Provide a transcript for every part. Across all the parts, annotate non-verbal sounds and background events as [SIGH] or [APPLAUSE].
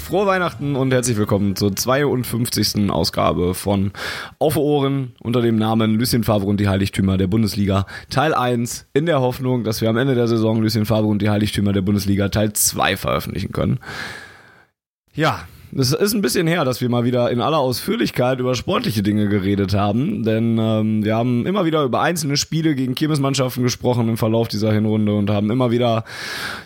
Frohe Weihnachten und herzlich willkommen zur 52. Ausgabe von Auf Ohren unter dem Namen Lucien Favre und die Heiligtümer der Bundesliga Teil 1 in der Hoffnung, dass wir am Ende der Saison Lucien Favre und die Heiligtümer der Bundesliga Teil 2 veröffentlichen können. Ja, es ist ein bisschen her, dass wir mal wieder in aller Ausführlichkeit über sportliche Dinge geredet haben, denn ähm, wir haben immer wieder über einzelne Spiele gegen Kirmesmannschaften gesprochen im Verlauf dieser Hinrunde und haben immer wieder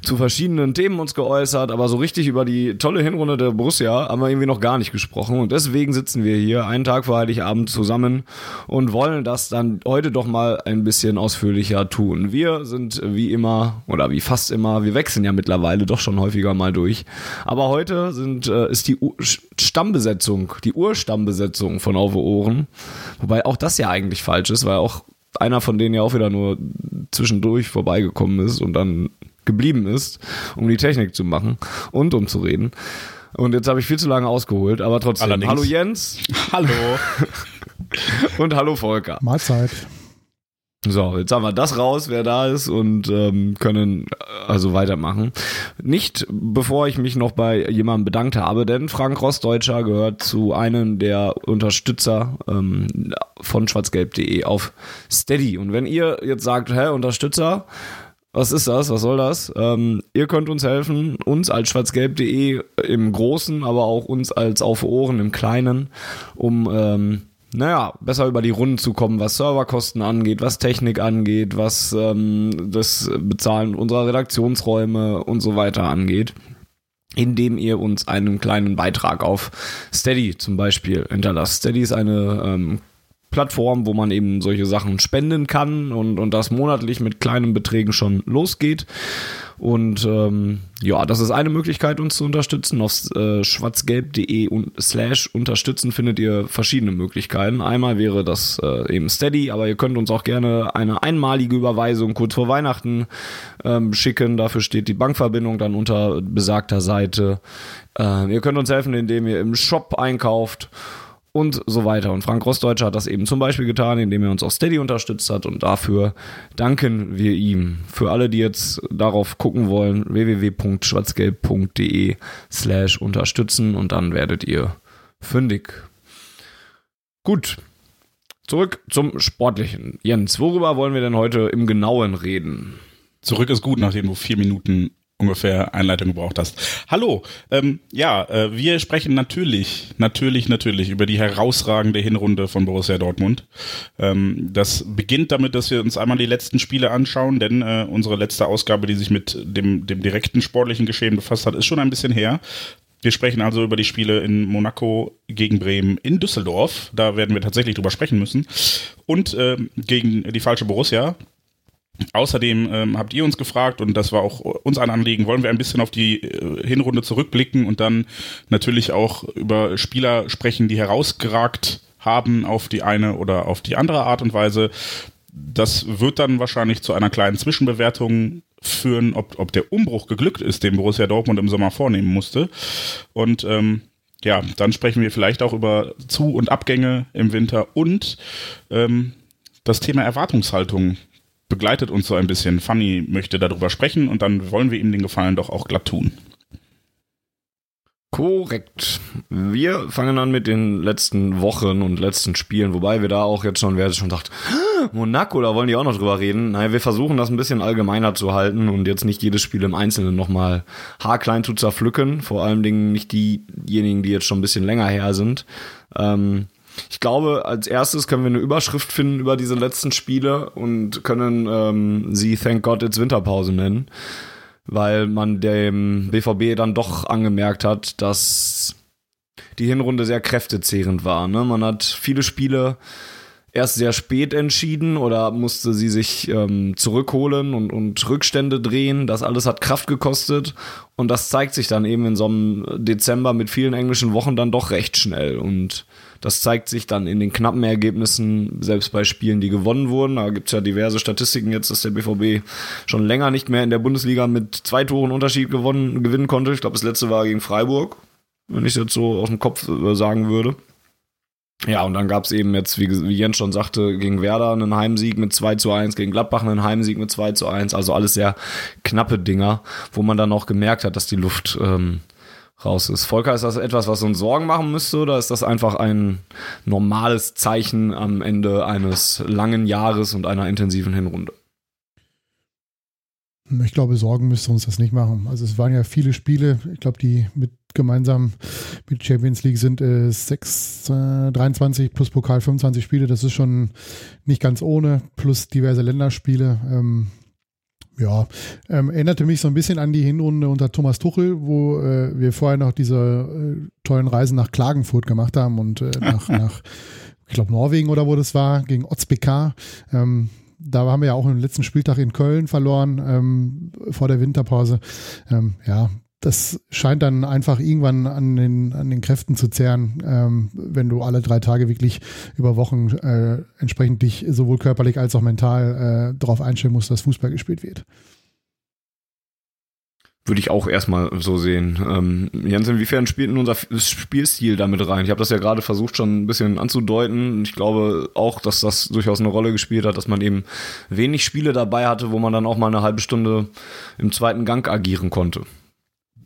zu verschiedenen Themen uns geäußert, aber so richtig über die tolle Hinrunde der Borussia haben wir irgendwie noch gar nicht gesprochen. Und deswegen sitzen wir hier einen Tag vor Heiligabend zusammen und wollen das dann heute doch mal ein bisschen ausführlicher tun. Wir sind wie immer oder wie fast immer, wir wechseln ja mittlerweile doch schon häufiger mal durch, aber heute sind äh, ist die die U Stammbesetzung, die Urstammbesetzung von Auf Ohren. Wobei auch das ja eigentlich falsch ist, weil auch einer von denen ja auch wieder nur zwischendurch vorbeigekommen ist und dann geblieben ist, um die Technik zu machen und um zu reden. Und jetzt habe ich viel zu lange ausgeholt, aber trotzdem. Allerdings. Hallo Jens. [LAUGHS] Hallo. und hallo Volker. Mahlzeit. So, jetzt haben wir das raus, wer da ist und ähm, können äh, also weitermachen. Nicht bevor ich mich noch bei jemandem bedankt habe, denn Frank Rossdeutscher gehört zu einem der Unterstützer ähm, von schwarzgelb.de auf Steady. Und wenn ihr jetzt sagt, hä, Unterstützer, was ist das? Was soll das? Ähm, ihr könnt uns helfen, uns als schwarzgelb.de im Großen, aber auch uns als Auf Ohren im Kleinen, um ähm, naja, besser über die Runden zu kommen, was Serverkosten angeht, was Technik angeht, was ähm, das Bezahlen unserer Redaktionsräume und so weiter angeht indem ihr uns einen kleinen Beitrag auf Steady zum Beispiel hinterlasst. Steady ist eine ähm, Plattform, wo man eben solche Sachen spenden kann und, und das monatlich mit kleinen Beträgen schon losgeht. Und ähm, ja, das ist eine Möglichkeit, uns zu unterstützen. Auf äh, schwarzgelb.de und slash unterstützen findet ihr verschiedene Möglichkeiten. Einmal wäre das äh, eben Steady, aber ihr könnt uns auch gerne eine einmalige Überweisung kurz vor Weihnachten ähm, schicken. Dafür steht die Bankverbindung dann unter besagter Seite. Äh, ihr könnt uns helfen, indem ihr im Shop einkauft und so weiter. Und Frank Rossdeutscher hat das eben zum Beispiel getan, indem er uns auf Steady unterstützt hat und dafür danken wir ihm. Für alle, die jetzt darauf gucken wollen, www.schwarzgelb.de slash unterstützen und dann werdet ihr fündig. Gut. Zurück zum Sportlichen. Jens, worüber wollen wir denn heute im Genauen reden? Zurück ist gut, nachdem du vier Minuten ungefähr Einleitung gebraucht hast. Hallo, ähm, ja, äh, wir sprechen natürlich, natürlich, natürlich über die herausragende Hinrunde von Borussia Dortmund. Ähm, das beginnt damit, dass wir uns einmal die letzten Spiele anschauen, denn äh, unsere letzte Ausgabe, die sich mit dem, dem direkten sportlichen Geschehen befasst hat, ist schon ein bisschen her. Wir sprechen also über die Spiele in Monaco gegen Bremen in Düsseldorf. Da werden wir tatsächlich drüber sprechen müssen. Und äh, gegen die falsche Borussia, Außerdem ähm, habt ihr uns gefragt, und das war auch uns ein Anliegen, wollen wir ein bisschen auf die äh, Hinrunde zurückblicken und dann natürlich auch über Spieler sprechen, die herausgeragt haben auf die eine oder auf die andere Art und Weise. Das wird dann wahrscheinlich zu einer kleinen Zwischenbewertung führen, ob, ob der Umbruch geglückt ist, den Borussia Dortmund im Sommer vornehmen musste. Und ähm, ja, dann sprechen wir vielleicht auch über Zu- und Abgänge im Winter und ähm, das Thema Erwartungshaltung begleitet uns so ein bisschen. Fanny möchte darüber sprechen und dann wollen wir ihm den Gefallen doch auch glatt tun. Korrekt. Wir fangen an mit den letzten Wochen und letzten Spielen, wobei wir da auch jetzt schon, wer schon sagt, Monaco, da wollen die auch noch drüber reden. Naja, wir versuchen das ein bisschen allgemeiner zu halten und jetzt nicht jedes Spiel im Einzelnen nochmal haarklein zu zerpflücken. Vor allen Dingen nicht diejenigen, die jetzt schon ein bisschen länger her sind. Ähm, ich glaube, als erstes können wir eine Überschrift finden über diese letzten Spiele und können ähm, sie Thank God It's Winterpause nennen, weil man dem BVB dann doch angemerkt hat, dass die Hinrunde sehr kräftezehrend war. Ne? Man hat viele Spiele erst sehr spät entschieden oder musste sie sich ähm, zurückholen und, und Rückstände drehen. Das alles hat Kraft gekostet und das zeigt sich dann eben in so einem Dezember mit vielen englischen Wochen dann doch recht schnell und das zeigt sich dann in den knappen Ergebnissen, selbst bei Spielen, die gewonnen wurden. Da gibt's ja diverse Statistiken jetzt, dass der BVB schon länger nicht mehr in der Bundesliga mit zwei Toren Unterschied gewonnen, gewinnen konnte. Ich glaube, das letzte war gegen Freiburg, wenn ich es jetzt so aus dem Kopf äh, sagen würde. Ja, und dann gab's eben jetzt, wie, wie Jens schon sagte, gegen Werder einen Heimsieg mit 2 zu 1, gegen Gladbach einen Heimsieg mit 2 zu 1. Also alles sehr knappe Dinger, wo man dann auch gemerkt hat, dass die Luft ähm, raus ist. Volker, ist das etwas, was uns Sorgen machen müsste oder ist das einfach ein normales Zeichen am Ende eines langen Jahres und einer intensiven Hinrunde? Ich glaube, Sorgen müsste uns das nicht machen. Also es waren ja viele Spiele, ich glaube, die mit gemeinsam mit Champions League sind äh, 6, äh, 23 plus Pokal 25 Spiele. Das ist schon nicht ganz ohne, plus diverse Länderspiele. Ähm, ja, ähm, erinnerte mich so ein bisschen an die Hinrunde unter Thomas Tuchel, wo äh, wir vorher noch diese äh, tollen Reisen nach Klagenfurt gemacht haben und äh, nach, [LAUGHS] nach ich glaube, Norwegen oder wo das war, gegen Otzbekar. Ähm, da haben wir ja auch im letzten Spieltag in Köln verloren, ähm, vor der Winterpause. Ähm, ja, das scheint dann einfach irgendwann an den, an den Kräften zu zehren, ähm, wenn du alle drei Tage wirklich über Wochen äh, entsprechend dich sowohl körperlich als auch mental äh, darauf einstellen musst, dass Fußball gespielt wird. Würde ich auch erstmal so sehen. Ähm, Jens, inwiefern spielt denn unser Spielstil damit rein? Ich habe das ja gerade versucht schon ein bisschen anzudeuten. Ich glaube auch, dass das durchaus eine Rolle gespielt hat, dass man eben wenig Spiele dabei hatte, wo man dann auch mal eine halbe Stunde im zweiten Gang agieren konnte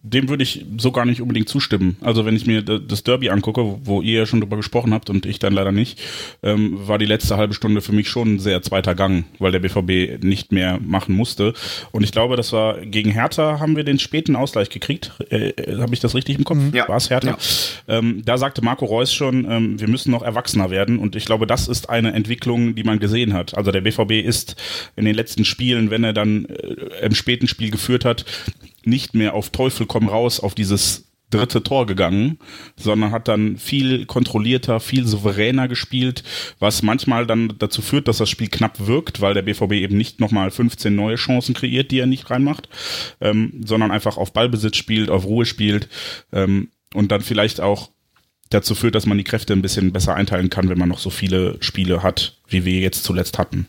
dem würde ich so gar nicht unbedingt zustimmen. Also wenn ich mir das Derby angucke, wo ihr ja schon drüber gesprochen habt und ich dann leider nicht, ähm, war die letzte halbe Stunde für mich schon ein sehr zweiter Gang, weil der BVB nicht mehr machen musste. Und ich glaube, das war gegen Hertha haben wir den späten Ausgleich gekriegt. Äh, äh Habe ich das richtig im Kopf? Mhm. Ja. War es Hertha? Ja. Ähm, da sagte Marco Reus schon, ähm, wir müssen noch erwachsener werden. Und ich glaube, das ist eine Entwicklung, die man gesehen hat. Also der BVB ist in den letzten Spielen, wenn er dann äh, im späten Spiel geführt hat, nicht mehr auf Teufel komm raus auf dieses dritte Tor gegangen, sondern hat dann viel kontrollierter, viel souveräner gespielt, was manchmal dann dazu führt, dass das Spiel knapp wirkt, weil der BVB eben nicht nochmal 15 neue Chancen kreiert, die er nicht reinmacht, ähm, sondern einfach auf Ballbesitz spielt, auf Ruhe spielt ähm, und dann vielleicht auch dazu führt, dass man die Kräfte ein bisschen besser einteilen kann, wenn man noch so viele Spiele hat, wie wir jetzt zuletzt hatten.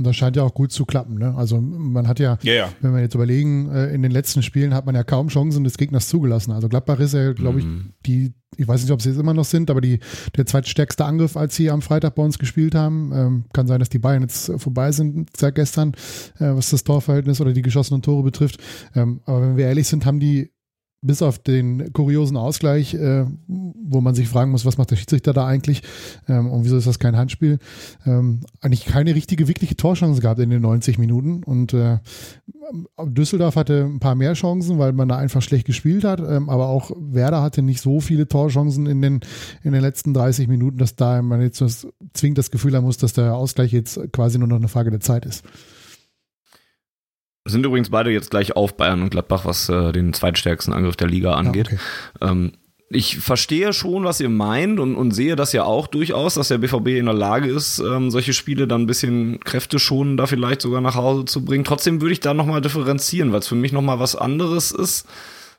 Und das scheint ja auch gut zu klappen. Ne? Also man hat ja, ja, ja, wenn wir jetzt überlegen, äh, in den letzten Spielen hat man ja kaum Chancen des Gegners zugelassen. Also Gladbach ist ja, glaube ich, mhm. die, ich weiß nicht, ob sie es immer noch sind, aber die, der zweitstärkste Angriff, als sie am Freitag bei uns gespielt haben. Ähm, kann sein, dass die Bayern jetzt vorbei sind seit gestern, äh, was das Torverhältnis oder die geschossenen Tore betrifft. Ähm, aber wenn wir ehrlich sind, haben die bis auf den kuriosen Ausgleich, äh, wo man sich fragen muss, was macht der Schiedsrichter da eigentlich? Ähm, und wieso ist das kein Handspiel, ähm, eigentlich keine richtige, wirkliche Torchance gehabt in den 90 Minuten. Und äh, Düsseldorf hatte ein paar mehr Chancen, weil man da einfach schlecht gespielt hat, ähm, aber auch Werder hatte nicht so viele Torchancen in den, in den letzten 30 Minuten, dass da man jetzt zwingend das Gefühl haben muss, dass der Ausgleich jetzt quasi nur noch eine Frage der Zeit ist. Sind übrigens beide jetzt gleich auf Bayern und Gladbach, was äh, den zweitstärksten Angriff der Liga angeht. Ah, okay. ähm, ich verstehe schon, was ihr meint und, und sehe das ja auch durchaus, dass der BVB in der Lage ist, ähm, solche Spiele dann ein bisschen Kräfte schonen, da vielleicht sogar nach Hause zu bringen. Trotzdem würde ich da nochmal differenzieren, weil es für mich nochmal was anderes ist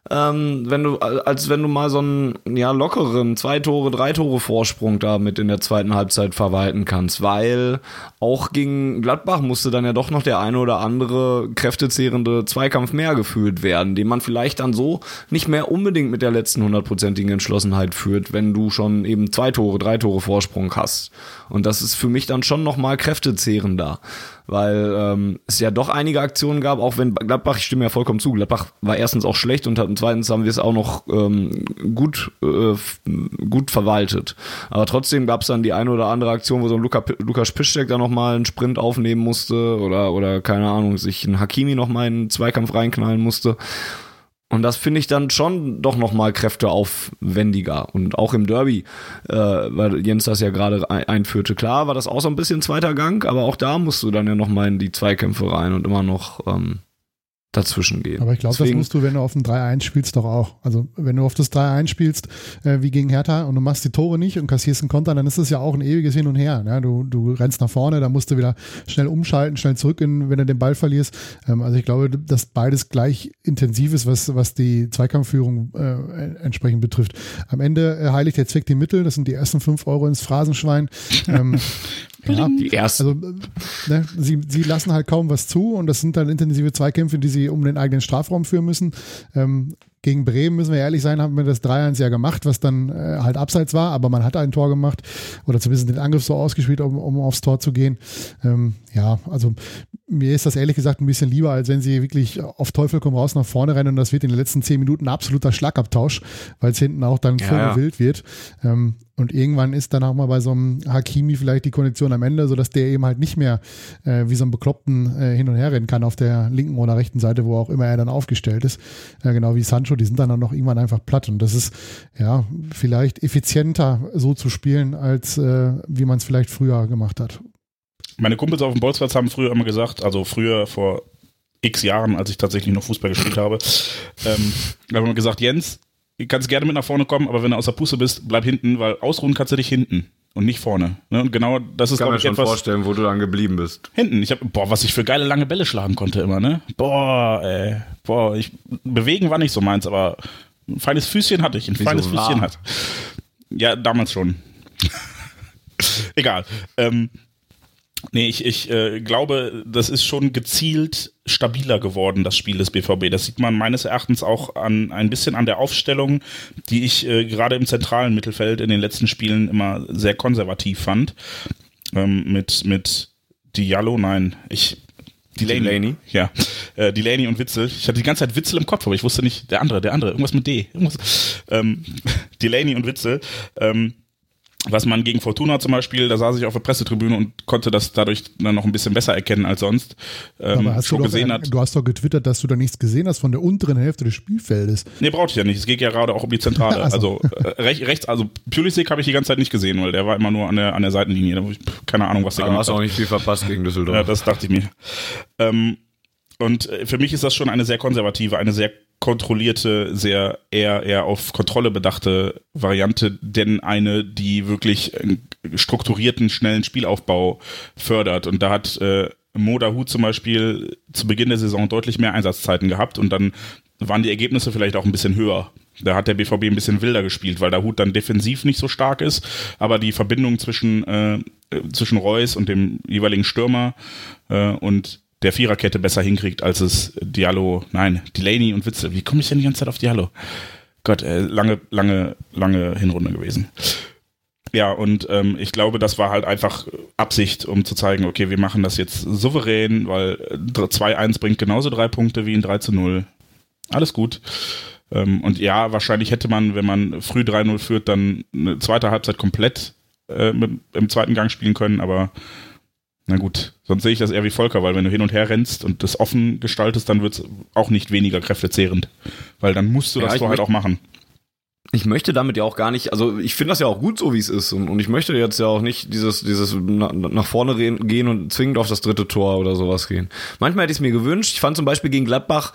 ähm, wenn du, als wenn du mal so einen ja, lockeren zwei Tore, drei Tore Vorsprung da mit in der zweiten Halbzeit verwalten kannst, weil auch gegen Gladbach musste dann ja doch noch der eine oder andere kräftezehrende Zweikampf mehr geführt werden, den man vielleicht dann so nicht mehr unbedingt mit der letzten hundertprozentigen Entschlossenheit führt, wenn du schon eben zwei Tore, drei Tore Vorsprung hast. Und das ist für mich dann schon nochmal kräftezehrender weil ähm, es ja doch einige Aktionen gab, auch wenn Gladbach, ich stimme ja vollkommen zu, Gladbach war erstens auch schlecht und, hat, und zweitens haben wir es auch noch ähm, gut, äh, gut verwaltet. Aber trotzdem gab es dann die eine oder andere Aktion, wo so ein Luka, Lukas Piszczek da nochmal einen Sprint aufnehmen musste oder, oder keine Ahnung, sich ein Hakimi nochmal in einen Zweikampf reinknallen musste. Und das finde ich dann schon doch nochmal kräfteaufwendiger. Und auch im Derby, äh, weil Jens das ja gerade einführte, klar war das auch so ein bisschen zweiter Gang, aber auch da musst du dann ja nochmal in die Zweikämpfe rein und immer noch ähm, dazwischen gehen. Aber ich glaube, das musst du, wenn du auf ein 3-1 spielst, doch auch. Also wenn du auf das 3-1 spielst, äh, wie gegen Hertha und du machst die Tore nicht und kassierst einen Konter, dann ist das ja auch ein ewiges Hin und Her. Ne? Du, du rennst nach vorne, dann musst du wieder schnell umschalten, schnell zurück, in, wenn du den Ball verlierst. Ähm, also ich glaube, dass beides gleich intensiv ist, was, was die Zweikampfführung äh, entsprechend betrifft. Am Ende äh, heiligt der Zweck die Mittel, das sind die ersten fünf Euro ins Phrasenschwein. [LAUGHS] Ähm, Ja, die ersten. Also, ne, sie, sie lassen halt kaum was zu und das sind dann intensive Zweikämpfe, die sie um den eigenen Strafraum führen müssen. Ähm, gegen Bremen, müssen wir ehrlich sein, haben wir das 3-1 ja gemacht, was dann äh, halt abseits war, aber man hat ein Tor gemacht oder zumindest den Angriff so ausgespielt, um, um aufs Tor zu gehen. Ähm, ja, also mir ist das ehrlich gesagt ein bisschen lieber, als wenn sie wirklich auf Teufel komm raus nach vorne rennen und das wird in den letzten zehn Minuten absoluter Schlagabtausch, weil es hinten auch dann voll ja. wild wird. Ähm, und irgendwann ist dann auch mal bei so einem Hakimi vielleicht die Kondition am Ende, sodass der eben halt nicht mehr äh, wie so ein Bekloppten äh, hin und her rennen kann auf der linken oder rechten Seite, wo auch immer er dann aufgestellt ist. Äh, genau wie Sancho, die sind dann auch noch irgendwann einfach platt. Und das ist ja vielleicht effizienter so zu spielen, als äh, wie man es vielleicht früher gemacht hat. Meine Kumpels auf dem Bolzplatz haben früher immer gesagt, also früher vor x Jahren, als ich tatsächlich noch Fußball gespielt habe, ähm, haben immer gesagt, Jens, kannst gerne mit nach vorne kommen, aber wenn du aus der Puste bist, bleib hinten, weil ausruhen kannst du dich hinten und nicht vorne. Ne? Und genau das ist, glaube ich, mir schon vorstellen, wo du dann geblieben bist. Hinten. Ich habe, boah, was ich für geile lange Bälle schlagen konnte immer, ne? Boah, ey, boah, ich, bewegen war nicht so meins, aber ein feines Füßchen hatte ich, ein Wie feines Füßchen hat. Ja, damals schon. [LAUGHS] Egal. Ähm, Nee, ich, ich äh, glaube, das ist schon gezielt stabiler geworden, das Spiel des BVB. Das sieht man meines Erachtens auch an ein bisschen an der Aufstellung, die ich äh, gerade im zentralen Mittelfeld in den letzten Spielen immer sehr konservativ fand. Ähm, mit, mit Diallo, nein, ich Delaney. Delaney. Ja. Äh, Delaney und Witzel. Ich hatte die ganze Zeit Witzel im Kopf, aber ich wusste nicht, der andere, der andere, irgendwas mit D. Irgendwas. Ähm, [LAUGHS] Delaney und Witzel. Ähm, was man gegen Fortuna zum Beispiel, da saß ich auf der Pressetribüne und konnte das dadurch dann noch ein bisschen besser erkennen als sonst. Ähm, Aber hast schon du, gesehen doch, hat. du hast doch getwittert, dass du da nichts gesehen hast von der unteren Hälfte des Spielfeldes. Nee, brauchte ich ja nicht. Es geht ja gerade auch um die Zentrale. [LAUGHS] also, also äh, rechts, also Pulisic habe ich die ganze Zeit nicht gesehen, weil der war immer nur an der, an der Seitenlinie. Da ich, keine Ahnung, was der gemacht hat. Du hast auch nicht viel verpasst gegen Düsseldorf. Ja, das dachte ich mir. Ähm, und äh, für mich ist das schon eine sehr konservative, eine sehr kontrollierte, sehr eher, eher auf Kontrolle bedachte Variante, denn eine, die wirklich strukturierten, schnellen Spielaufbau fördert. Und da hat äh, Moda Hut zum Beispiel zu Beginn der Saison deutlich mehr Einsatzzeiten gehabt und dann waren die Ergebnisse vielleicht auch ein bisschen höher. Da hat der BVB ein bisschen wilder gespielt, weil der Hut dann defensiv nicht so stark ist, aber die Verbindung zwischen, äh, zwischen Reus und dem jeweiligen Stürmer äh, und der Viererkette besser hinkriegt, als es Diallo, nein, Delaney und Witzel. Wie komme ich denn die ganze Zeit auf Diallo? Gott, äh, lange, lange, lange Hinrunde gewesen. Ja, und ähm, ich glaube, das war halt einfach Absicht, um zu zeigen, okay, wir machen das jetzt souverän, weil 2-1 bringt genauso drei Punkte wie ein 3-0. Alles gut. Ähm, und ja, wahrscheinlich hätte man, wenn man früh 3-0 führt, dann eine zweite Halbzeit komplett äh, mit, im zweiten Gang spielen können, aber na gut, sonst sehe ich das eher wie Volker, weil wenn du hin und her rennst und das offen gestaltest, dann wird es auch nicht weniger kräftezehrend. Weil dann musst du ja, das Tor halt auch machen. Ich möchte damit ja auch gar nicht, also ich finde das ja auch gut so, wie es ist. Und, und ich möchte jetzt ja auch nicht dieses, dieses nach vorne gehen und zwingend auf das dritte Tor oder sowas gehen. Manchmal hätte ich es mir gewünscht. Ich fand zum Beispiel gegen Gladbach,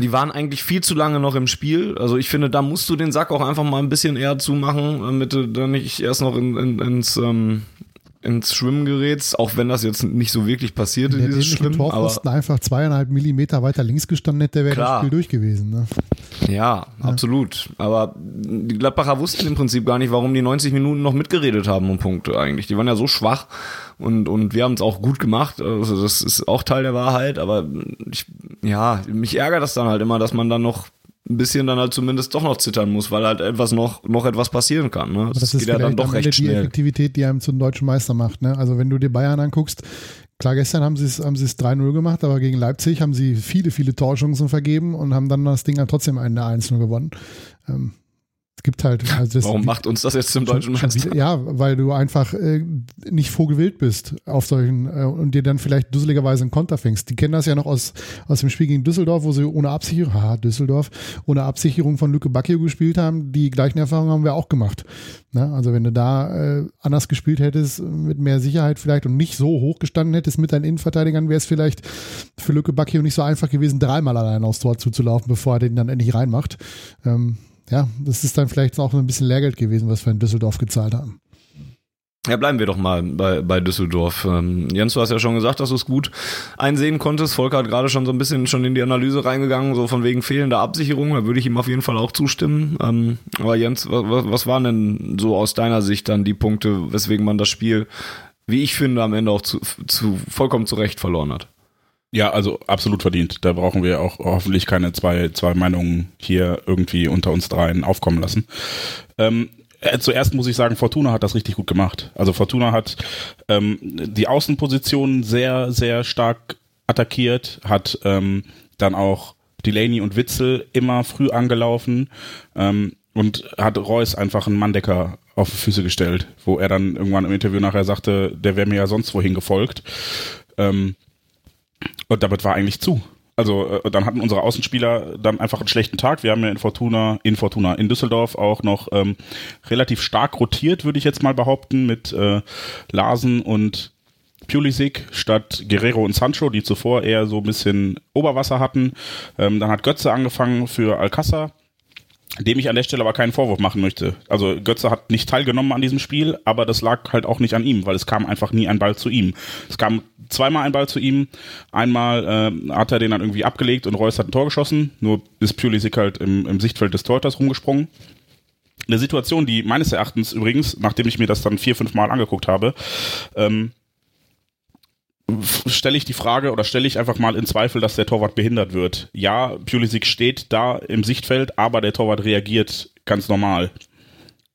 die waren eigentlich viel zu lange noch im Spiel. Also ich finde, da musst du den Sack auch einfach mal ein bisschen eher zumachen, damit du dann nicht erst noch in, in, ins, ähm, ins Schwimmen gerätst, auch wenn das jetzt nicht so wirklich passiert in dieses Schwimmen. Torpfosten aber einfach zweieinhalb Millimeter weiter links gestanden hätte, wäre das Spiel durch gewesen. Ne? Ja, ja, absolut. Aber die Gladbacher wussten im Prinzip gar nicht, warum die 90 Minuten noch mitgeredet haben um Punkte eigentlich. Die waren ja so schwach und, und wir haben es auch gut gemacht. Also das ist auch Teil der Wahrheit, aber ich, ja, mich ärgert das dann halt immer, dass man dann noch ein bisschen dann halt zumindest doch noch zittern muss, weil halt etwas noch, noch etwas passieren kann. Ne? Das, das geht ja dann doch recht schnell. die Effektivität, die einem zum deutschen Meister macht. Ne? Also wenn du dir Bayern anguckst, klar, gestern haben sie es haben sie es 3-0 gemacht, aber gegen Leipzig haben sie viele, viele Torchancen vergeben und haben dann das Ding dann trotzdem eine 1-0 gewonnen. Ähm, Es gibt halt. Also das, Warum macht uns das jetzt zum deutschen Meister? Ja, weil du einfach äh, nicht vogelwild bist auf solchen äh, und dir dann vielleicht dusseligerweise einen Konter fängst. Die kennen das ja noch aus, aus dem Spiel gegen Düsseldorf, wo sie ohne Absicherung, haha, Düsseldorf, ohne Absicherung von Lücke Bacchio gespielt haben. Die gleichen Erfahrungen haben wir auch gemacht. Ne? Also wenn du da äh, anders gespielt hättest, mit mehr Sicherheit vielleicht und nicht so hoch gestanden hättest mit deinen Innenverteidigern, wäre es vielleicht für Lücke Bacchio nicht so einfach gewesen, dreimal allein aufs Tor zuzulaufen, bevor er den dann endlich reinmacht. Ähm, ja, das ist dann vielleicht auch ein bisschen Lehrgeld gewesen, was wir in Düsseldorf gezahlt haben. Ja, bleiben wir doch mal bei, bei Düsseldorf. Ähm, Jens, du hast ja schon gesagt, dass du es gut einsehen konntest. Volker hat gerade schon so ein bisschen schon in die Analyse reingegangen, so von wegen fehlender Absicherung. Da würde ich ihm auf jeden Fall auch zustimmen. Ähm, aber Jens, was, was waren denn so aus deiner Sicht dann die Punkte, weswegen man das Spiel, wie ich finde, am Ende auch zu, zu vollkommen zu Recht verloren hat? Ja, also absolut verdient. Da brauchen wir auch hoffentlich keine zwei, zwei Meinungen hier irgendwie unter uns dreien aufkommen lassen. Ähm, äh, zuerst muss ich sagen, Fortuna hat das richtig gut gemacht. Also Fortuna hat ähm, die Außenpositionen sehr, sehr stark attackiert, hat ähm, dann auch Delaney und Witzel immer früh angelaufen ähm, und hat Reus einfach einen Manndecker auf die Füße gestellt, wo er dann irgendwann im Interview nachher sagte, der wäre mir ja sonst wohin gefolgt. Ähm, und damit war eigentlich zu. Also äh, dann hatten unsere Außenspieler dann einfach einen schlechten Tag. Wir haben ja in Fortuna, in Fortuna, in Düsseldorf auch noch ähm, relativ stark rotiert, würde ich jetzt mal behaupten, mit äh, Larsen und Pulisic statt Guerrero und Sancho, die zuvor eher so ein bisschen Oberwasser hatten. Ähm, dann hat Götze angefangen für Alcázar dem ich an der Stelle aber keinen Vorwurf machen möchte. Also Götze hat nicht teilgenommen an diesem Spiel, aber das lag halt auch nicht an ihm, weil es kam einfach nie ein Ball zu ihm. Es kam zweimal ein Ball zu ihm, einmal äh, hat er den dann irgendwie abgelegt und Reus hat ein Tor geschossen, nur ist Pulisic halt im, im Sichtfeld des Torhüters rumgesprungen. Eine Situation, die meines Erachtens übrigens, nachdem ich mir das dann vier, fünf Mal angeguckt habe, ähm, stelle ich die Frage oder stelle ich einfach mal in Zweifel, dass der Torwart behindert wird. Ja, Pulisic steht da im Sichtfeld, aber der Torwart reagiert ganz normal.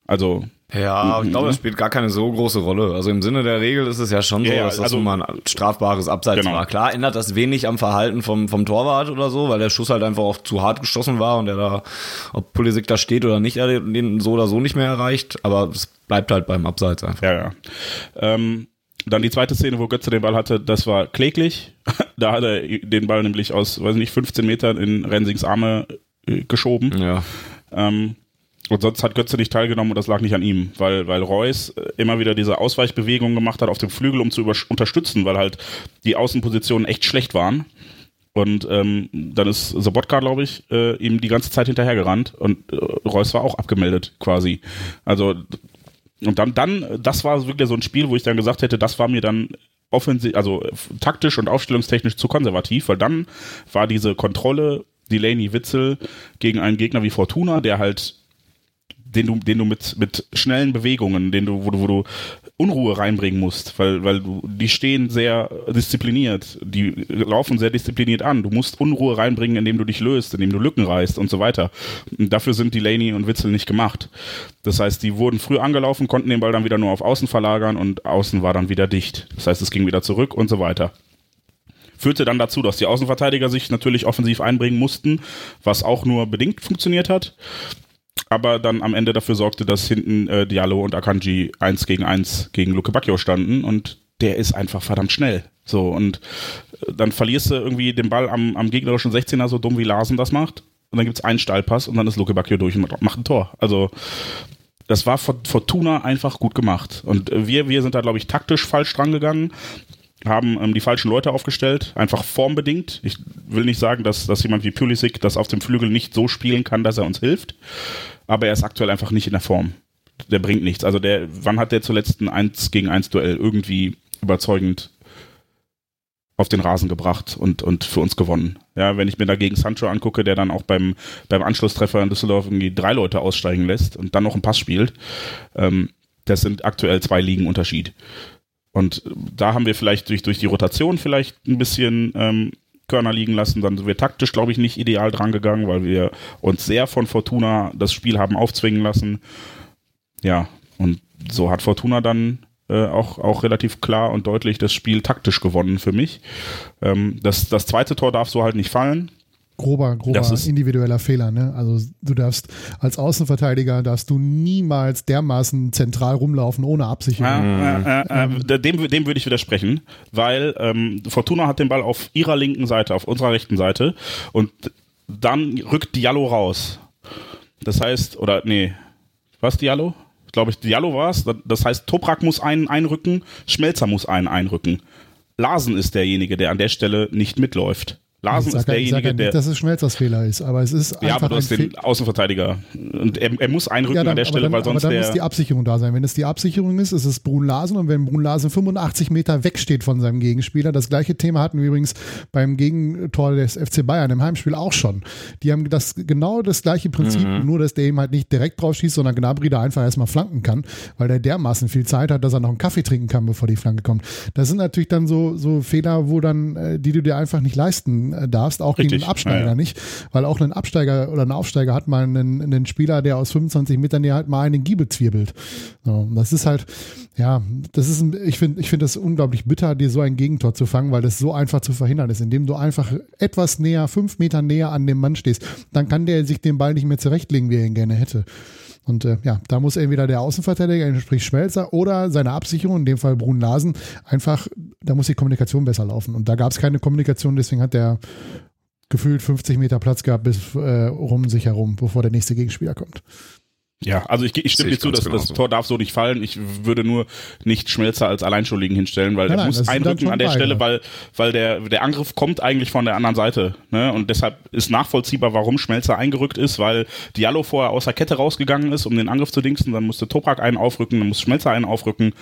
Also ja, ich glaube, das spielt gar keine so große Rolle. Also im Sinne der Regel ist es ja schon so, ja, dass das also, mal ein strafbares Abseits genau. war. Klar ändert das wenig am Verhalten vom, vom Torwart oder so, weil der Schuss halt einfach auch zu hart geschossen war und er da, ob Pulisic da steht oder nicht, er den so oder so nicht mehr erreicht. Aber es bleibt halt beim Abseits einfach. Ja, ja. Ähm, dann die zweite Szene, wo Götze den Ball hatte, das war kläglich. [LAUGHS] da hat er den Ball nämlich aus, weiß nicht, 15 Metern in Rensings Arme äh, geschoben. Ja. Ähm, und sonst hat Götze nicht teilgenommen und das lag nicht an ihm, weil, weil Reus äh, immer wieder diese Ausweichbewegungen gemacht hat auf dem Flügel, um zu unterstützen, weil halt die Außenpositionen echt schlecht waren. Und ähm, dann ist Sobotka, glaube ich, äh, ihm die ganze Zeit hinterhergerannt und äh, Reus war auch abgemeldet quasi. Also und dann, dann, das war wirklich so ein Spiel, wo ich dann gesagt hätte, das war mir dann offensiv, also taktisch und aufstellungstechnisch zu konservativ, weil dann war diese Kontrolle Delaney Witzel gegen einen Gegner wie Fortuna, der halt den du, den du mit, mit schnellen Bewegungen, den du, wo du, wo du Unruhe reinbringen musst, weil, weil du, die stehen sehr diszipliniert, die laufen sehr diszipliniert an. Du musst Unruhe reinbringen, indem du dich löst, indem du Lücken reißt und so weiter. Und dafür sind die Laney und Witzel nicht gemacht. Das heißt, die wurden früh angelaufen, konnten den Ball dann wieder nur auf Außen verlagern und Außen war dann wieder dicht. Das heißt, es ging wieder zurück und so weiter führte dann dazu, dass die Außenverteidiger sich natürlich offensiv einbringen mussten, was auch nur bedingt funktioniert hat aber dann am Ende dafür sorgte, dass hinten äh, Diallo und Akanji eins gegen eins gegen Luke Bacchio standen und der ist einfach verdammt schnell. So, und äh, dann verlierst du irgendwie den Ball am, am gegnerischen 16er so dumm wie Larsen das macht. Und dann gibt's einen Steilpass und dann ist Luke Bacchio durch und macht ein Tor. Also, das war Fortuna einfach gut gemacht. Und äh, wir, wir sind da, glaube ich, taktisch falsch dran gegangen haben ähm, die falschen Leute aufgestellt, einfach formbedingt. Ich will nicht sagen, dass, dass jemand wie Pulisic das auf dem Flügel nicht so spielen kann, dass er uns hilft aber er ist aktuell einfach nicht in der Form. Der bringt nichts. Also der, wann hat der zuletzt ein 1 gegen 1 Duell irgendwie überzeugend auf den Rasen gebracht und, und für uns gewonnen. Ja, wenn ich mir dagegen Sancho angucke, der dann auch beim, beim Anschlusstreffer in Düsseldorf irgendwie drei Leute aussteigen lässt und dann noch einen Pass spielt, ähm, das sind aktuell zwei Ligen Unterschied. Und da haben wir vielleicht durch, durch die Rotation vielleicht ein bisschen ähm, Körner liegen lassen. Dann sind wir taktisch, glaube ich, nicht ideal dran gegangen, weil wir uns sehr von Fortuna das Spiel haben aufzwingen lassen. Ja, und so hat Fortuna dann äh, auch, auch relativ klar und deutlich das Spiel taktisch gewonnen für mich. Ähm, das, das zweite Tor darf so halt nicht fallen. Grober, grober individueller Fehler. Ne? Also du darfst als Außenverteidiger darfst du niemals dermaßen zentral rumlaufen ohne Absicherung. Äh, äh, äh, dem, dem würde ich widersprechen, weil ähm, Fortuna hat den Ball auf ihrer linken Seite, auf unserer rechten Seite und dann rückt Diallo raus. Das heißt, oder nee, was Diallo? Glaube ich, Diallo war es. Das heißt, Toprak muss einen einrücken, Schmelzer muss einen einrücken. Larsen ist derjenige, der an der Stelle nicht mitläuft. Larsen ist derjenige, ja nicht, der. dass es Schmelzers Fehler ist, aber es ist Ja, aber du hast den Außenverteidiger. Und er, er muss einrücken ja, dann, an der Stelle, dann, weil sonst aber dann muss die Absicherung da sein. Wenn es die Absicherung ist, ist es Brun Larsen und wenn Brun Larsen 85 Meter wegsteht von seinem Gegenspieler, das gleiche Thema hatten wir übrigens beim Gegentor des FC Bayern im Heimspiel auch schon. Die haben das genau das gleiche Prinzip, mhm. nur dass der eben halt nicht direkt drauf schießt, sondern Gnabry da einfach erstmal flanken kann, weil der dermaßen viel Zeit hat, dass er noch einen Kaffee trinken kann, bevor die Flanke kommt. Das sind natürlich dann so, so Fehler, wo dann, äh, die du dir einfach nicht leisten äh, darfst, auch gegen einen Absteiger ja, ja. nicht, weil auch ein Absteiger oder ein Aufsteiger hat mal einen, einen Spieler, der aus 25 Metern ja halt mal einen Giebel zwirbelt. So, das ist halt, ja, das ist, ich finde, ich finde das unglaublich bitter, dir so ein Gegentor zu fangen, weil das so einfach zu verhindern ist, indem du einfach etwas näher, fünf Meter näher an dem Mann stehst, dann kann der sich den Ball nicht mehr zurechtlegen, wie er ihn gerne hätte. Und äh, ja, da muss entweder der Außenverteidiger, sprich Schmelzer, oder seine Absicherung, in dem Fall Brun Larsen, einfach, da muss die Kommunikation besser laufen. Und da gab es keine Kommunikation, deswegen hat der gefühlt 50 Meter Platz gehabt bis äh, rum sich herum, bevor der nächste Gegenspieler kommt. Ja, also ich, ich stimme dir zu, dass das Tor darf so nicht fallen. Ich würde nur nicht Schmelzer als Alleinschuldigen hinstellen, weil nein, er muss einrücken an der beide. Stelle, weil, weil der, der Angriff kommt eigentlich von der anderen Seite. Ne? Und deshalb ist nachvollziehbar, warum Schmelzer eingerückt ist, weil Diallo vorher aus der Kette rausgegangen ist, um den Angriff zu dingsten. Dann musste Toprak einen aufrücken, dann muss Schmelzer einen aufrücken.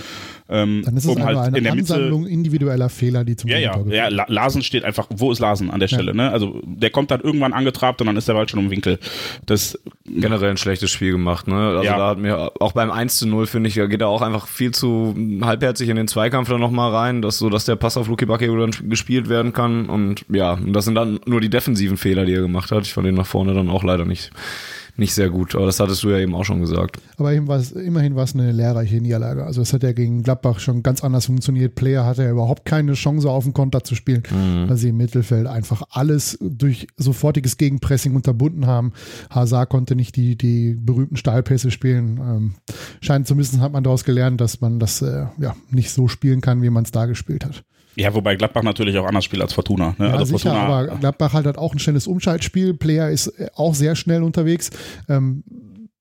Ähm, dann ist es um halt eine in der Ansammlung Mitte, individueller Fehler, die zum Ja, ja, ja. Larsen steht einfach, wo ist Larsen an der Stelle? Ja. Ne? Also der kommt dann irgendwann angetrabt und dann ist der Ball schon im Winkel. Das generell ein schlechtes Spiel gemacht. Ne? Also ja. da hat mir auch beim 1 zu 0 finde ich, geht er auch einfach viel zu halbherzig in den Zweikampf dann nochmal rein, dass so, dass der Pass auf Luki Bacchio dann gespielt werden kann. Und ja, und das sind dann nur die defensiven Fehler, die er gemacht hat. Ich fand den nach vorne dann auch leider nicht nicht sehr gut. Aber das hattest du ja eben auch schon gesagt. Aber immerhin war es, immerhin war es eine lehrreiche Niederlage. Also es hat ja gegen Gladbach schon ganz anders funktioniert. Player hatte ja überhaupt keine Chance auf den Konter zu spielen, mhm. weil sie im Mittelfeld einfach alles durch sofortiges Gegenpressing unterbunden haben. Hazard konnte nicht die, die berühmten Stahlpässe spielen. Ähm, scheint zumindest hat man daraus gelernt, dass man das äh, ja, nicht so spielen kann, wie man es da gespielt hat. Ja, wobei Gladbach natürlich auch anders spielt als Fortuna. Ne? Ja, also sicher, Fortuna, aber Gladbach halt hat auch ein schnelles Umschaltspiel. Player ist äh, auch sehr schnell unterwegs. Ähm,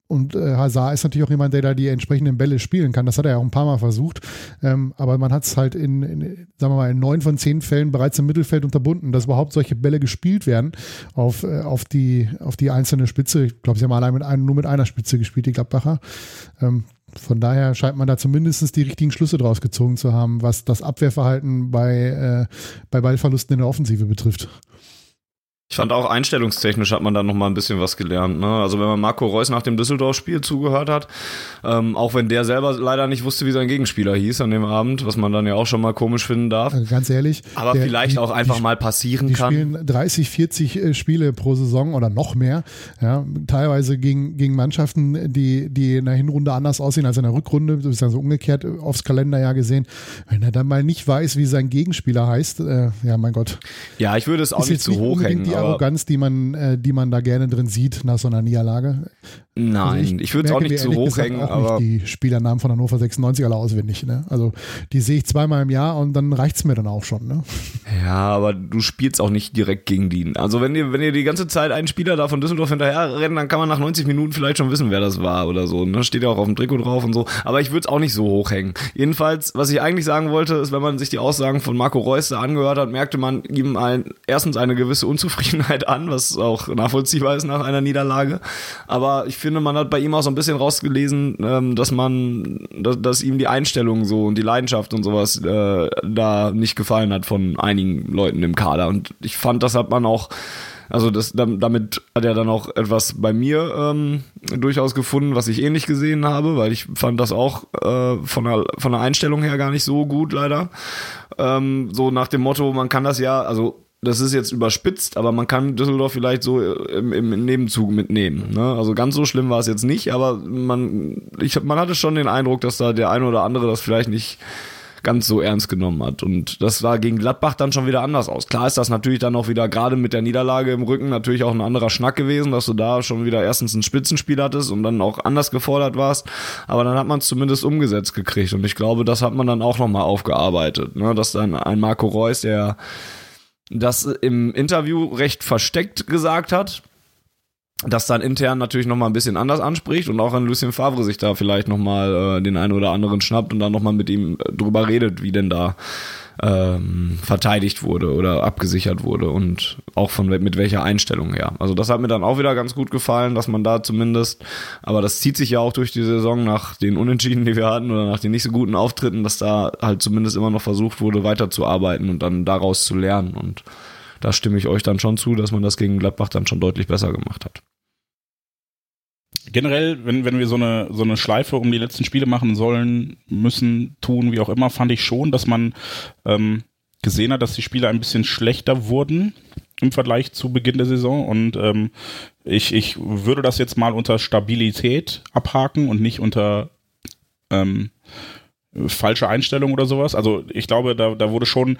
und äh, Hazard ist natürlich auch jemand, der da die entsprechenden Bälle spielen kann. Das hat er ja auch ein paar Mal versucht. Ähm, aber man hat es halt in, in, sagen wir mal, in neun von zehn Fällen bereits im Mittelfeld unterbunden, dass überhaupt solche Bälle gespielt werden auf, äh, auf, die, auf die einzelne Spitze. Ich glaube, sie haben allein mit ein, nur mit einer Spitze gespielt, die Gladbacher. Ähm, von daher scheint man da zumindest die richtigen Schlüsse draus gezogen zu haben, was das Abwehrverhalten bei, äh, bei Ballverlusten in der Offensive betrifft. Ich fand auch einstellungstechnisch hat man da noch mal ein bisschen was gelernt. Ne? Also wenn man Marco Reus nach dem Düsseldorf-Spiel zugehört hat, ähm, auch wenn der selber leider nicht wusste, wie sein Gegenspieler hieß an dem Abend, was man dann ja auch schon mal komisch finden darf. Also ganz ehrlich. Aber der, vielleicht die, auch einfach die, mal passieren die kann. Die spielen 30, 40 äh, Spiele pro Saison oder noch mehr. Ja, teilweise gegen, gegen Mannschaften, die, die in der Hinrunde anders aussehen als in der Rückrunde. Das ist also umgekehrt aufs Kalenderjahr gesehen. Wenn er dann mal nicht weiß, wie sein Gegenspieler heißt, äh, ja mein Gott. Ja, ich würde es auch nicht zu hoch hängen die Arroganz, die man, äh, die man da gerne drin sieht nach so einer Niederlage. Nein, also ich, ich würde es auch nicht zu hoch hängen. Aber nicht die Spielernamen von Hannover 96 alle auswendig. Ne? Also die sehe ich zweimal im Jahr und dann reicht es mir dann auch schon. Ne? Ja, aber du spielst auch nicht direkt gegen die. Also wenn ihr, wenn ihr die ganze Zeit einen Spieler da von Düsseldorf hinterher rennt, dann kann man nach 90 Minuten vielleicht schon wissen, wer das war oder so. Ne? Steht ja auch auf dem Trikot drauf und so. Aber ich würde es auch nicht so hoch hängen. Jedenfalls, was ich eigentlich sagen wollte, ist, wenn man sich die Aussagen von Marco Reus da angehört hat, merkte man ihm ein, erstens eine gewisse Unzufriedenheit an, was auch nachvollziehbar ist nach einer Niederlage. Aber ich finde, man hat bei ihm auch so ein bisschen rausgelesen, ähm, dass man, dass, ihm die Einstellung so und die Leidenschaft und sowas äh, da nicht gefallen hat von einigen Leuten im Kader. Und ich fand, das hat man auch also das, damit hat er dann auch etwas bei mir ähm, durchaus gefunden, was ich ähnlich gesehen habe, weil ich fand das auch äh, von, der, von der Einstellung her gar nicht so gut, leider. Ähm, so nach dem Motto, man kann das ja, also das ist jetzt überspitzt, aber man kann Düsseldorf vielleicht so im, im Nebenzug mitnehmen. Ne? Also ganz so schlimm war es jetzt nicht, aber man, ich, man hatte schon den Eindruck, dass da der eine oder andere das vielleicht nicht ganz so ernst genommen hat. Und das sah gegen Gladbach dann schon wieder anders aus. Klar ist das natürlich dann auch wieder gerade mit der Niederlage im Rücken natürlich auch ein anderer Schnack gewesen, dass du da schon wieder erstens ein Spitzenspiel hattest und dann auch anders gefordert warst. Aber dann hat man es zumindest umgesetzt gekriegt. Und ich glaube, das hat man dann auch nochmal aufgearbeitet. Ne? Dass dann ein Marco Reus, der das im Interview recht versteckt gesagt hat, das dann intern natürlich nochmal ein bisschen anders anspricht und auch an Lucien Favre sich da vielleicht nochmal äh, den einen oder anderen schnappt und dann nochmal mit ihm äh, drüber redet, wie denn da ähm, verteidigt wurde oder abgesichert wurde und auch von mit welcher Einstellung her. Also das hat mir dann auch wieder ganz gut gefallen, dass man da zumindest, aber das zieht sich ja auch durch die Saison nach den Unentschieden, die wir hatten oder nach den nicht so guten Auftritten, dass da halt zumindest immer noch versucht wurde, weiterzuarbeiten und dann daraus zu lernen und da stimme ich euch dann schon zu, dass man das gegen Gladbach dann schon deutlich besser gemacht hat generell, wenn, wenn wir so eine, so eine Schleife um die letzten Spiele machen sollen, müssen, tun, wie auch immer, fand ich schon, dass man ähm, gesehen hat, dass die Spiele ein bisschen schlechter wurden im Vergleich zu Beginn der Saison. Und ähm, ich, ich würde das jetzt mal unter Stabilität abhaken und nicht unter ähm, falsche Einstellung oder sowas. Also ich glaube, da, da wurde schon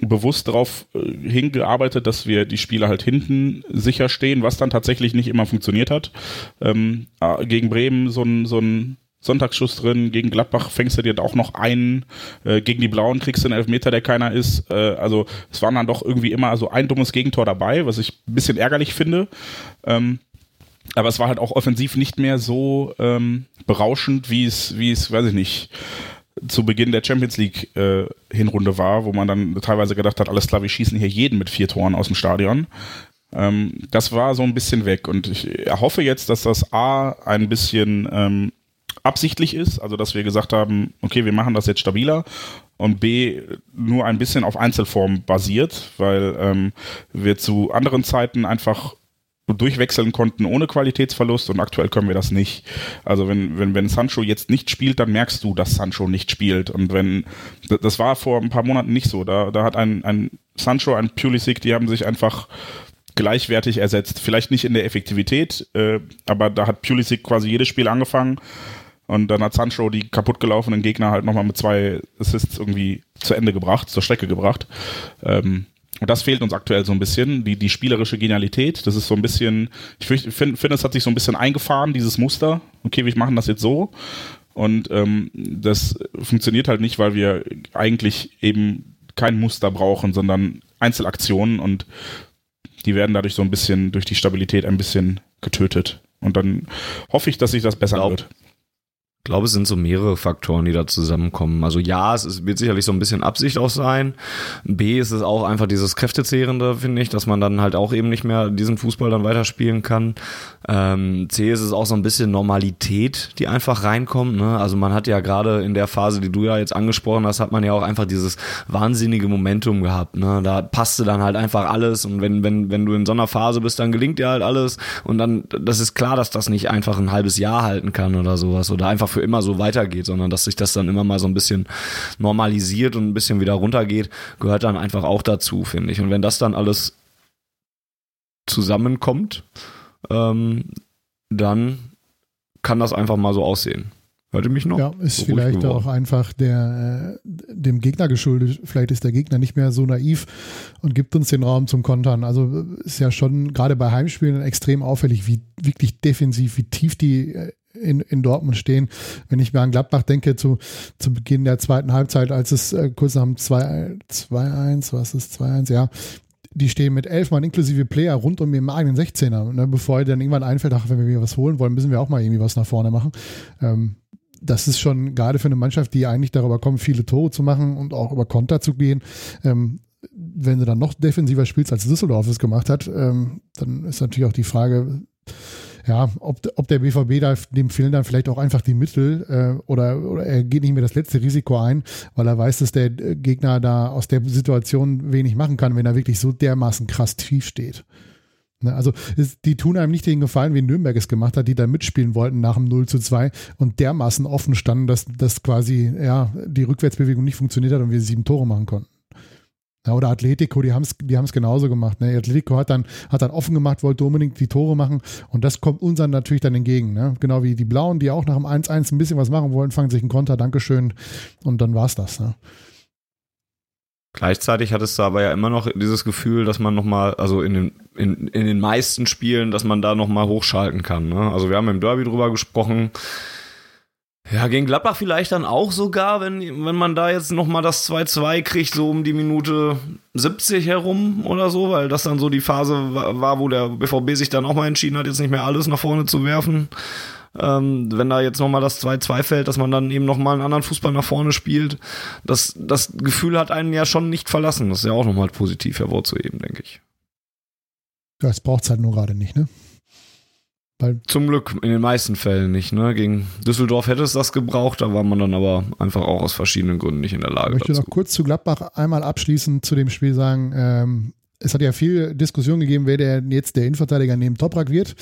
bewusst darauf äh, hingearbeitet, dass wir die Spieler halt hinten sicher stehen, was dann tatsächlich nicht immer funktioniert hat. Ähm, äh, gegen Bremen so ein, so ein Sonntagsschuss drin, gegen Gladbach fängst du dir auch noch einen, äh, gegen die Blauen kriegst du einen Elfmeter, der keiner ist. Äh, also es waren dann doch irgendwie immer so ein dummes Gegentor dabei, was ich ein bisschen ärgerlich finde. Ähm, aber es war halt auch offensiv nicht mehr so ähm, berauschend, wie es, wie es, weiß ich nicht, zu Beginn der Champions League äh, Hinrunde war, wo man dann teilweise gedacht hat, alles klar, wir schießen hier jeden mit vier Toren aus dem Stadion. Ähm, das war so ein bisschen weg und ich hoffe jetzt, dass das A ein bisschen ähm, absichtlich ist, also dass wir gesagt haben, okay, wir machen das jetzt stabiler und B nur ein bisschen auf Einzelform basiert, weil ähm, wir zu anderen Zeiten einfach durchwechseln konnten ohne Qualitätsverlust und aktuell können wir das nicht. Also wenn, wenn, wenn Sancho jetzt nicht spielt, dann merkst du, dass Sancho nicht spielt. Und wenn, das war vor ein paar Monaten nicht so. Da, da hat ein, ein Sancho, ein Pulisic, die haben sich einfach gleichwertig ersetzt. Vielleicht nicht in der Effektivität, äh, aber da hat Pulisic quasi jedes Spiel angefangen und dann hat Sancho die kaputtgelaufenen Gegner halt nochmal mit zwei Assists irgendwie zu Ende gebracht, zur Strecke gebracht. Ähm, und das fehlt uns aktuell so ein bisschen, die, die spielerische Genialität. Das ist so ein bisschen, ich finde, find, es hat sich so ein bisschen eingefahren, dieses Muster. Okay, wir machen das jetzt so. Und ähm, das funktioniert halt nicht, weil wir eigentlich eben kein Muster brauchen, sondern Einzelaktionen und die werden dadurch so ein bisschen durch die Stabilität ein bisschen getötet. Und dann hoffe ich, dass sich das besser wird. Ich glaube, es sind so mehrere Faktoren, die da zusammenkommen. Also ja, es ist, wird sicherlich so ein bisschen Absicht auch sein. B ist es auch einfach dieses Kräftezehrende, finde ich, dass man dann halt auch eben nicht mehr diesen Fußball dann weiterspielen kann. Ähm, C ist es auch so ein bisschen Normalität, die einfach reinkommt. Ne? Also man hat ja gerade in der Phase, die du ja jetzt angesprochen hast, hat man ja auch einfach dieses wahnsinnige Momentum gehabt. Ne? Da passte dann halt einfach alles und wenn, wenn, wenn du in so einer Phase bist, dann gelingt dir halt alles und dann, das ist klar, dass das nicht einfach ein halbes Jahr halten kann oder sowas oder einfach für immer so weitergeht, sondern dass sich das dann immer mal so ein bisschen normalisiert und ein bisschen wieder runtergeht, gehört dann einfach auch dazu, finde ich. Und wenn das dann alles zusammenkommt, ähm, dann kann das einfach mal so aussehen. Hört ihr mich noch? Ja, ist so vielleicht auch einfach der, äh, dem Gegner geschuldet. Vielleicht ist der Gegner nicht mehr so naiv und gibt uns den Raum zum Kontern. Also ist ja schon gerade bei Heimspielen extrem auffällig, wie wirklich defensiv, wie tief die äh, in, in Dortmund stehen. Wenn ich mir an Gladbach denke, zu, zu Beginn der zweiten Halbzeit, als es äh, kurz nach dem 2-1, was ist 2-1, ja, die stehen mit elf Mann inklusive Player rund um ihren eigenen 16er, ne, bevor dann irgendwann einfällt, ach, wenn wir was holen wollen, müssen wir auch mal irgendwie was nach vorne machen. Ähm, das ist schon gerade für eine Mannschaft, die eigentlich darüber kommt, viele Tore zu machen und auch über Konter zu gehen. Ähm, wenn du dann noch defensiver spielst, als Düsseldorf es gemacht hat, ähm, dann ist natürlich auch die Frage, ja, ob, ob der BVB da, dem fehlen dann vielleicht auch einfach die Mittel äh, oder, oder er geht nicht mehr das letzte Risiko ein, weil er weiß, dass der Gegner da aus der Situation wenig machen kann, wenn er wirklich so dermaßen krass tief steht. Ne, also die tun einem nicht den Gefallen, wie Nürnberg es gemacht hat, die da mitspielen wollten nach dem 0 zu 2 und dermaßen offen standen, dass, dass quasi ja, die Rückwärtsbewegung nicht funktioniert hat und wir sieben Tore machen konnten. Ja, oder Atletico, die haben es die haben's genauso gemacht. Ne? Atletico hat dann, hat dann offen gemacht, wollte unbedingt die Tore machen und das kommt uns dann natürlich dann entgegen. Ne? Genau wie die Blauen, die auch nach dem 1-1 ein bisschen was machen wollen, fangen sich einen Konter, Dankeschön und dann war's das. Ne? Gleichzeitig hattest du aber ja immer noch dieses Gefühl, dass man nochmal, also in den, in, in den meisten Spielen, dass man da nochmal hochschalten kann. Ne? Also wir haben im Derby drüber gesprochen, ja, gegen Gladbach vielleicht dann auch sogar, wenn, wenn man da jetzt nochmal das 2-2 kriegt, so um die Minute 70 herum oder so, weil das dann so die Phase war, wo der BVB sich dann auch mal entschieden hat, jetzt nicht mehr alles nach vorne zu werfen. Ähm, wenn da jetzt nochmal das 2-2 fällt, dass man dann eben nochmal einen anderen Fußball nach vorne spielt. Das, das Gefühl hat einen ja schon nicht verlassen. Das ist ja auch nochmal positiv hervorzuheben, denke ich. Ja, es braucht es halt nur gerade nicht, ne? Weil Zum Glück in den meisten Fällen nicht. Ne? Gegen Düsseldorf hätte es das gebraucht, da war man dann aber einfach auch aus verschiedenen Gründen nicht in der Lage. Ich möchte dazu. noch kurz zu Gladbach einmal abschließend zu dem Spiel sagen, ähm, es hat ja viel Diskussion gegeben, wer der jetzt der Innenverteidiger neben Toprak wird.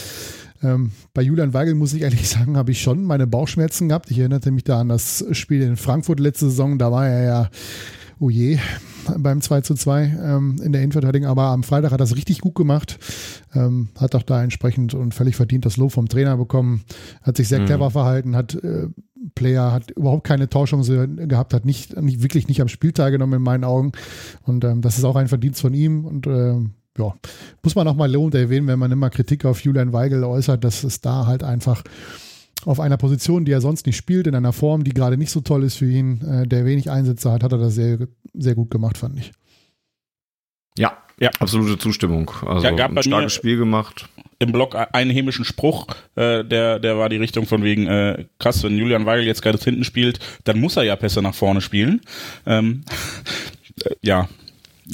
Ähm, bei Julian Weigel muss ich ehrlich [LAUGHS] sagen, habe ich schon meine Bauchschmerzen gehabt. Ich erinnerte mich da an das Spiel in Frankfurt letzte Saison, da war er ja, oh je, beim 2 zu 2 ähm, in der Innenverteidigung, aber am Freitag hat er es richtig gut gemacht, ähm, hat auch da entsprechend und völlig verdient das Lob vom Trainer bekommen, hat sich sehr mhm. clever verhalten, hat äh, Player, hat überhaupt keine Torchance gehabt, hat nicht, nicht wirklich nicht am Spiel teilgenommen in meinen Augen und ähm, das ist auch ein Verdienst von ihm und äh, ja, muss man auch mal lobend erwähnen, wenn man immer Kritik auf Julian Weigel äußert, dass es da halt einfach auf einer Position, die er sonst nicht spielt, in einer Form, die gerade nicht so toll ist für ihn, äh, der wenig Einsätze hat, hat er das sehr, sehr gut gemacht, fand ich. Ja, ja, absolute Zustimmung. Also ja, gab ein starkes Spiel gemacht. Im Blog einen hämischen Spruch, äh, der, der war die Richtung von wegen, äh, krass, wenn Julian Weigel jetzt gerade hinten spielt, dann muss er ja Pässe nach vorne spielen. Ähm, [LAUGHS] ja,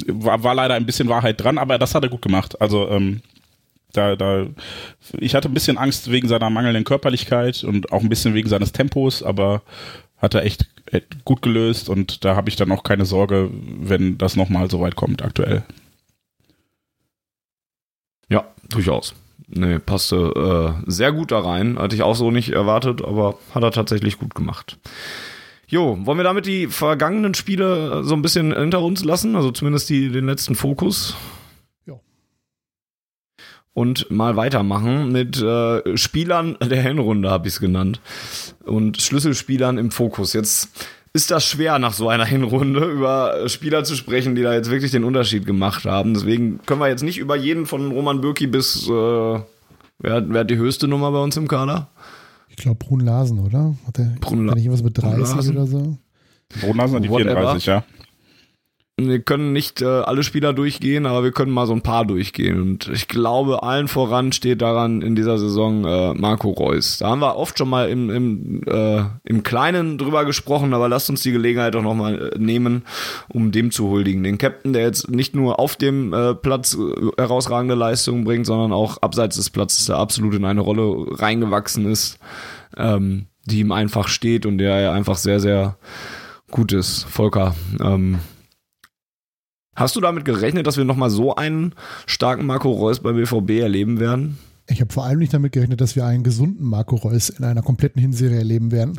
war, war leider ein bisschen Wahrheit dran, aber das hat er gut gemacht. Also ähm, da, da, ich hatte ein bisschen Angst wegen seiner mangelnden Körperlichkeit und auch ein bisschen wegen seines Tempos, aber hat er echt gut gelöst und da habe ich dann auch keine Sorge, wenn das nochmal so weit kommt aktuell. Ja, durchaus. Nee, passte äh, sehr gut da rein. Hatte ich auch so nicht erwartet, aber hat er tatsächlich gut gemacht. Jo, wollen wir damit die vergangenen Spiele so ein bisschen hinter uns lassen? Also zumindest die, den letzten Fokus? Und mal weitermachen mit äh, Spielern der Hinrunde, habe ich es genannt. Und Schlüsselspielern im Fokus. Jetzt ist das schwer, nach so einer Hinrunde über Spieler zu sprechen, die da jetzt wirklich den Unterschied gemacht haben. Deswegen können wir jetzt nicht über jeden von Roman Bürki bis, äh, wer, wer hat die höchste Nummer bei uns im Kader? Ich glaube Brun Larsen, oder? Hat der Brun nicht was mit 30 oder so? Brun Larsen hat die Whatever. 34, ja wir können nicht äh, alle Spieler durchgehen, aber wir können mal so ein paar durchgehen. Und ich glaube, allen voran steht daran in dieser Saison äh, Marco Reus. Da haben wir oft schon mal im, im, äh, im Kleinen drüber gesprochen, aber lasst uns die Gelegenheit doch nochmal äh, nehmen, um dem zu huldigen. Den Captain, der jetzt nicht nur auf dem äh, Platz äh, herausragende Leistungen bringt, sondern auch abseits des Platzes da absolut in eine Rolle reingewachsen ist, ähm, die ihm einfach steht und der ja einfach sehr, sehr gut ist. Volker, ähm, Hast du damit gerechnet, dass wir nochmal so einen starken Marco Reus beim BVB erleben werden? Ich habe vor allem nicht damit gerechnet, dass wir einen gesunden Marco Reus in einer kompletten Hinserie erleben werden.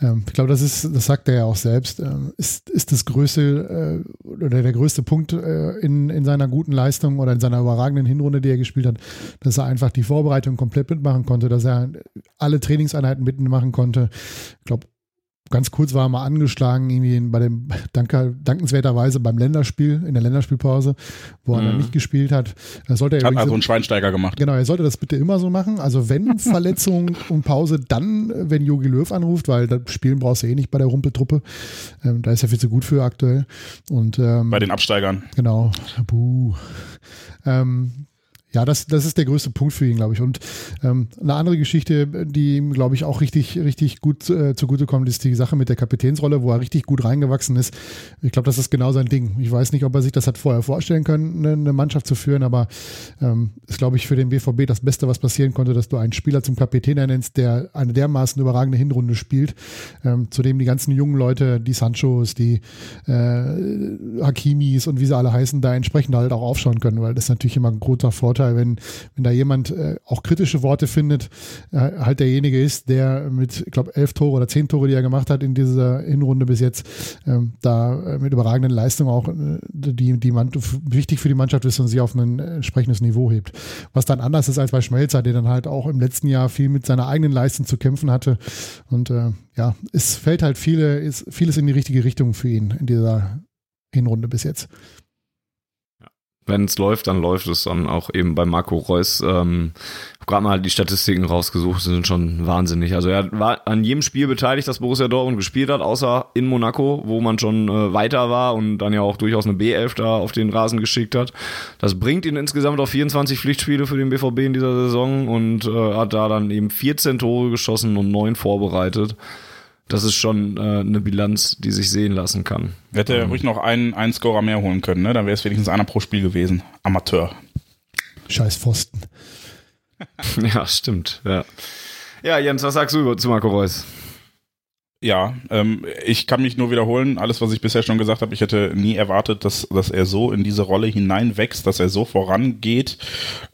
Ähm, ich glaube, das ist, das sagt er ja auch selbst, ähm, ist, ist das größte äh, oder der größte Punkt äh, in, in seiner guten Leistung oder in seiner überragenden Hinrunde, die er gespielt hat, dass er einfach die Vorbereitung komplett mitmachen konnte, dass er alle Trainingseinheiten mitmachen konnte. Ich glaube, ganz kurz war er mal angeschlagen, irgendwie bei dem, danke, dankenswerterweise beim Länderspiel, in der Länderspielpause, wo er mhm. dann nicht gespielt hat. Er sollte hat also einen Schweinsteiger gemacht. Genau, er sollte das bitte immer so machen. Also wenn [LAUGHS] Verletzung und Pause, dann, wenn Jogi Löw anruft, weil das Spielen brauchst du eh nicht bei der Rumpeltruppe. Ähm, da ist er viel zu gut für aktuell. Und, ähm, bei den Absteigern. Genau. Buh. Ähm, ja, das, das ist der größte Punkt für ihn, glaube ich. Und ähm, eine andere Geschichte, die ihm, glaube ich, auch richtig, richtig gut äh, zugutekommt, ist die Sache mit der Kapitänsrolle, wo er richtig gut reingewachsen ist. Ich glaube, das ist genau sein Ding. Ich weiß nicht, ob er sich das hat vorher vorstellen können, eine, eine Mannschaft zu führen, aber ähm, ist, glaube ich, für den BVB das Beste, was passieren konnte, dass du einen Spieler zum Kapitän ernennst, der eine dermaßen überragende Hinrunde spielt, ähm, zu dem die ganzen jungen Leute, die Sanchos, die äh, Hakimis und wie sie alle heißen, da entsprechend halt auch aufschauen können, weil das ist natürlich immer ein großer Vorteil Vorteil, wenn, wenn da jemand äh, auch kritische Worte findet, äh, halt derjenige ist, der mit, ich glaube, elf Tore oder zehn Tore, die er gemacht hat in dieser Hinrunde bis jetzt, ähm, da äh, mit überragenden Leistungen auch äh, die, die man, wichtig für die Mannschaft ist und sie auf ein entsprechendes Niveau hebt. Was dann anders ist als bei Schmelzer, der dann halt auch im letzten Jahr viel mit seiner eigenen Leistung zu kämpfen hatte. Und äh, ja, es fällt halt viele, ist vieles in die richtige Richtung für ihn in dieser Hinrunde bis jetzt wenn es läuft, dann läuft es dann auch eben bei Marco Reus. Ähm, gerade mal die Statistiken rausgesucht, sind schon wahnsinnig. Also er war an jedem Spiel beteiligt, das Borussia Dortmund gespielt hat, außer in Monaco, wo man schon äh, weiter war und dann ja auch durchaus eine B11 da auf den Rasen geschickt hat. Das bringt ihn insgesamt auf 24 Pflichtspiele für den BVB in dieser Saison und äh, hat da dann eben 14 Tore geschossen und 9 vorbereitet das ist schon äh, eine Bilanz, die sich sehen lassen kann. Hätte ähm. ruhig noch einen, einen Scorer mehr holen können, ne? Dann wäre es wenigstens einer pro Spiel gewesen. Amateur. Scheiß Pfosten. [LAUGHS] ja, stimmt. Ja. ja, Jens, was sagst du zu Marco Reus? Ja, ähm, ich kann mich nur wiederholen, alles, was ich bisher schon gesagt habe, ich hätte nie erwartet, dass, dass er so in diese Rolle hineinwächst, dass er so vorangeht.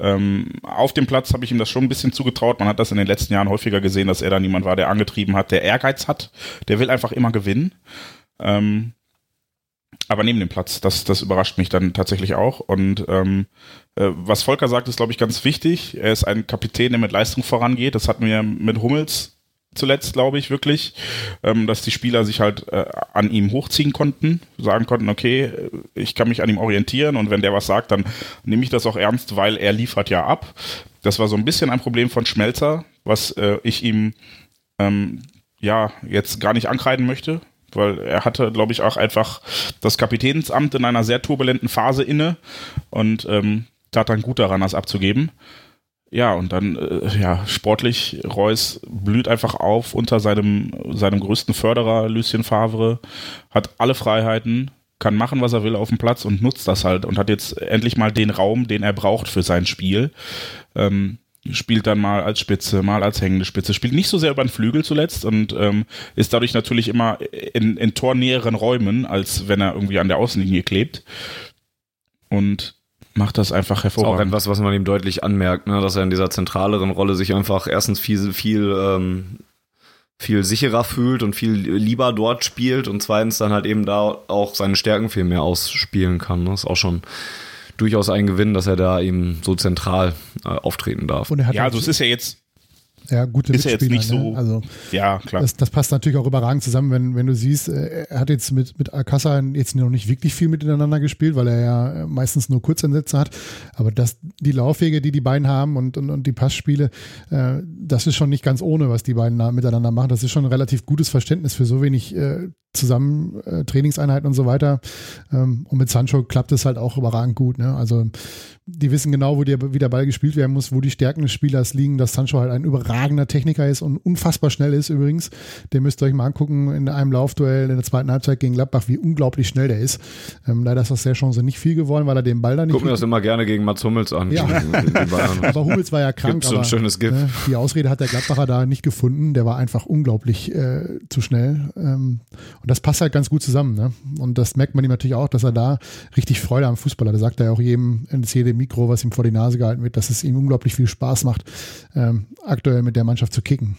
Ähm, auf dem Platz habe ich ihm das schon ein bisschen zugetraut. Man hat das in den letzten Jahren häufiger gesehen, dass er da niemand war, der angetrieben hat, der Ehrgeiz hat, der will einfach immer gewinnen. Ähm, aber neben dem Platz, das, das überrascht mich dann tatsächlich auch. Und ähm, äh, was Volker sagt, ist, glaube ich, ganz wichtig. Er ist ein Kapitän, der mit Leistung vorangeht. Das hatten wir mit Hummels zuletzt, glaube ich, wirklich, ähm, dass die Spieler sich halt äh, an ihm hochziehen konnten, sagen konnten, okay, ich kann mich an ihm orientieren und wenn der was sagt, dann nehme ich das auch ernst, weil er liefert ja ab. Das war so ein bisschen ein Problem von Schmelzer, was äh, ich ihm ähm, ja jetzt gar nicht ankreiden möchte, weil er hatte, glaube ich, auch einfach das Kapitänsamt in einer sehr turbulenten Phase inne und ähm, tat dann gut daran, das abzugeben. Ja, und dann, äh, ja, sportlich, Reus blüht einfach auf unter seinem, seinem größten Förderer, Lucien Favre, hat alle Freiheiten, kann machen, was er will auf dem Platz und nutzt das halt und hat jetzt endlich mal den Raum, den er braucht für sein Spiel. Ähm, spielt dann mal als Spitze, mal als hängende Spitze, spielt nicht so sehr über den Flügel zuletzt und ähm, ist dadurch natürlich immer in, in tornäheren Räumen, als wenn er irgendwie an der Außenlinie klebt. Und macht das einfach hervorragend. Das ist auch etwas, was man ihm deutlich anmerkt, ne? dass er in dieser zentraleren Rolle sich einfach erstens viel, viel, ähm, viel sicherer fühlt und viel lieber dort spielt und zweitens dann halt eben da auch seine Stärken viel mehr ausspielen kann. Das ist auch schon durchaus ein Gewinn, dass er da eben so zentral äh, auftreten darf. ja, also es ist ja jetzt ja, gute ist Mitspieler. Ist jetzt nicht ne? so. Also, ja, klar. Das, das, passt natürlich auch überragend zusammen, wenn, wenn du siehst, äh, er hat jetzt mit, mit Alcázar jetzt noch nicht wirklich viel miteinander gespielt, weil er ja meistens nur Kurzeinsätze hat. Aber das, die Laufwege, die die beiden haben und, und, und die Passspiele, äh, das ist schon nicht ganz ohne, was die beiden miteinander machen. Das ist schon ein relativ gutes Verständnis für so wenig äh, zusammen äh, Trainingseinheiten und so weiter. Ähm, und mit Sancho klappt es halt auch überragend gut. Ne? Also die wissen genau, wo der, wie der Ball gespielt werden muss, wo die Stärken des Spielers liegen, dass Sancho halt ein überragender Techniker ist und unfassbar schnell ist übrigens. Den müsst ihr euch mal angucken in einem Laufduell in der zweiten Halbzeit gegen Gladbach, wie unglaublich schnell der ist. Ähm, leider ist aus der Chance nicht viel geworden, weil er den Ball da nicht. Guck mir das immer gerne gegen Mats Hummels an. Ja. [LAUGHS] [LAUGHS] aber Hummels war ja krank. Gibt's so ein schönes Gift. Ne, die Ausrede hat der Gladbacher da nicht gefunden. Der war einfach unglaublich äh, zu schnell. Ähm, und das passt halt ganz gut zusammen. Ne? Und das merkt man ihm natürlich auch, dass er da richtig Freude am Fußball hat. Da sagt er auch jedem, in jedem Mikro, was ihm vor die Nase gehalten wird, dass es ihm unglaublich viel Spaß macht, ähm, aktuell mit der Mannschaft zu kicken.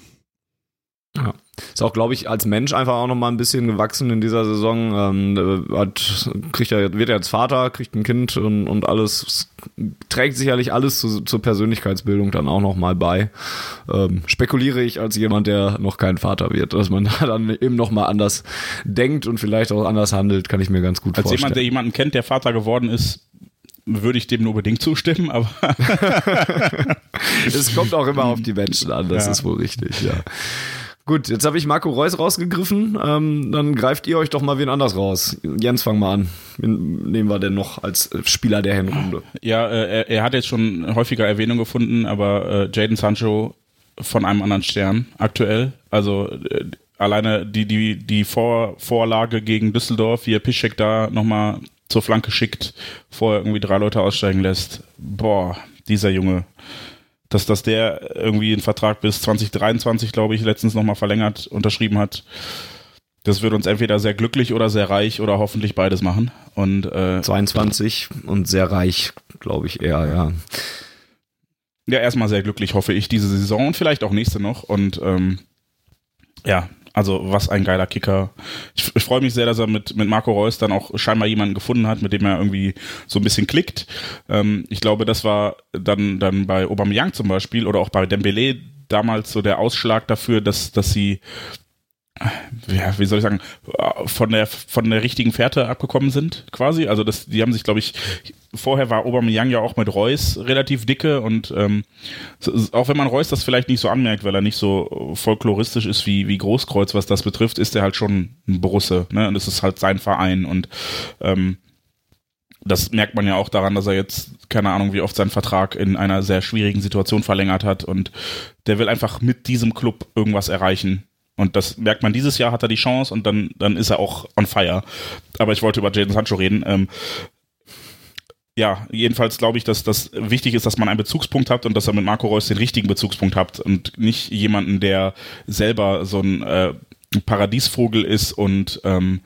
Ja. Ist auch, glaube ich, als Mensch einfach auch noch mal ein bisschen gewachsen in dieser Saison. Ähm, hat, kriegt er, wird er jetzt Vater, kriegt ein Kind und, und alles, trägt sicherlich alles zu, zur Persönlichkeitsbildung dann auch noch mal bei. Ähm, spekuliere ich als jemand, der noch kein Vater wird, dass man [LAUGHS] da dann eben noch mal anders denkt und vielleicht auch anders handelt, kann ich mir ganz gut als vorstellen. Als jemand, der jemanden kennt, der Vater geworden ist, würde ich dem nur bedingt zustimmen, aber. [LAUGHS] es kommt auch immer auf die Menschen an, das ja. ist wohl richtig, ja. Gut, jetzt habe ich Marco Reus rausgegriffen. Ähm, dann greift ihr euch doch mal wen anders raus. Jens, fang mal an. Wen nehmen wir denn noch als Spieler der Hinrunde? Ja, äh, er, er, hat jetzt schon häufiger Erwähnung gefunden, aber äh, Jaden Sancho von einem anderen Stern aktuell. Also äh, alleine die, die, die Vor Vorlage gegen Düsseldorf, wie er Piszek da nochmal zur Flanke schickt, vorher irgendwie drei Leute aussteigen lässt. Boah, dieser Junge. Dass, dass der irgendwie einen Vertrag bis 2023, glaube ich, letztens nochmal verlängert, unterschrieben hat. Das wird uns entweder sehr glücklich oder sehr reich oder hoffentlich beides machen. Und äh, 22 und sehr reich, glaube ich eher, ja. ja, erstmal sehr glücklich, hoffe ich, diese Saison und vielleicht auch nächste noch. Und ähm, ja, also was ein geiler Kicker. Ich, ich freue mich sehr, dass er mit, mit Marco Reus dann auch scheinbar jemanden gefunden hat, mit dem er irgendwie so ein bisschen klickt. Ähm, ich glaube, das war dann, dann bei Aubameyang zum Beispiel oder auch bei Dembele damals so der Ausschlag dafür, dass, dass sie ja, wie soll ich sagen, von der von der richtigen Fährte abgekommen sind, quasi. Also das, die haben sich, glaube ich, vorher war Aubameyang ja auch mit Reus relativ dicke und ähm, auch wenn man Reus das vielleicht nicht so anmerkt, weil er nicht so folkloristisch ist wie wie Großkreuz, was das betrifft, ist er halt schon ein Borusse, ne? Und das ist halt sein Verein und ähm, das merkt man ja auch daran, dass er jetzt, keine Ahnung, wie oft seinen Vertrag in einer sehr schwierigen Situation verlängert hat und der will einfach mit diesem Club irgendwas erreichen und das merkt man dieses Jahr, hat er die Chance und dann, dann ist er auch on fire. Aber ich wollte über Jaden Sancho reden. Ähm, ja, jedenfalls glaube ich, dass das wichtig ist, dass man einen Bezugspunkt hat und dass er mit Marco Reus den richtigen Bezugspunkt hat und nicht jemanden, der selber so ein äh, Paradiesvogel ist und ähm,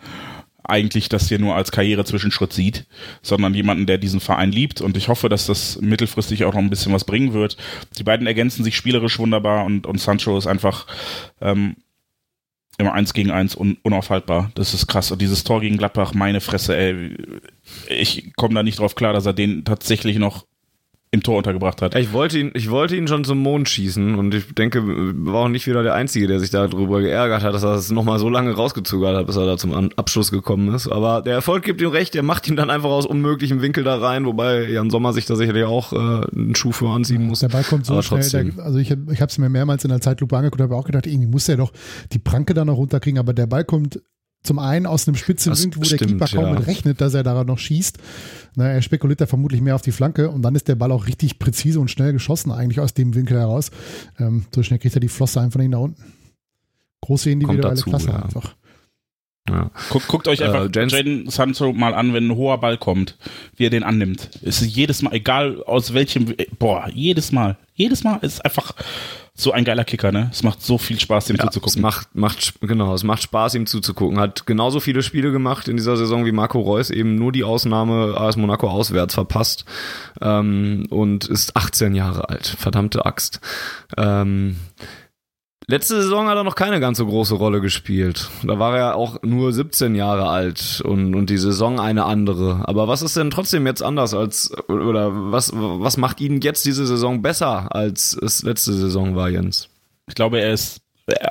eigentlich das hier nur als Karriere-Zwischenschritt sieht, sondern jemanden, der diesen Verein liebt. Und ich hoffe, dass das mittelfristig auch noch ein bisschen was bringen wird. Die beiden ergänzen sich spielerisch wunderbar und, und Sancho ist einfach ähm, immer eins gegen eins un unaufhaltbar. Das ist krass. Und dieses Tor gegen Gladbach, meine Fresse, ey, ich komme da nicht drauf klar, dass er den tatsächlich noch im Tor untergebracht hat. Ich wollte ihn, ich wollte ihn schon zum Mond schießen und ich denke, war auch nicht wieder der Einzige, der sich darüber geärgert hat, dass er es nochmal so lange rausgezögert hat, bis er da zum Abschluss gekommen ist. Aber der Erfolg gibt ihm recht, er macht ihn dann einfach aus unmöglichem Winkel da rein, wobei Jan Sommer sich da sicherlich auch äh, einen Schuh für anziehen muss. Der Ball kommt so schnell, der, also ich, ich habe es mir mehrmals in der Zeitlupe angeguckt, habe auch gedacht, irgendwie muss er doch die Pranke da noch runterkriegen, aber der Ball kommt zum einen aus einem spitzen Winkel, wo stimmt, der Keeper kaum ja. mit rechnet, dass er daran noch schießt. Na, er spekuliert da vermutlich mehr auf die Flanke und dann ist der Ball auch richtig präzise und schnell geschossen, eigentlich aus dem Winkel heraus. Ähm, so schnell kriegt er die Flosse einfach nicht nach unten. Große individuelle dazu, Klasse ja. einfach. Ja. Guckt, guckt, euch einfach äh, Jaden Sancho mal an, wenn ein hoher Ball kommt, wie er den annimmt. Es ist jedes Mal, egal aus welchem, boah, jedes Mal, jedes Mal ist einfach so ein geiler Kicker, ne? Es macht so viel Spaß, ihm ja, zuzugucken. Es macht, macht, genau, es macht Spaß, ihm zuzugucken. Hat genauso viele Spiele gemacht in dieser Saison wie Marco Reus, eben nur die Ausnahme AS Monaco auswärts verpasst ähm, und ist 18 Jahre alt. Verdammte Axt. Ähm, Letzte Saison hat er noch keine ganz so große Rolle gespielt. Da war er auch nur 17 Jahre alt und, und die Saison eine andere. Aber was ist denn trotzdem jetzt anders als, oder was, was macht ihn jetzt diese Saison besser, als es letzte Saison war, Jens? Ich glaube, er ist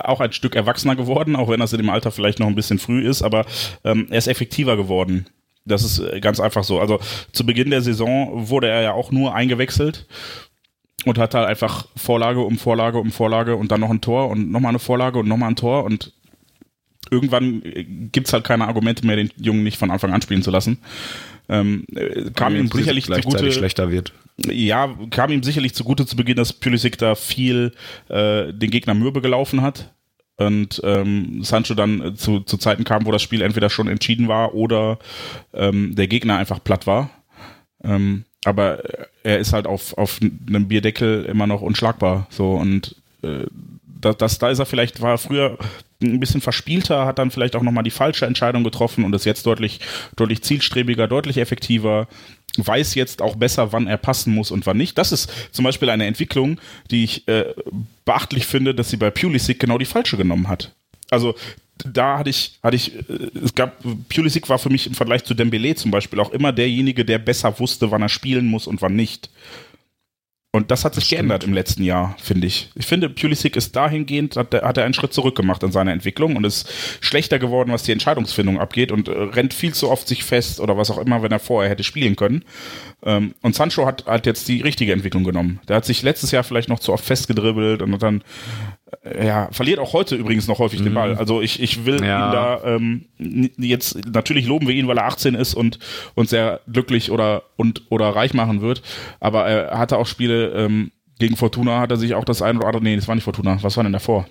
auch ein Stück erwachsener geworden, auch wenn das in dem Alter vielleicht noch ein bisschen früh ist, aber ähm, er ist effektiver geworden. Das ist ganz einfach so. Also zu Beginn der Saison wurde er ja auch nur eingewechselt und hat halt einfach Vorlage um Vorlage um Vorlage und dann noch ein Tor und nochmal eine Vorlage und nochmal ein Tor und irgendwann gibt's halt keine Argumente mehr, den Jungen nicht von Anfang an spielen zu lassen. Ähm, äh, kam ihm sicherlich zugute, schlechter wird. Ja, kam ihm sicherlich zugute zu Beginn, dass Pulisic da viel äh, den Gegner mürbe gelaufen hat und ähm, Sancho dann zu, zu Zeiten kam, wo das Spiel entweder schon entschieden war oder ähm, der Gegner einfach platt war. Ähm, aber er ist halt auf, auf einem Bierdeckel immer noch unschlagbar. So und äh, das, das, da ist er vielleicht, war er früher ein bisschen verspielter, hat dann vielleicht auch nochmal die falsche Entscheidung getroffen und ist jetzt deutlich, deutlich zielstrebiger, deutlich effektiver, weiß jetzt auch besser, wann er passen muss und wann nicht. Das ist zum Beispiel eine Entwicklung, die ich äh, beachtlich finde, dass sie bei Pulisic genau die falsche genommen hat. Also da hatte ich, hatte ich, äh, es gab, Pulisic war für mich im Vergleich zu Dembele zum Beispiel auch immer derjenige, der besser wusste, wann er spielen muss und wann nicht. Und das hat sich das geändert im letzten Jahr, finde ich. Ich finde, Pulisic ist dahingehend, hat, hat er einen Schritt zurück gemacht in seiner Entwicklung und ist schlechter geworden, was die Entscheidungsfindung abgeht und äh, rennt viel zu oft sich fest oder was auch immer, wenn er vorher hätte spielen können. Ähm, und Sancho hat, hat jetzt die richtige Entwicklung genommen. Der hat sich letztes Jahr vielleicht noch zu oft festgedribbelt und hat dann ja, verliert auch heute übrigens noch häufig mhm. den Ball. Also ich, ich will ja. ihn da ähm, jetzt, natürlich loben wir ihn, weil er 18 ist und, und sehr glücklich oder, und, oder reich machen wird. Aber er hatte auch Spiele ähm, gegen Fortuna, hat er sich auch das ein oder andere, nee, das war nicht Fortuna, was war denn davor?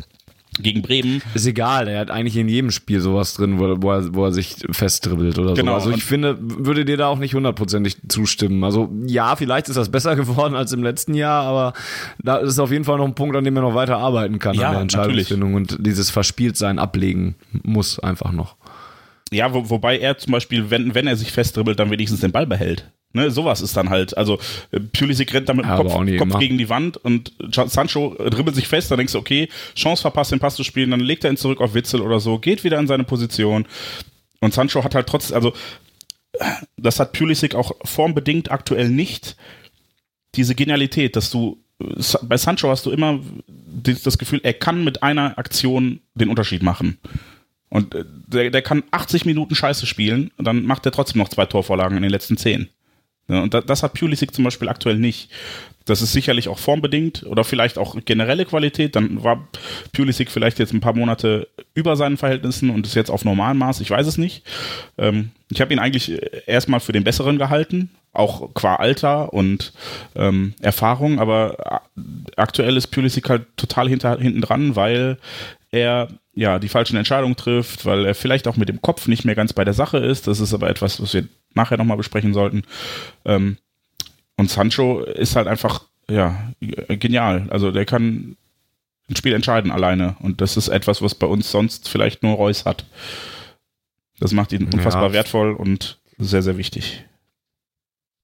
Gegen Bremen. Ist egal, er hat eigentlich in jedem Spiel sowas drin, wo, er, wo er sich festdribbelt oder genau. so. Also ich finde, würde dir da auch nicht hundertprozentig zustimmen. Also ja, vielleicht ist das besser [LAUGHS] geworden als im letzten Jahr, aber da ist auf jeden Fall noch ein Punkt, an dem er noch weiter arbeiten kann ja, an der Entscheidungsfindung und dieses Verspieltsein ablegen muss einfach noch. Ja, wo, wobei er zum Beispiel, wenn, wenn er sich festdribbelt, dann wenigstens den Ball behält. Ne, sowas ist dann halt, also äh, Pulisic rennt damit Kopf, Kopf gegen die Wand und Sancho dribbelt sich fest, dann denkst du, okay, Chance verpasst, den Pass zu spielen, dann legt er ihn zurück auf Witzel oder so, geht wieder in seine Position und Sancho hat halt trotzdem, also das hat Pulisic auch formbedingt aktuell nicht, diese Genialität, dass du bei Sancho hast du immer das Gefühl, er kann mit einer Aktion den Unterschied machen. Und äh, der, der kann 80 Minuten Scheiße spielen und dann macht er trotzdem noch zwei Torvorlagen in den letzten zehn. Ja, und das hat Pulisic zum Beispiel aktuell nicht. Das ist sicherlich auch formbedingt oder vielleicht auch generelle Qualität. Dann war Pulisic vielleicht jetzt ein paar Monate über seinen Verhältnissen und ist jetzt auf normalem Maß. Ich weiß es nicht. Ähm, ich habe ihn eigentlich erstmal für den Besseren gehalten, auch qua Alter und ähm, Erfahrung. Aber aktuell ist Pulisic halt total hinter, hinten dran, weil er ja die falschen Entscheidungen trifft, weil er vielleicht auch mit dem Kopf nicht mehr ganz bei der Sache ist. Das ist aber etwas, was wir nachher nochmal besprechen sollten. Ähm, und Sancho ist halt einfach, ja, genial. Also der kann ein Spiel entscheiden alleine. Und das ist etwas, was bei uns sonst vielleicht nur Reus hat. Das macht ihn unfassbar ja. wertvoll und sehr, sehr wichtig.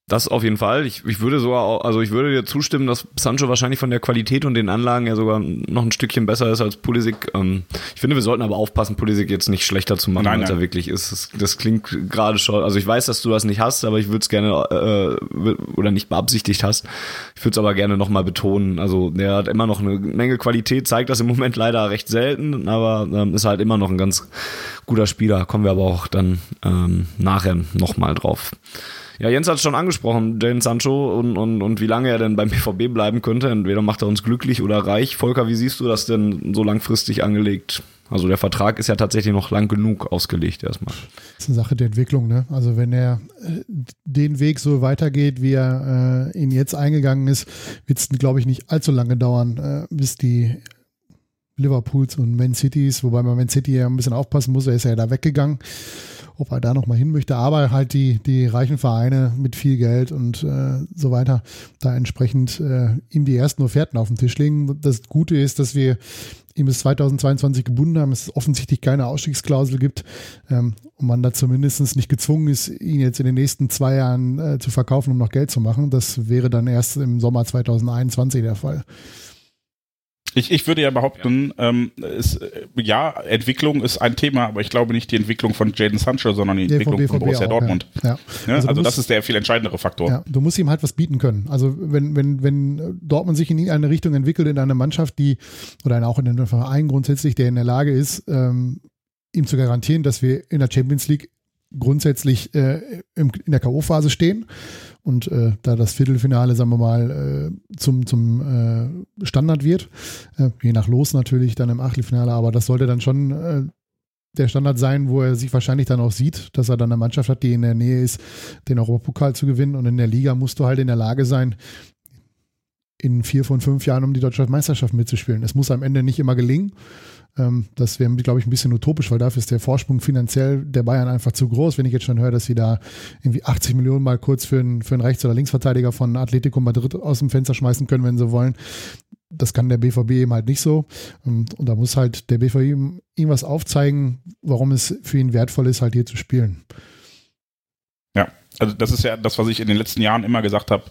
Das auf jeden Fall. Ich, ich würde sogar, auch, also ich würde dir zustimmen, dass Sancho wahrscheinlich von der Qualität und den Anlagen ja sogar noch ein Stückchen besser ist als Pulisic. Ähm, ich finde, wir sollten aber aufpassen, Pulisic jetzt nicht schlechter zu machen, nein, als nein. er wirklich ist. Das, das klingt gerade schon, also ich weiß, dass du das nicht hast, aber ich würde es gerne, äh, oder nicht beabsichtigt hast. Ich würde es aber gerne nochmal betonen. Also der hat immer noch eine Menge Qualität, zeigt das im Moment leider recht selten, aber ähm, ist halt immer noch ein ganz guter Spieler. Kommen wir aber auch dann ähm, nachher nochmal drauf. Ja, Jens hat es schon angesprochen, Jane Sancho und, und, und wie lange er denn beim BVB bleiben könnte. Entweder macht er uns glücklich oder reich. Volker, wie siehst du das denn so langfristig angelegt? Also der Vertrag ist ja tatsächlich noch lang genug ausgelegt erstmal. Das ist eine Sache der Entwicklung, ne? Also wenn er äh, den Weg so weitergeht, wie er äh, ihn jetzt eingegangen ist, wird es, glaube ich, nicht allzu lange dauern, äh, bis die Liverpools und Man Cities, wobei man Man City ja ein bisschen aufpassen muss, er ist ja da weggegangen ob er da nochmal hin möchte. Aber halt die, die reichen Vereine mit viel Geld und äh, so weiter da entsprechend äh, ihm die ersten Offerten auf den Tisch legen. Das Gute ist, dass wir ihm bis 2022 gebunden haben, es offensichtlich keine Ausstiegsklausel gibt ähm, und man da zumindest nicht gezwungen ist, ihn jetzt in den nächsten zwei Jahren äh, zu verkaufen, um noch Geld zu machen. Das wäre dann erst im Sommer 2021 der Fall. Ich, ich würde ja behaupten, ja. Ähm, ist, ja, Entwicklung ist ein Thema, aber ich glaube nicht die Entwicklung von Jaden Sancho, sondern die Entwicklung von Borussia auch, Dortmund. Ja. ja. Also, also musst, das ist der viel entscheidendere Faktor. Ja, du musst ihm halt was bieten können. Also wenn, wenn, wenn Dortmund sich in eine Richtung entwickelt, in eine Mannschaft, die, oder auch in einen Verein grundsätzlich, der in der Lage ist, ähm, ihm zu garantieren, dass wir in der Champions League grundsätzlich äh, in der K.O.-Phase stehen und äh, da das Viertelfinale, sagen wir mal, äh, zum, zum äh, Standard wird, äh, je nach Los natürlich dann im Achtelfinale, aber das sollte dann schon äh, der Standard sein, wo er sich wahrscheinlich dann auch sieht, dass er dann eine Mannschaft hat, die in der Nähe ist, den Europapokal zu gewinnen und in der Liga musst du halt in der Lage sein, in vier von fünf Jahren um die deutsche Meisterschaft mitzuspielen. Es muss am Ende nicht immer gelingen, das wäre, glaube ich, ein bisschen utopisch, weil dafür ist der Vorsprung finanziell der Bayern einfach zu groß. Wenn ich jetzt schon höre, dass sie da irgendwie 80 Millionen mal kurz für einen, für einen Rechts- oder Linksverteidiger von Atletico Madrid aus dem Fenster schmeißen können, wenn sie wollen. Das kann der BVB eben halt nicht so. Und, und da muss halt der BVB ihm, ihm was aufzeigen, warum es für ihn wertvoll ist, halt hier zu spielen. Ja, also das ist ja das, was ich in den letzten Jahren immer gesagt habe.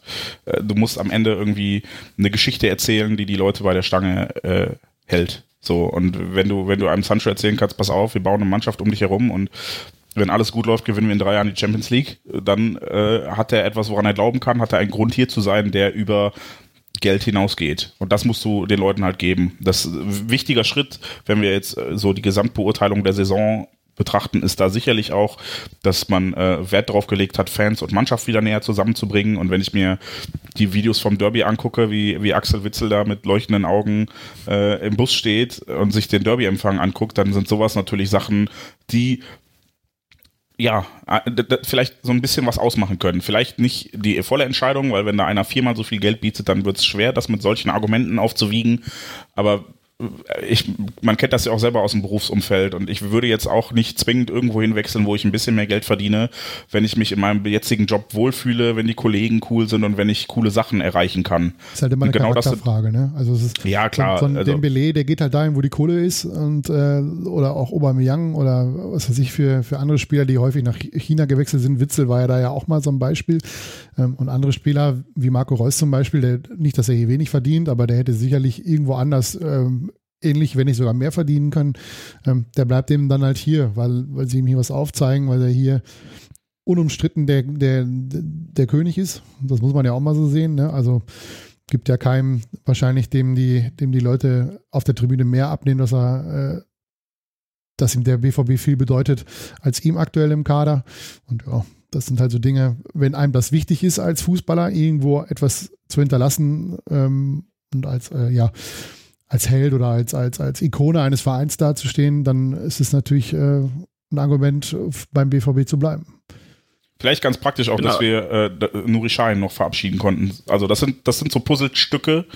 Äh, du musst am Ende irgendwie eine Geschichte erzählen, die die Leute bei der Stange äh, hält. So, und wenn du, wenn du einem Sancho erzählen kannst, pass auf, wir bauen eine Mannschaft um dich herum und wenn alles gut läuft, gewinnen wir in drei Jahren die Champions League, dann äh, hat er etwas, woran er glauben kann, hat er einen Grund hier zu sein, der über Geld hinausgeht. Und das musst du den Leuten halt geben. Das ist ein wichtiger Schritt, wenn wir jetzt äh, so die Gesamtbeurteilung der Saison betrachten, ist da sicherlich auch, dass man äh, Wert darauf gelegt hat, Fans und Mannschaft wieder näher zusammenzubringen. Und wenn ich mir die Videos vom Derby angucke, wie, wie Axel Witzel da mit leuchtenden Augen äh, im Bus steht und sich den Derby-Empfang anguckt, dann sind sowas natürlich Sachen, die ja, äh, vielleicht so ein bisschen was ausmachen können. Vielleicht nicht die volle Entscheidung, weil wenn da einer viermal so viel Geld bietet, dann wird es schwer, das mit solchen Argumenten aufzuwiegen. Aber ich, man kennt das ja auch selber aus dem Berufsumfeld und ich würde jetzt auch nicht zwingend irgendwo hinwechseln, wo ich ein bisschen mehr Geld verdiene, wenn ich mich in meinem jetzigen Job wohlfühle, wenn die Kollegen cool sind und wenn ich coole Sachen erreichen kann. Das ist halt immer eine genau Charakterfrage, ne? Also es ist ja klar. So, so also, Dembele, der geht halt dahin, wo die Kohle ist und äh, oder auch Aubameyang oder was weiß ich für für andere Spieler, die häufig nach China gewechselt sind. Witzel war ja da ja auch mal so ein Beispiel ähm, und andere Spieler wie Marco Reus zum Beispiel, der nicht, dass er hier wenig verdient, aber der hätte sicherlich irgendwo anders ähm, ähnlich, wenn nicht sogar mehr verdienen können, ähm, der bleibt eben dann halt hier, weil, weil sie ihm hier was aufzeigen, weil er hier unumstritten der, der, der König ist. Das muss man ja auch mal so sehen. Ne? Also gibt ja keinem wahrscheinlich, dem die, dem die Leute auf der Tribüne mehr abnehmen, dass er, äh, dass ihm der BVB viel bedeutet als ihm aktuell im Kader. Und ja, das sind halt so Dinge, wenn einem das wichtig ist als Fußballer, irgendwo etwas zu hinterlassen ähm, und als, äh, ja, als Held oder als, als, als Ikone eines Vereins dazustehen, dann ist es natürlich äh, ein Argument, beim BVB zu bleiben. Vielleicht ganz praktisch auch, genau. dass wir äh, Nuri Sahin noch verabschieden konnten. Also das sind, das sind so Puzzlestücke.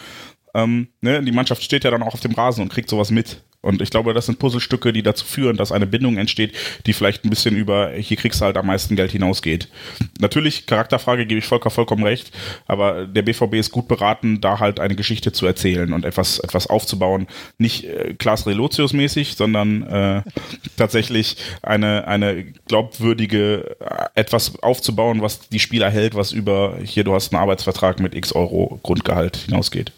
Ähm, ne? Die Mannschaft steht ja dann auch auf dem Rasen und kriegt sowas mit. Und ich glaube, das sind Puzzlestücke, die dazu führen, dass eine Bindung entsteht, die vielleicht ein bisschen über, hier kriegst du halt am meisten Geld hinausgeht. Natürlich, Charakterfrage gebe ich Volker vollkommen recht, aber der BVB ist gut beraten, da halt eine Geschichte zu erzählen und etwas, etwas aufzubauen. Nicht äh, Klaas Relotius mäßig, sondern äh, [LAUGHS] tatsächlich eine, eine glaubwürdige, äh, etwas aufzubauen, was die Spieler hält, was über, hier, du hast einen Arbeitsvertrag mit x Euro Grundgehalt hinausgeht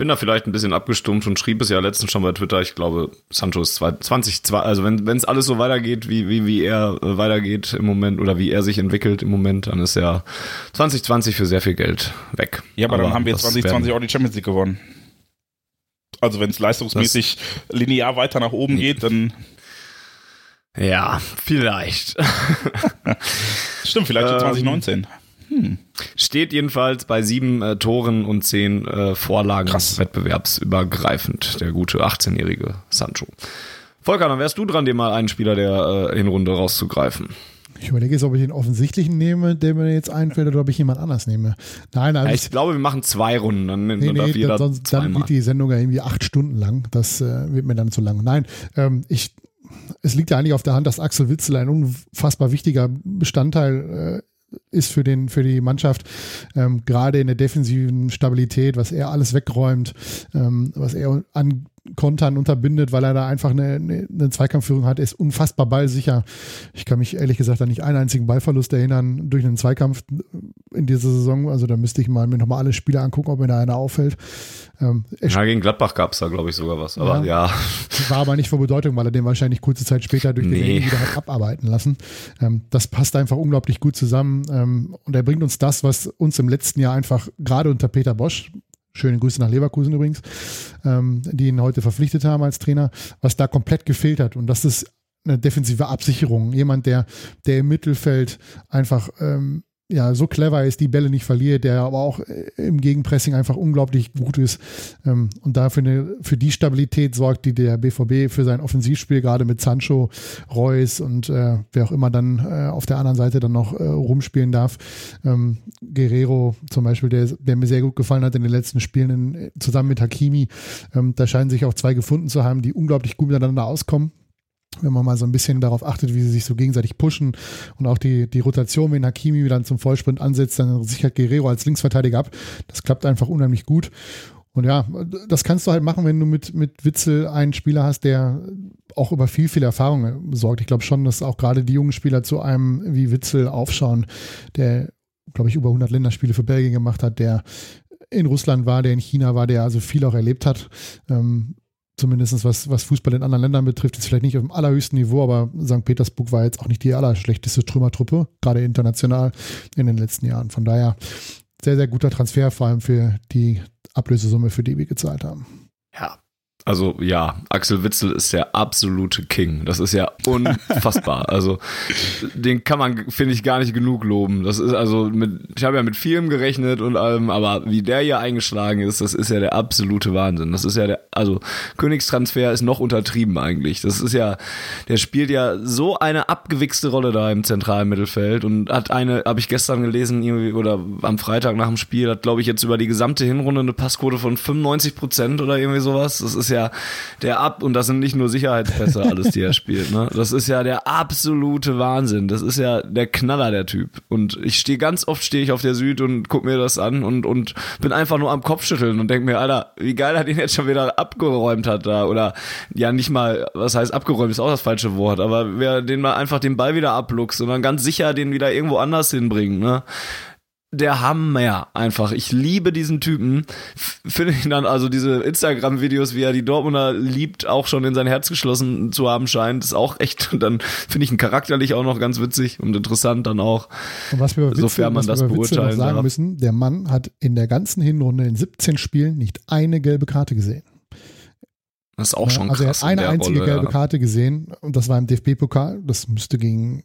bin da vielleicht ein bisschen abgestumpft und schrieb es ja letztens schon bei Twitter. Ich glaube, Sancho ist 20, also wenn es alles so weitergeht, wie, wie, wie er äh, weitergeht im Moment oder wie er sich entwickelt im Moment, dann ist ja 2020 für sehr viel Geld weg. Ja, aber, aber dann haben wir 2020 auch die Champions League gewonnen. Also wenn es leistungsmäßig linear weiter nach oben geht, dann ja, vielleicht. [LAUGHS] Stimmt, vielleicht ähm, 2019. Hm. Steht jedenfalls bei sieben äh, Toren und zehn äh, Vorlagen Krass. wettbewerbsübergreifend, der gute 18-jährige Sancho. Volker, dann wärst du dran, dir mal einen Spieler der äh, Hinrunde rauszugreifen. Ich überlege jetzt, ob ich den offensichtlichen nehme, der mir jetzt einfällt, oder ob ich jemand anders nehme. Nein, also ja, ich glaube, wir machen zwei Runden. Dann, nee, dann, nee, jeder sonst, dann wird die Sendung ja irgendwie acht Stunden lang. Das äh, wird mir dann zu lang. Nein, ähm, ich, es liegt ja eigentlich auf der Hand, dass Axel Witzel ein unfassbar wichtiger Bestandteil äh, ist für, den, für die Mannschaft, ähm, gerade in der defensiven Stabilität, was er alles wegräumt, ähm, was er an Kontern unterbindet, weil er da einfach eine, eine, eine Zweikampfführung hat. Er ist unfassbar ballsicher. Ich kann mich ehrlich gesagt an nicht einen einzigen Ballverlust erinnern durch einen Zweikampf in dieser Saison. Also da müsste ich mal mir nochmal alle Spiele angucken, ob mir da einer auffällt. Ähm, ja, gegen Gladbach gab es da, glaube ich, sogar was. Aber ja, ja. War aber nicht von Bedeutung, weil er den wahrscheinlich kurze Zeit später durch nee. den wieder hat abarbeiten lassen. Ähm, das passt einfach unglaublich gut zusammen. Ähm, und er bringt uns das, was uns im letzten Jahr einfach gerade unter Peter Bosch Schöne Grüße nach Leverkusen übrigens, ähm, die ihn heute verpflichtet haben als Trainer, was da komplett gefehlt hat. Und das ist eine defensive Absicherung. Jemand, der, der im Mittelfeld einfach ähm, ja, so clever ist, die Bälle nicht verliert, der aber auch äh, im Gegenpressing einfach unglaublich gut ist ähm, und dafür eine, für die Stabilität sorgt, die der BVB für sein Offensivspiel gerade mit Sancho, Reus und äh, wer auch immer dann äh, auf der anderen Seite dann noch äh, rumspielen darf. Ähm, Guerrero zum Beispiel, der, der mir sehr gut gefallen hat in den letzten Spielen in, zusammen mit Hakimi. Ähm, da scheinen sich auch zwei gefunden zu haben, die unglaublich gut miteinander auskommen wenn man mal so ein bisschen darauf achtet, wie sie sich so gegenseitig pushen und auch die, die Rotation, wenn Hakimi dann zum Vollsprint ansetzt, dann sichert Guerrero als Linksverteidiger ab. Das klappt einfach unheimlich gut. Und ja, das kannst du halt machen, wenn du mit, mit Witzel einen Spieler hast, der auch über viel, viel Erfahrung sorgt. Ich glaube schon, dass auch gerade die jungen Spieler zu einem wie Witzel aufschauen, der, glaube ich, über 100 Länderspiele für Belgien gemacht hat, der in Russland war, der in China war, der also viel auch erlebt hat. Ähm, zumindest was, was Fußball in anderen Ländern betrifft, ist vielleicht nicht auf dem allerhöchsten Niveau, aber St. Petersburg war jetzt auch nicht die allerschlechteste Trümmertruppe, gerade international in den letzten Jahren. Von daher sehr, sehr guter Transfer, vor allem für die Ablösesumme, für die wir gezahlt haben. Ja, Also ja, Axel Witzel ist der absolute King. Das ist ja unfassbar. [LAUGHS] also den kann man, finde ich, gar nicht genug loben. Das ist also mit, ich habe ja mit vielem gerechnet und allem, aber wie der hier eingeschlagen ist, das ist ja der absolute Wahnsinn. Das ist ja der, also Königstransfer ist noch untertrieben eigentlich. Das ist ja, der spielt ja so eine abgewichste Rolle da im zentralen Mittelfeld und hat eine, habe ich gestern gelesen, irgendwie, oder am Freitag nach dem Spiel, hat glaube ich jetzt über die gesamte Hinrunde eine Passquote von 95 Prozent oder irgendwie sowas. Das ist ja der Ab, und das sind nicht nur Sicherheitspässe alles, die er spielt, ne? Das ist ja der absolute Wahnsinn. Das ist ja der Knaller, der Typ. Und ich stehe ganz oft stehe ich auf der Süd und guck mir das an und, und bin einfach nur am Kopfschütteln und denk mir, Alter, wie geil er den jetzt schon wieder abgeräumt hat da. Oder ja, nicht mal, was heißt abgeräumt, ist auch das falsche Wort, aber wer den mal einfach den Ball wieder abluchst und dann ganz sicher den wieder irgendwo anders hinbringt, ne? Der Hammer einfach. Ich liebe diesen Typen. Finde ich dann also diese Instagram-Videos, wie er die Dortmunder liebt, auch schon in sein Herz geschlossen zu haben scheint, ist auch echt. Dann finde ich ihn charakterlich auch noch ganz witzig und interessant dann auch. Und was wir Witzel, sofern man das beurteilen sagen darf. müssen, der Mann hat in der ganzen Hinrunde in 17 Spielen nicht eine gelbe Karte gesehen. Das ist auch schon also krass. Also er hat eine einzige Rolle, gelbe ja. Karte gesehen und das war im DFB-Pokal. Das müsste gegen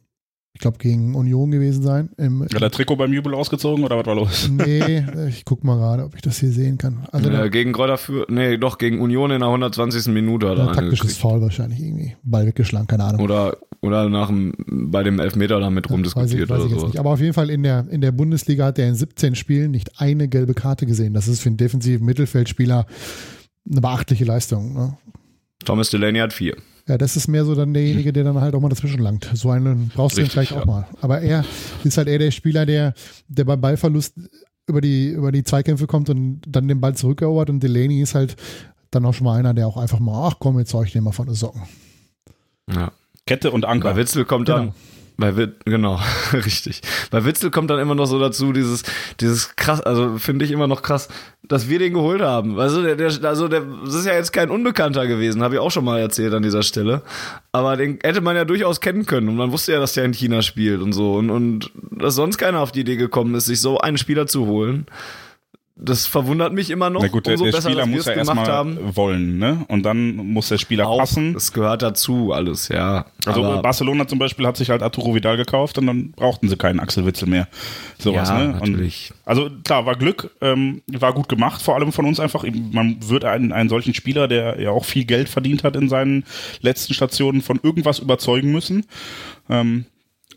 ich glaube, gegen Union gewesen sein. Im, Hat der Trikot beim Jubel ausgezogen oder was war los? Nee, ich guck mal gerade, ob ich das hier sehen kann. Also ja, gegen Gräuter für, nee, doch, gegen Union in der 120. Minute hat er Taktisches Foul wahrscheinlich irgendwie. Ball weggeschlagen, keine Ahnung. Oder, oder nach dem, bei dem Elfmeter damit rumdiskutiert weiß ich, weiß oder so. Aber auf jeden Fall in der, in der Bundesliga hat er in 17 Spielen nicht eine gelbe Karte gesehen. Das ist für einen defensiven Mittelfeldspieler eine beachtliche Leistung. Ne? Thomas Delaney hat vier. Ja, das ist mehr so dann derjenige, der dann halt auch mal dazwischen langt. So einen brauchst Richtig, du vielleicht ja. auch mal. Aber er ist halt eher der Spieler, der, der beim Ballverlust über die, über die Zweikämpfe kommt und dann den Ball zurückerobert und Delaney ist halt dann auch schon mal einer, der auch einfach mal, ach komm, jetzt zeug ich den mal von den Socken. Ja. Kette und Anker. Witzel kommt genau. dann, bei Wit genau, [LAUGHS] richtig. Bei Witzel kommt dann immer noch so dazu, dieses, dieses krass, also finde ich immer noch krass, dass wir den geholt haben. Also der, der, also der, das ist ja jetzt kein Unbekannter gewesen, habe ich auch schon mal erzählt an dieser Stelle. Aber den hätte man ja durchaus kennen können und man wusste ja, dass der in China spielt und so und, und dass sonst keiner auf die Idee gekommen ist, sich so einen Spieler zu holen das verwundert mich immer noch. Na gut, der, umso der besser, Spieler muss ja erstmal wollen, ne? Und dann muss der Spieler Auch, passen. Das gehört dazu, alles, ja. Also Aber Barcelona zum Beispiel hat sich halt Arturo Vidal gekauft und dann brauchten sie keinen Axel Witzel mehr. Sowas, ja, ne? Natürlich. Und also klar, war Glück, ähm, war gut gemacht, vor allem von uns einfach. Man wird einen, einen solchen Spieler, der ja auch viel Geld verdient hat in seinen letzten Stationen, von irgendwas überzeugen müssen. Ähm,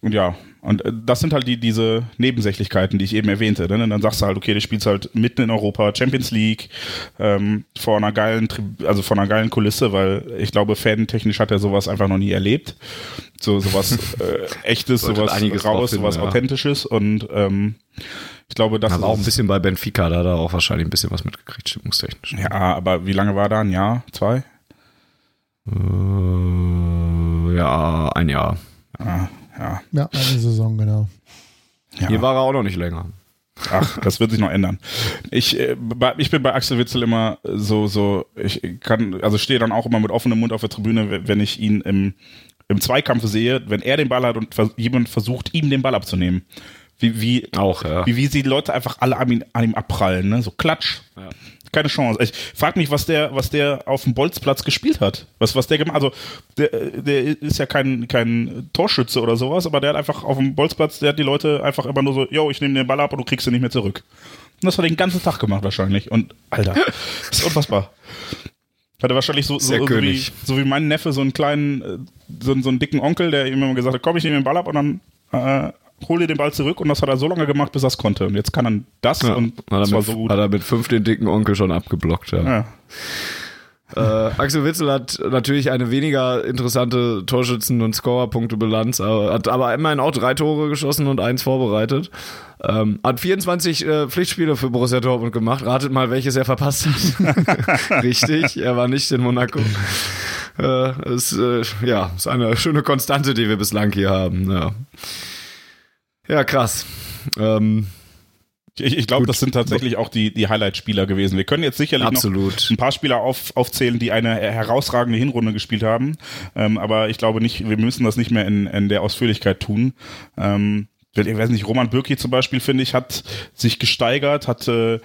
und ja, und äh, das sind halt die, diese Nebensächlichkeiten, die ich eben erwähnte. Ne? Und dann sagst du halt, okay, du spielst halt mitten in Europa, Champions League, ähm, vor einer geilen, also vor einer geilen Kulisse, weil ich glaube, fantechnisch hat er sowas einfach noch nie erlebt. So sowas äh, [LAUGHS] echtes, sowas raus, sowas ja. authentisches und ähm, ich glaube, das ist auch ein bisschen bei Benfica, da hat er auch wahrscheinlich ein bisschen was mitgekriegt, stimmungstechnisch. Ja, aber wie lange war da? Ein Jahr? Zwei? Äh, ja, ein Jahr. Ah, ja. Ja, eine Saison, genau. Ja. Hier war er auch noch nicht länger. Ach, das wird sich noch ändern. Ich, äh, ich bin bei Axel Witzel immer so, so, ich kann, also stehe dann auch immer mit offenem Mund auf der Tribüne, wenn ich ihn im, im Zweikampf sehe, wenn er den Ball hat und jemand versucht, ihm den Ball abzunehmen. Wie, wie, auch, ja. wie, wie sie die Leute einfach alle an ihm, an ihm abprallen, ne? So klatsch. Ja keine Chance. Ich frage mich, was der, was der auf dem Bolzplatz gespielt hat. Was, was der gemacht Also, der, der ist ja kein, kein Torschütze oder sowas, aber der hat einfach auf dem Bolzplatz, der hat die Leute einfach immer nur so, yo, ich nehme den Ball ab und du kriegst ihn nicht mehr zurück. Und das hat er den ganzen Tag gemacht wahrscheinlich. Und, Alter, das ist unfassbar. Hat er wahrscheinlich so, so, so, wie, so wie mein Neffe so einen kleinen, äh, so, so einen dicken Onkel, der ihm immer gesagt hat, komm, ich nehme den Ball ab und dann äh, hol dir den Ball zurück und das hat er so lange gemacht, bis er es konnte. Und jetzt kann er das ja, und das war so gut. Hat er mit fünf den dicken Onkel schon abgeblockt, ja. ja. Äh, Axel Witzel hat natürlich eine weniger interessante Torschützen- und Scorerpunkte-Bilanz, hat aber immerhin auch drei Tore geschossen und eins vorbereitet. Ähm, hat 24 äh, Pflichtspiele für Borussia Dortmund gemacht. Ratet mal, welches er verpasst hat. [LAUGHS] Richtig, er war nicht in Monaco. Äh, ist, äh, ja, ist eine schöne Konstante, die wir bislang hier haben. Ja. Ja, krass. Ähm, ich, ich glaube, das sind tatsächlich auch die, die Highlight-Spieler gewesen. Wir können jetzt sicherlich Absolut. noch ein paar Spieler auf, aufzählen, die eine herausragende Hinrunde gespielt haben. Ähm, aber ich glaube nicht, wir müssen das nicht mehr in, in der Ausführlichkeit tun. Ähm, ich weiß nicht, Roman Bürki zum Beispiel, finde ich, hat sich gesteigert, hat äh,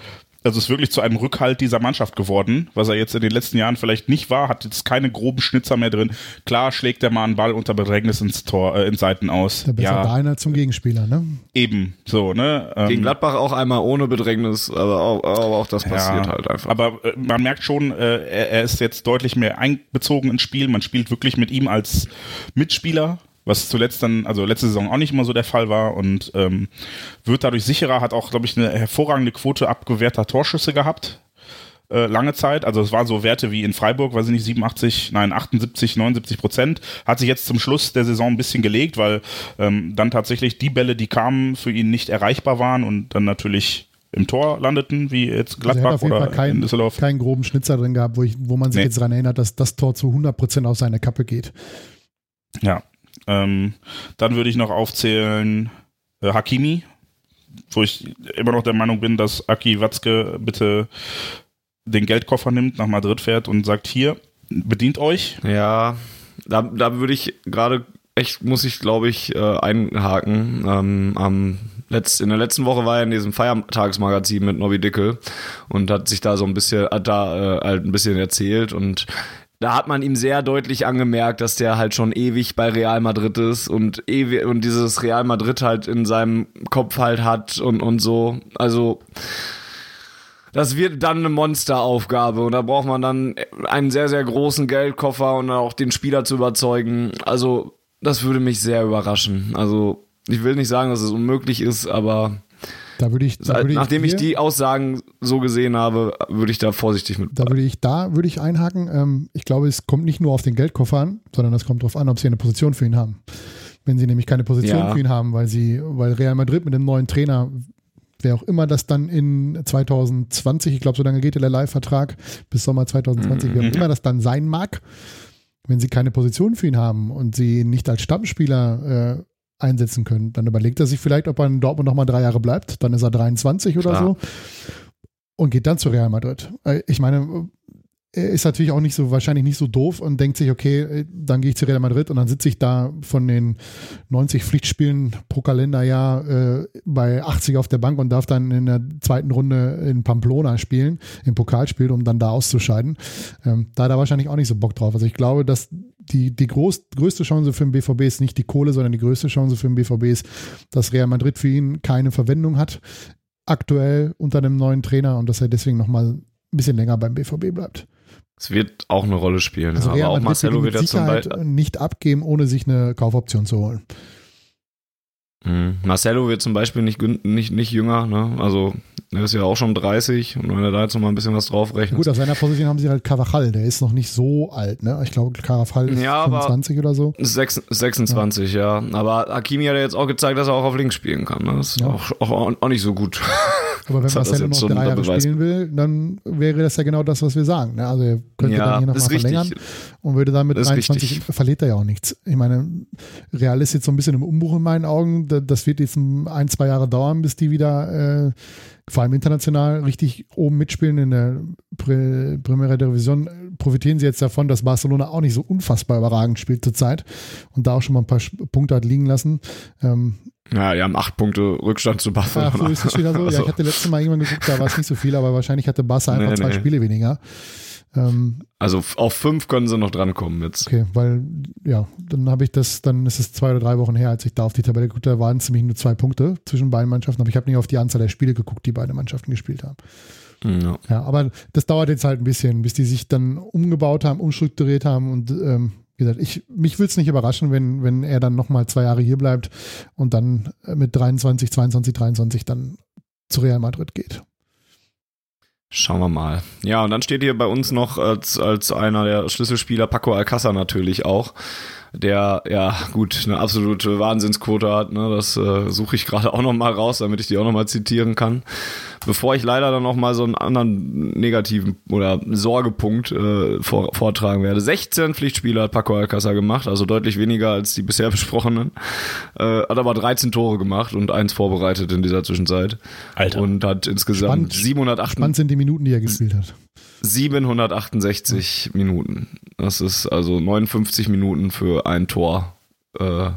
also ist wirklich zu einem Rückhalt dieser Mannschaft geworden, was er jetzt in den letzten Jahren vielleicht nicht war, hat jetzt keine groben Schnitzer mehr drin. Klar schlägt der mal einen Ball unter Bedrängnis ins Tor, äh, in Seiten aus. Der besser ja. da einer zum Gegenspieler, ne? Eben, so, ne? Ähm, Gegen Gladbach auch einmal ohne Bedrängnis, aber auch, aber auch das passiert ja, halt einfach. Aber äh, man merkt schon, äh, er, er ist jetzt deutlich mehr einbezogen ins Spiel. Man spielt wirklich mit ihm als Mitspieler was zuletzt dann, also letzte Saison auch nicht immer so der Fall war und ähm, wird dadurch sicherer, hat auch, glaube ich, eine hervorragende Quote abgewehrter Torschüsse gehabt. Äh, lange Zeit, also es waren so Werte wie in Freiburg, weiß ich nicht, 87, nein, 78, 79 Prozent, hat sich jetzt zum Schluss der Saison ein bisschen gelegt, weil ähm, dann tatsächlich die Bälle, die kamen, für ihn nicht erreichbar waren und dann natürlich im Tor landeten, wie jetzt Gladbach also oder kein, in Düsseldorf. keinen groben Schnitzer drin gehabt, wo, ich, wo man sich nee. jetzt daran erinnert, dass das Tor zu 100 Prozent auf seine Kappe geht. Ja, ähm, dann würde ich noch aufzählen äh, Hakimi, wo ich immer noch der Meinung bin, dass Aki Watzke bitte den Geldkoffer nimmt, nach Madrid fährt und sagt, hier, bedient euch. Ja, da, da würde ich gerade echt, muss ich glaube ich, äh, einhaken. Ähm, am letzt, in der letzten Woche war er in diesem Feiertagsmagazin mit Nobby Dickel und hat sich da so ein bisschen, hat da äh, halt ein bisschen erzählt und da hat man ihm sehr deutlich angemerkt, dass der halt schon ewig bei Real Madrid ist und ewig und dieses Real Madrid halt in seinem Kopf halt hat und und so. Also das wird dann eine Monsteraufgabe und da braucht man dann einen sehr sehr großen Geldkoffer und auch den Spieler zu überzeugen. Also das würde mich sehr überraschen. Also ich will nicht sagen, dass es unmöglich ist, aber da würde ich, da würde nachdem ich, ich, die Aussagen so gesehen habe, würde ich da vorsichtig mit. Da würde ich, da würde ich einhaken. Ähm, ich glaube, es kommt nicht nur auf den Geldkoffer an, sondern es kommt darauf an, ob sie eine Position für ihn haben. Wenn sie nämlich keine Position ja. für ihn haben, weil sie, weil Real Madrid mit dem neuen Trainer, wer auch immer das dann in 2020, ich glaube, so lange geht der Leihvertrag bis Sommer 2020, mhm. wer auch mhm. immer das dann sein mag, wenn sie keine Position für ihn haben und sie ihn nicht als Stammspieler äh, einsetzen können. Dann überlegt er sich vielleicht, ob er in Dortmund nochmal drei Jahre bleibt. Dann ist er 23 oder Klar. so und geht dann zu Real Madrid. Äh, ich meine, er ist natürlich auch nicht so, wahrscheinlich nicht so doof und denkt sich, okay, äh, dann gehe ich zu Real Madrid und dann sitze ich da von den 90 Pflichtspielen pro Kalenderjahr äh, bei 80 auf der Bank und darf dann in der zweiten Runde in Pamplona spielen, im Pokalspiel, um dann da auszuscheiden. Ähm, da hat er wahrscheinlich auch nicht so Bock drauf. Also ich glaube, dass die, die groß, größte Chance für den BVB ist nicht die Kohle, sondern die größte Chance für den BVB ist, dass Real Madrid für ihn keine Verwendung hat, aktuell unter einem neuen Trainer und dass er deswegen nochmal ein bisschen länger beim BVB bleibt. Es wird auch eine Rolle spielen, also aber auch Marcelo wird ja zum Beispiel nicht abgeben, ohne sich eine Kaufoption zu holen. Mhm. Marcelo wird zum Beispiel nicht, nicht, nicht jünger, ne? Also er ist ja auch schon 30 und wenn er da jetzt noch mal ein bisschen was draufrechnet. Gut, auf seiner Position haben sie halt Carvajal, der ist noch nicht so alt, ne? Ich glaube, Carvajal ist ja, 25 oder so. 6, 26, ja. ja. Aber Hakimi hat ja jetzt auch gezeigt, dass er auch auf links spielen kann. Ne? Das ist ja. auch, auch, auch nicht so gut. Aber wenn Marcelo noch drei Jahre Beweis. spielen will, dann wäre das ja genau das, was wir sagen. Ne? Also er könnte ja, dann hier nochmal verlängern und würde dann mit 23, verliert er ja auch nichts. Ich meine, Real ist jetzt so ein bisschen im Umbruch in meinen Augen. Das wird jetzt ein, zwei Jahre dauern, bis die wieder äh, vor allem international richtig oben mitspielen in der Primera Division, profitieren sie jetzt davon, dass Barcelona auch nicht so unfassbar überragend spielt zurzeit und da auch schon mal ein paar Punkte hat liegen lassen. Ähm, ja, die haben acht Punkte Rückstand zu Barcelona. Ja, ist es wieder so. Also. Ja, ich hatte letztes Mal irgendwann geguckt, da war es nicht so viel, aber wahrscheinlich hatte Barca einfach nee, zwei nee. Spiele weniger. Ähm, also auf fünf können sie noch drankommen jetzt. Okay, weil, ja, dann habe ich das, dann ist es zwei oder drei Wochen her, als ich da auf die Tabelle geguckt habe, waren es nämlich nur zwei Punkte zwischen beiden Mannschaften, aber ich habe nicht auf die Anzahl der Spiele geguckt, die beide Mannschaften gespielt haben. Ja. ja. aber das dauert jetzt halt ein bisschen, bis die sich dann umgebaut haben, umstrukturiert haben und ähm, wie gesagt, ich, mich würde es nicht überraschen, wenn, wenn er dann nochmal zwei Jahre hier bleibt und dann mit 23, 22, 23 dann zu Real Madrid geht. Schauen wir mal. Ja, und dann steht hier bei uns noch als, als einer der Schlüsselspieler Paco Alcázar natürlich auch der ja gut eine absolute Wahnsinnsquote hat. Ne? Das äh, suche ich gerade auch noch mal raus, damit ich die auch noch mal zitieren kann. Bevor ich leider dann noch mal so einen anderen negativen oder Sorgepunkt äh, vor, vortragen werde. 16 Pflichtspiele hat Paco Alcázar gemacht, also deutlich weniger als die bisher [LAUGHS] besprochenen. Äh, hat aber 13 Tore gemacht und eins vorbereitet in dieser Zwischenzeit. Alter. Und hat insgesamt spannend, 708. Spannend sind die Minuten, die er gespielt hat. 768 Minuten. Das ist also 59 Minuten für ein Tor. Äh,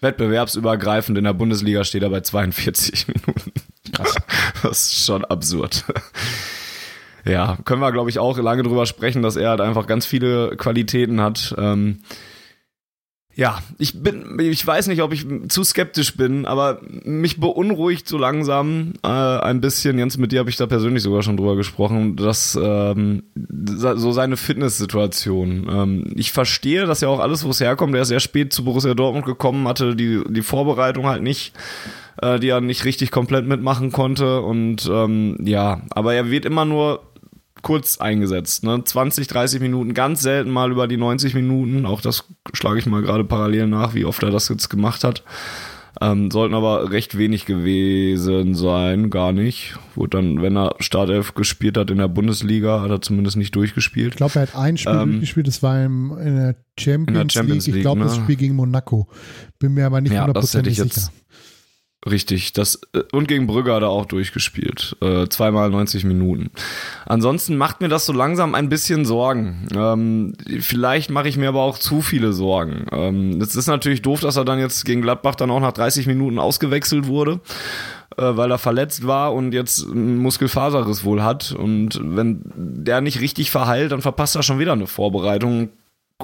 wettbewerbsübergreifend in der Bundesliga steht er bei 42 [LAUGHS] Minuten. Krass. [LAUGHS] Das ist schon absurd. ja, können wir, glaube ich, auch lange drüber sprechen, dass er halt einfach ganz viele Qualitäten hat. Ähm, ja, ich bin, ich weiß nicht, ob ich zu skeptisch bin, aber mich beunruhigt so langsam äh, ein bisschen. Jens, mit dir habe ich da persönlich sogar schon drüber gesprochen, dass ähm, so seine Fitnesssituation. Ähm, ich verstehe, dass ja auch alles, wo es herkommt. Er ist sehr spät zu Borussia Dortmund gekommen, hatte die die Vorbereitung halt nicht, äh, die er nicht richtig komplett mitmachen konnte und ähm, ja, aber er wird immer nur kurz eingesetzt. Ne? 20, 30 Minuten, ganz selten mal über die 90 Minuten. Auch das schlage ich mal gerade parallel nach, wie oft er das jetzt gemacht hat. Ähm, sollten aber recht wenig gewesen sein, gar nicht. Wurde dann, wenn er Startelf gespielt hat in der Bundesliga, hat er zumindest nicht durchgespielt. Ich glaube, er hat ein Spiel ähm, durchgespielt, das war im, in, der Champions, in der Champions League. Ich glaube, ne? das Spiel gegen Monaco. Bin mir aber nicht hundertprozentig ja, sicher. Richtig, das äh, und gegen Brügge hat er auch durchgespielt. Äh, zweimal 90 Minuten. Ansonsten macht mir das so langsam ein bisschen Sorgen. Ähm, vielleicht mache ich mir aber auch zu viele Sorgen. Ähm, es ist natürlich doof, dass er dann jetzt gegen Gladbach dann auch nach 30 Minuten ausgewechselt wurde, äh, weil er verletzt war und jetzt einen Muskelfaserriss wohl hat. Und wenn der nicht richtig verheilt, dann verpasst er schon wieder eine Vorbereitung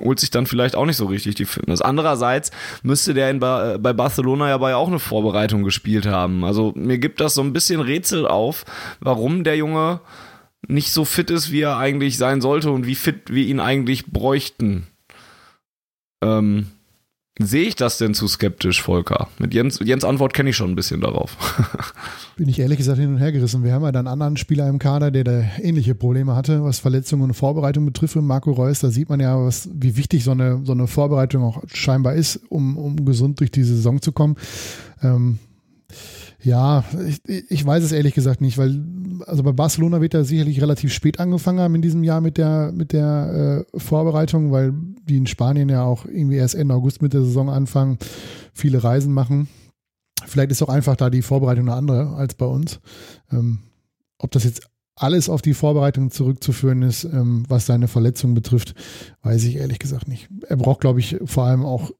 holt sich dann vielleicht auch nicht so richtig die Fitness. Andererseits müsste der in ba äh, bei Barcelona ja bei auch eine Vorbereitung gespielt haben. Also mir gibt das so ein bisschen Rätsel auf, warum der Junge nicht so fit ist, wie er eigentlich sein sollte und wie fit wir ihn eigentlich bräuchten. Ähm, Sehe ich das denn zu skeptisch, Volker? Mit Jens, Jens Antwort kenne ich schon ein bisschen darauf. [LAUGHS] Bin ich ehrlich gesagt hin und her gerissen. Wir haben ja dann einen anderen Spieler im Kader, der da ähnliche Probleme hatte, was Verletzungen und Vorbereitung betrifft. Marco Reus, da sieht man ja, was, wie wichtig so eine, so eine Vorbereitung auch scheinbar ist, um, um gesund durch die Saison zu kommen. Ähm, ja, ich, ich weiß es ehrlich gesagt nicht, weil also bei Barcelona wird er sicherlich relativ spät angefangen haben in diesem Jahr mit der mit der äh, Vorbereitung, weil die in Spanien ja auch irgendwie erst Ende August mit der Saison anfangen, viele Reisen machen. Vielleicht ist auch einfach da die Vorbereitung eine andere als bei uns. Ähm, ob das jetzt alles auf die Vorbereitung zurückzuführen ist, ähm, was seine Verletzung betrifft, weiß ich ehrlich gesagt nicht. Er braucht, glaube ich, vor allem auch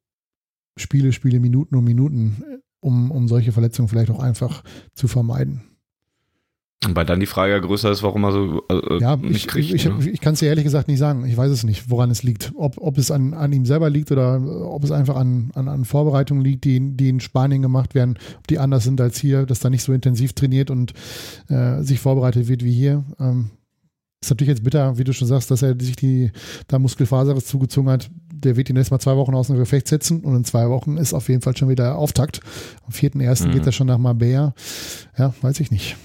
Spiele, Spiele, Minuten um Minuten um, um solche Verletzungen vielleicht auch einfach zu vermeiden. Weil dann die Frage ja größer ist, warum er so äh, ja, nicht ich, kriegt. Ich, ne? ich kann es dir ehrlich gesagt nicht sagen. Ich weiß es nicht, woran es liegt. Ob, ob es an, an ihm selber liegt oder ob es einfach an, an, an Vorbereitungen liegt, die, die in Spanien gemacht werden, ob die anders sind als hier, dass da nicht so intensiv trainiert und äh, sich vorbereitet wird wie hier. Ähm, ist natürlich jetzt bitter, wie du schon sagst, dass er sich die da Muskelfaser zugezogen hat der wird ihn jetzt mal zwei Wochen aus dem Gefecht setzen und in zwei Wochen ist auf jeden Fall schon wieder Auftakt. Am 4.1. Mhm. geht er schon nach Marbella. Ja, weiß ich nicht.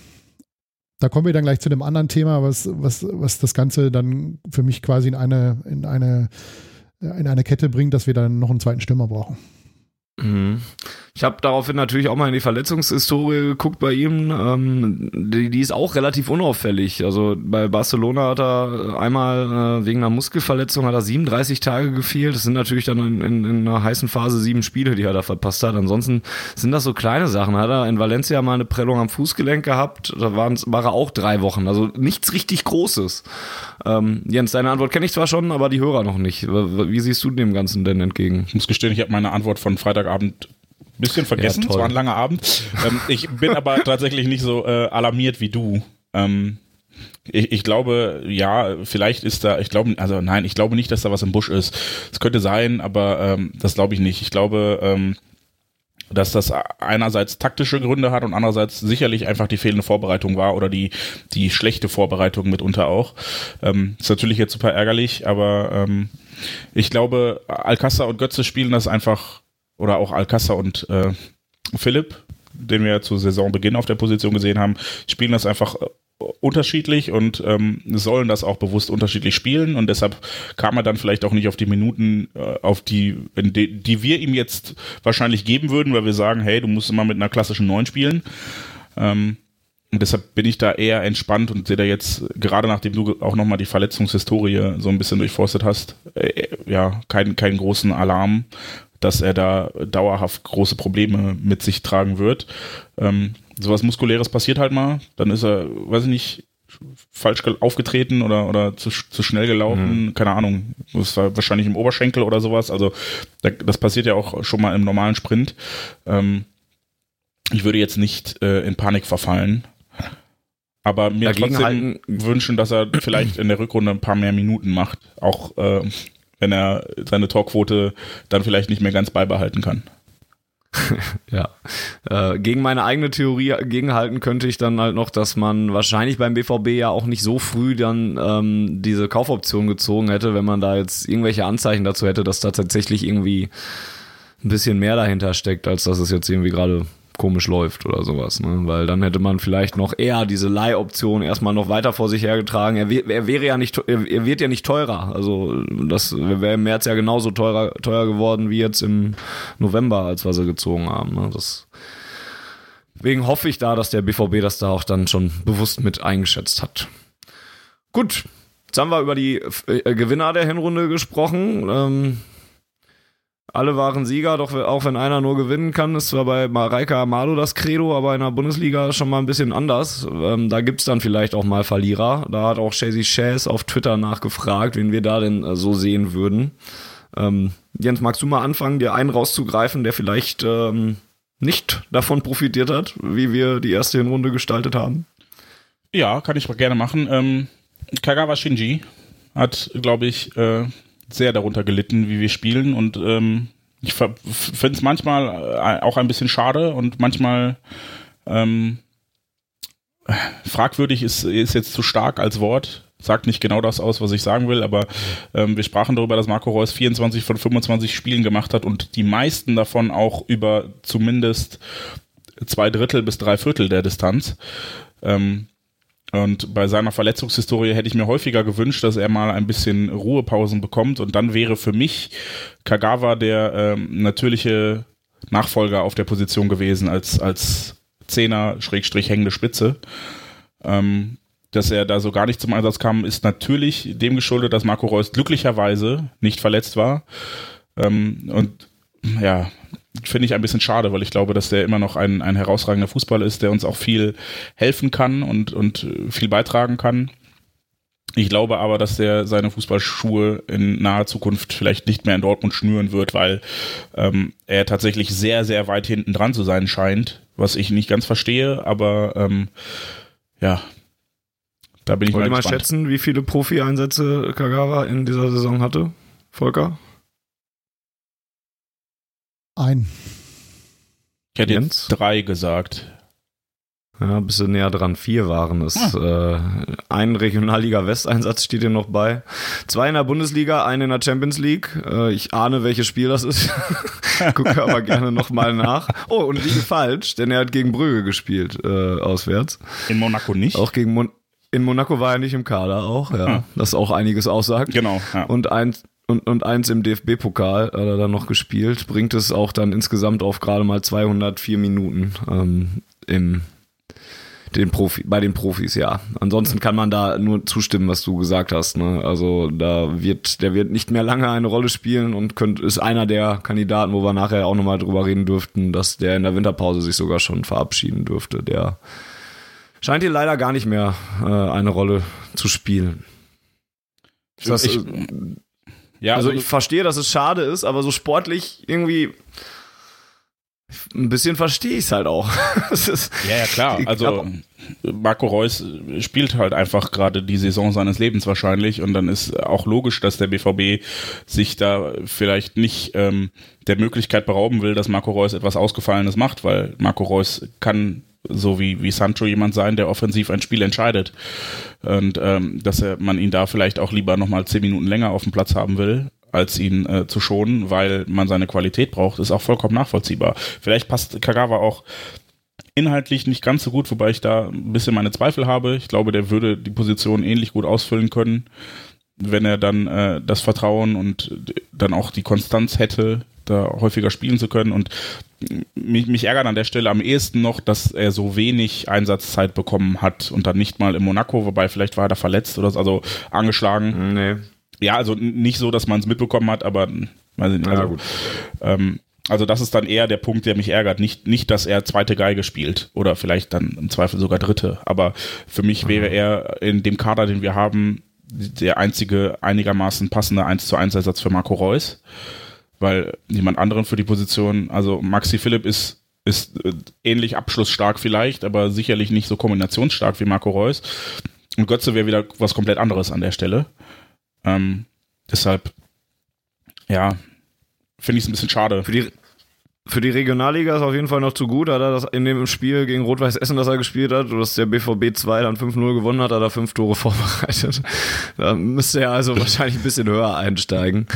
Da kommen wir dann gleich zu dem anderen Thema, was, was, was das Ganze dann für mich quasi in eine, in eine, in eine Kette bringt, dass wir dann noch einen zweiten Stürmer brauchen. Mhm. Ich habe daraufhin natürlich auch mal in die Verletzungshistorie geguckt bei ihm. Ähm, die, die, ist auch relativ unauffällig. Also bei Barcelona hat er einmal äh, wegen einer Muskelverletzung hat er 37 Tage gefehlt. Das sind natürlich dann in, in, in, einer heißen Phase sieben Spiele, die er da verpasst hat. Ansonsten sind das so kleine Sachen. Hat er in Valencia mal eine Prellung am Fußgelenk gehabt. Da war er auch drei Wochen. Also nichts richtig Großes. Ähm, Jens, deine Antwort kenne ich zwar schon, aber die Hörer noch nicht. Wie siehst du dem Ganzen denn entgegen? Ich muss gestehen, ich habe meine Antwort von Freitagabend bisschen vergessen. Ja, es war ein langer Abend. ähm, ich bin aber [LAUGHS] tatsächlich nicht so äh, alarmiert wie du. Ähm, ich, ich glaube, ja, vielleicht ist da, ich glaube, also nein, ich glaube nicht, dass da was im Busch ist. Es könnte sein, aber ähm, das glaube ich nicht. Ich glaube, ähm, dass das einerseits taktische Gründe hat und andererseits sicherlich einfach die fehlende Vorbereitung war oder die, die schlechte Vorbereitung mitunter auch. Ähm, ist natürlich jetzt super ärgerlich, aber ähm, ich glaube, Alcázar und Götze spielen das einfach oder auch Alcázar und äh, Philipp, den wir zu Saisonbeginn auf der Position gesehen haben, spielen das einfach äh, unterschiedlich und ähm, sollen das auch bewusst unterschiedlich spielen und deshalb kam er dann vielleicht auch nicht auf die Minuten, äh, auf die, die, die wir ihm jetzt wahrscheinlich geben würden, weil wir sagen, hey, du musst immer mit einer klassischen Neun spielen. Ähm, und deshalb bin ich da eher entspannt und sehe da jetzt, gerade nachdem du auch nochmal die Verletzungshistorie so ein bisschen durchforstet hast, äh, ja, keinen, keinen großen Alarm, dass er da dauerhaft große Probleme mit sich tragen wird. Ähm, sowas Muskuläres passiert halt mal, dann ist er, weiß ich nicht, falsch aufgetreten oder, oder zu, zu schnell gelaufen, mhm. keine Ahnung. Das war wahrscheinlich im Oberschenkel oder sowas. Also das passiert ja auch schon mal im normalen Sprint. Ähm, ich würde jetzt nicht äh, in Panik verfallen. Aber mir trotzdem wünschen, dass er vielleicht in der Rückrunde ein paar mehr Minuten macht. Auch äh, wenn er seine Torquote dann vielleicht nicht mehr ganz beibehalten kann. [LAUGHS] ja. Äh, gegen meine eigene Theorie gegenhalten könnte ich dann halt noch, dass man wahrscheinlich beim BVB ja auch nicht so früh dann ähm, diese Kaufoption gezogen hätte, wenn man da jetzt irgendwelche Anzeichen dazu hätte, dass da tatsächlich irgendwie ein bisschen mehr dahinter steckt, als dass es jetzt irgendwie gerade komisch läuft oder sowas, ne? Weil dann hätte man vielleicht noch eher diese Leihoption erstmal noch weiter vor sich hergetragen. Er, er wäre ja nicht, er wird ja nicht teurer. Also das wäre im März ja genauso teurer, teuer geworden wie jetzt im November, als wir sie gezogen haben. Ne? Das, deswegen hoffe ich da, dass der BVB das da auch dann schon bewusst mit eingeschätzt hat. Gut, jetzt haben wir über die äh, Gewinner der Hinrunde gesprochen. Ähm, alle waren Sieger, doch auch wenn einer nur gewinnen kann, ist zwar bei Mareike Amado das Credo, aber in der Bundesliga schon mal ein bisschen anders. Ähm, da gibt's dann vielleicht auch mal Verlierer. Da hat auch Chasey Chaz auf Twitter nachgefragt, wen wir da denn äh, so sehen würden. Ähm, Jens, magst du mal anfangen, dir einen rauszugreifen, der vielleicht ähm, nicht davon profitiert hat, wie wir die erste Hinrunde gestaltet haben? Ja, kann ich gerne machen. Ähm, Kagawa Shinji hat, glaube ich, äh, sehr darunter gelitten, wie wir spielen und ähm, ich finde es manchmal äh, auch ein bisschen schade und manchmal ähm, fragwürdig ist, ist jetzt zu stark als Wort. Sagt nicht genau das aus, was ich sagen will, aber ähm, wir sprachen darüber, dass Marco Reus 24 von 25 Spielen gemacht hat und die meisten davon auch über zumindest zwei Drittel bis drei Viertel der Distanz. Ähm, und bei seiner Verletzungshistorie hätte ich mir häufiger gewünscht, dass er mal ein bisschen Ruhepausen bekommt. Und dann wäre für mich Kagawa der ähm, natürliche Nachfolger auf der Position gewesen als, als Zehner, Schrägstrich hängende Spitze. Ähm, dass er da so gar nicht zum Einsatz kam, ist natürlich dem geschuldet, dass Marco Reus glücklicherweise nicht verletzt war. Ähm, und ja, finde ich ein bisschen schade, weil ich glaube, dass der immer noch ein, ein herausragender Fußballer ist, der uns auch viel helfen kann und, und viel beitragen kann. Ich glaube aber, dass der seine Fußballschuhe in naher Zukunft vielleicht nicht mehr in Dortmund schnüren wird, weil ähm, er tatsächlich sehr, sehr weit hinten dran zu sein scheint, was ich nicht ganz verstehe, aber ähm, ja, da bin ich Wollt mal, mal schätzen, wie viele Profi-Einsätze Kagawa in dieser Saison hatte, Volker? Ein. Ich hätte Jens? jetzt drei gesagt. Ja, ein bisschen näher dran. Vier waren es. Ah. Äh, ein Regionalliga Westeinsatz steht hier noch bei. Zwei in der Bundesliga, ein in der Champions League. Äh, ich ahne, welches Spiel das ist. [LAUGHS] Gucke aber gerne nochmal nach. Oh, und liege falsch, denn er hat gegen Brügge gespielt, äh, auswärts. In Monaco nicht? Auch gegen Mon in Monaco war er nicht im Kader auch, ja. Ah. Das auch einiges aussagt. Genau. Ja. Und eins, und, und eins im DFB-Pokal hat er dann noch gespielt, bringt es auch dann insgesamt auf gerade mal 204 Minuten ähm, im den Profi, bei den Profis, ja. Ansonsten kann man da nur zustimmen, was du gesagt hast. Ne? Also da wird, der wird nicht mehr lange eine Rolle spielen und könnt, ist einer der Kandidaten, wo wir nachher auch nochmal drüber reden dürften, dass der in der Winterpause sich sogar schon verabschieden dürfte. Der scheint hier leider gar nicht mehr äh, eine Rolle zu spielen. Das, ich, äh, ja, also, also ich verstehe, dass es schade ist, aber so sportlich irgendwie ein bisschen verstehe ich es halt auch. [LAUGHS] ja, ja, klar. Also Marco Reus spielt halt einfach gerade die Saison seines Lebens wahrscheinlich und dann ist auch logisch, dass der BVB sich da vielleicht nicht ähm, der Möglichkeit berauben will, dass Marco Reus etwas Ausgefallenes macht, weil Marco Reus kann so wie, wie Sancho jemand sein, der offensiv ein Spiel entscheidet. Und ähm, dass er, man ihn da vielleicht auch lieber nochmal zehn Minuten länger auf dem Platz haben will, als ihn äh, zu schonen, weil man seine Qualität braucht, ist auch vollkommen nachvollziehbar. Vielleicht passt Kagawa auch inhaltlich nicht ganz so gut, wobei ich da ein bisschen meine Zweifel habe. Ich glaube, der würde die Position ähnlich gut ausfüllen können, wenn er dann äh, das Vertrauen und dann auch die Konstanz hätte, da häufiger spielen zu können. Und mich, mich ärgert an der Stelle am ehesten noch, dass er so wenig Einsatzzeit bekommen hat und dann nicht mal in Monaco, wobei vielleicht war er da verletzt oder so, also angeschlagen. Nee. Ja, also nicht so, dass man es mitbekommen hat, aber weiß ich nicht. Also, ja, gut. Ähm, also das ist dann eher der Punkt, der mich ärgert. Nicht, nicht, dass er zweite Geige spielt oder vielleicht dann im Zweifel sogar dritte. Aber für mich wäre er in dem Kader, den wir haben, der einzige einigermaßen passende 1 zu 1 Ersatz für Marco Reus weil jemand anderen für die Position, also Maxi Philipp ist ist äh, ähnlich abschlussstark vielleicht, aber sicherlich nicht so kombinationsstark wie Marco Reus. Und Götze wäre wieder was komplett anderes an der Stelle. Ähm, deshalb, ja, finde ich es ein bisschen schade. Für die, für die Regionalliga ist auf jeden Fall noch zu gut. Hat er das in dem Spiel gegen Rot-Weiß Essen, das er gespielt hat, dass der BVB 2 dann 5-0 gewonnen hat, hat er fünf Tore [LAUGHS] vorbereitet. Da müsste er also wahrscheinlich ein bisschen höher einsteigen,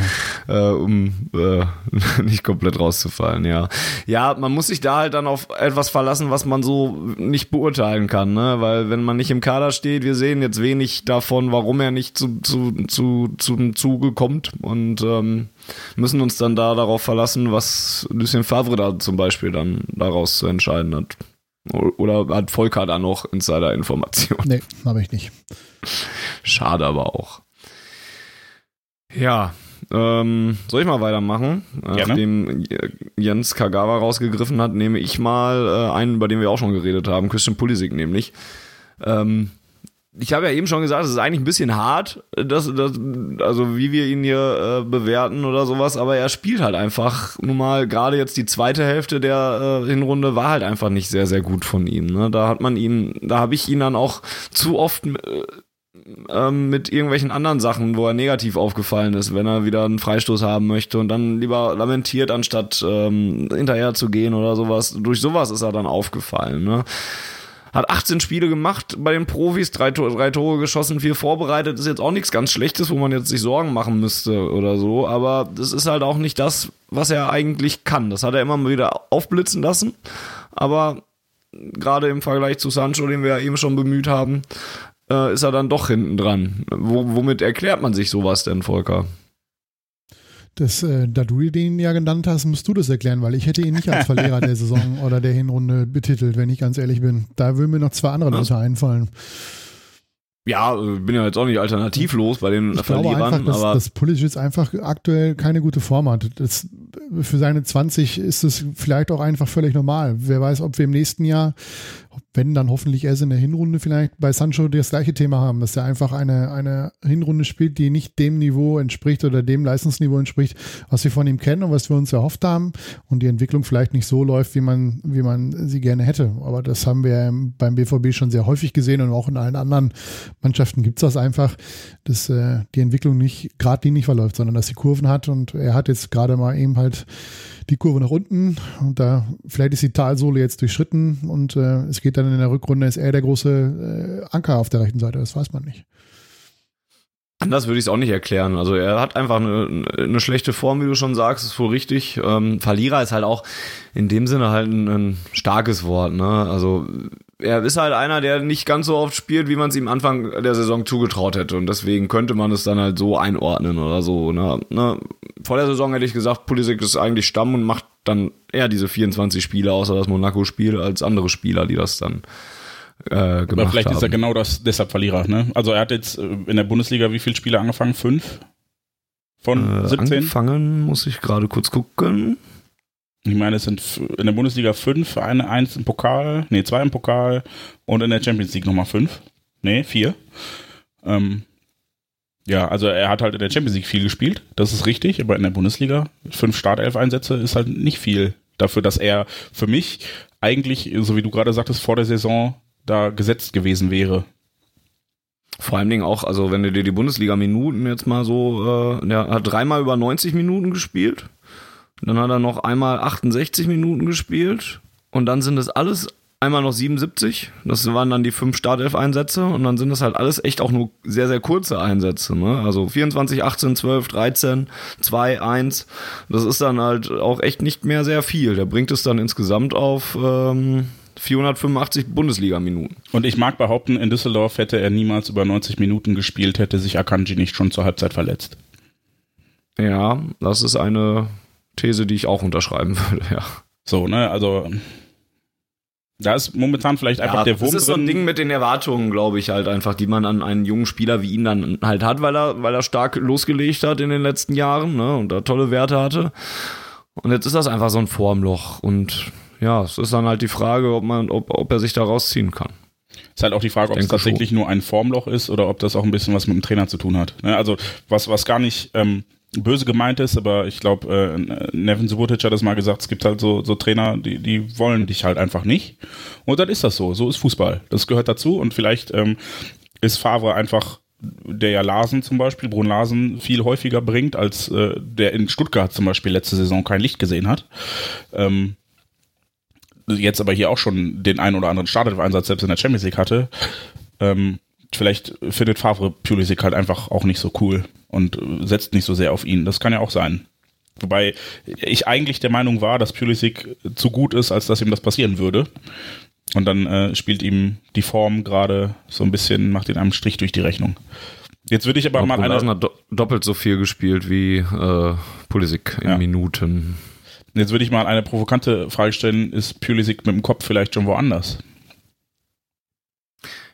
äh, um äh, [LAUGHS] nicht komplett rauszufallen, ja. Ja, man muss sich da halt dann auf etwas verlassen, was man so nicht beurteilen kann, ne? Weil wenn man nicht im Kader steht, wir sehen jetzt wenig davon, warum er nicht zu, zu, zu, zum Zuge kommt. Und ähm, müssen uns dann da darauf verlassen, was Lucien Favre da zum Beispiel dann daraus zu entscheiden hat. Oder hat Volker da noch Insider-Informationen? Nee, habe ich nicht. Schade aber auch. Ja, ähm, soll ich mal weitermachen? Gerne. Nachdem Jens Kagawa rausgegriffen hat, nehme ich mal äh, einen, über den wir auch schon geredet haben, Christian Pulisic nämlich. Ähm, ich habe ja eben schon gesagt, es ist eigentlich ein bisschen hart, dass, dass, also wie wir ihn hier äh, bewerten oder sowas, aber er spielt halt einfach nun mal, gerade jetzt die zweite Hälfte der äh, Hinrunde war halt einfach nicht sehr, sehr gut von ihm. Ne? Da hat man ihn, da habe ich ihn dann auch zu oft äh, ähm, mit irgendwelchen anderen Sachen, wo er negativ aufgefallen ist, wenn er wieder einen Freistoß haben möchte und dann lieber lamentiert, anstatt ähm, hinterher zu gehen oder sowas. Durch sowas ist er dann aufgefallen. Ne? Hat 18 Spiele gemacht bei den Profis, drei, drei Tore geschossen, vier vorbereitet. Ist jetzt auch nichts ganz Schlechtes, wo man jetzt sich Sorgen machen müsste oder so. Aber das ist halt auch nicht das, was er eigentlich kann. Das hat er immer wieder aufblitzen lassen. Aber gerade im Vergleich zu Sancho, den wir ja eben schon bemüht haben, äh, ist er dann doch hinten dran. womit erklärt man sich sowas denn, Volker? Das, äh, da du den ja genannt hast, musst du das erklären, weil ich hätte ihn nicht als Verlierer der [LAUGHS] Saison oder der Hinrunde betitelt, wenn ich ganz ehrlich bin. Da würden mir noch zwei andere Leute einfallen. Ja, äh, bin ja jetzt auch nicht alternativlos bei den ich Verlierern. Glaube einfach, dass, aber dass Pulisic einfach aktuell keine gute Form hat. Das, für seine 20 ist es vielleicht auch einfach völlig normal. Wer weiß, ob wir im nächsten Jahr wenn dann hoffentlich erst in der Hinrunde vielleicht bei Sancho das gleiche Thema haben, dass er einfach eine, eine Hinrunde spielt, die nicht dem Niveau entspricht oder dem Leistungsniveau entspricht, was wir von ihm kennen und was wir uns erhofft haben und die Entwicklung vielleicht nicht so läuft, wie man, wie man sie gerne hätte. Aber das haben wir beim BVB schon sehr häufig gesehen und auch in allen anderen Mannschaften gibt es das einfach, dass äh, die Entwicklung nicht geradlinig verläuft, sondern dass sie Kurven hat und er hat jetzt gerade mal eben halt die Kurve nach unten und da vielleicht ist die Talsohle jetzt durchschritten und äh, es geht dann in der Rückrunde, ist er der große äh, Anker auf der rechten Seite, das weiß man nicht. Anders würde ich es auch nicht erklären. Also er hat einfach eine, eine schlechte Form, wie du schon sagst, ist wohl richtig. Ähm, Verlierer ist halt auch in dem Sinne halt ein, ein starkes Wort. Ne? Also er ist halt einer, der nicht ganz so oft spielt, wie man es ihm Anfang der Saison zugetraut hätte. Und deswegen könnte man es dann halt so einordnen oder so. Ne? Ne? Vor der Saison hätte ich gesagt, Pulisic ist eigentlich Stamm und macht dann eher diese 24 Spiele, außer das Monaco-Spiel, als andere Spieler, die das dann äh, gemacht Aber vielleicht haben. ist er genau das deshalb Verlierer. Ne? Also er hat jetzt äh, in der Bundesliga wie viele Spiele angefangen? Fünf? Von äh, 17? Angefangen muss ich gerade kurz gucken. Ich meine, es sind in der Bundesliga fünf, eine, eins im Pokal, nee, zwei im Pokal und in der Champions League nochmal fünf. Nee, vier. Ähm, ja, also er hat halt in der Champions League viel gespielt, das ist richtig, aber in der Bundesliga fünf Startelf-Einsätze ist halt nicht viel dafür, dass er für mich eigentlich, so wie du gerade sagtest, vor der Saison da gesetzt gewesen wäre. Vor allen Dingen auch, also wenn du dir die Bundesliga-Minuten jetzt mal so, äh, er hat dreimal über 90 Minuten gespielt, dann hat er noch einmal 68 Minuten gespielt und dann sind es alles einmal noch 77. Das waren dann die fünf Startelf-Einsätze und dann sind das halt alles echt auch nur sehr, sehr kurze Einsätze. Ne? Also 24, 18, 12, 13, 2, 1. Das ist dann halt auch echt nicht mehr sehr viel. Der bringt es dann insgesamt auf ähm, 485 Bundesliga-Minuten. Und ich mag behaupten, in Düsseldorf hätte er niemals über 90 Minuten gespielt, hätte sich Akanji nicht schon zur Halbzeit verletzt. Ja, das ist eine These, die ich auch unterschreiben würde, ja. So, ne, also da ist momentan vielleicht einfach ja, der Wurm Das ist so ein Ding mit den Erwartungen, glaube ich, halt einfach, die man an einen jungen Spieler wie ihn dann halt hat, weil er, weil er stark losgelegt hat in den letzten Jahren, ne, und da tolle Werte hatte. Und jetzt ist das einfach so ein Formloch und ja, es ist dann halt die Frage, ob man, ob, ob er sich da rausziehen kann. Ist halt auch die Frage, ob es tatsächlich schon. nur ein Formloch ist oder ob das auch ein bisschen was mit dem Trainer zu tun hat. Ne, also was, was gar nicht ähm, böse gemeint ist, aber ich glaube, äh, Nevin Subotic hat das mal gesagt, es gibt halt so, so Trainer, die, die wollen dich halt einfach nicht. Und dann ist das so. So ist Fußball. Das gehört dazu und vielleicht ähm, ist Favre einfach der ja Larsen zum Beispiel, Brun Larsen, viel häufiger bringt, als äh, der in Stuttgart zum Beispiel letzte Saison kein Licht gesehen hat. Ähm, jetzt aber hier auch schon den einen oder anderen Startelf-Einsatz selbst in der Champions League hatte. Ähm, vielleicht findet Favre Pulisic halt einfach auch nicht so cool und setzt nicht so sehr auf ihn. Das kann ja auch sein. Wobei ich eigentlich der Meinung war, dass Pulisic zu gut ist, als dass ihm das passieren würde. Und dann äh, spielt ihm die Form gerade so ein bisschen, macht ihn einen Strich durch die Rechnung. Jetzt würde ich aber Ob mal eine. hat do doppelt so viel gespielt wie äh, Pulisic in ja. Minuten. Jetzt würde ich mal eine provokante Frage stellen: Ist Pulisic mit dem Kopf vielleicht schon woanders?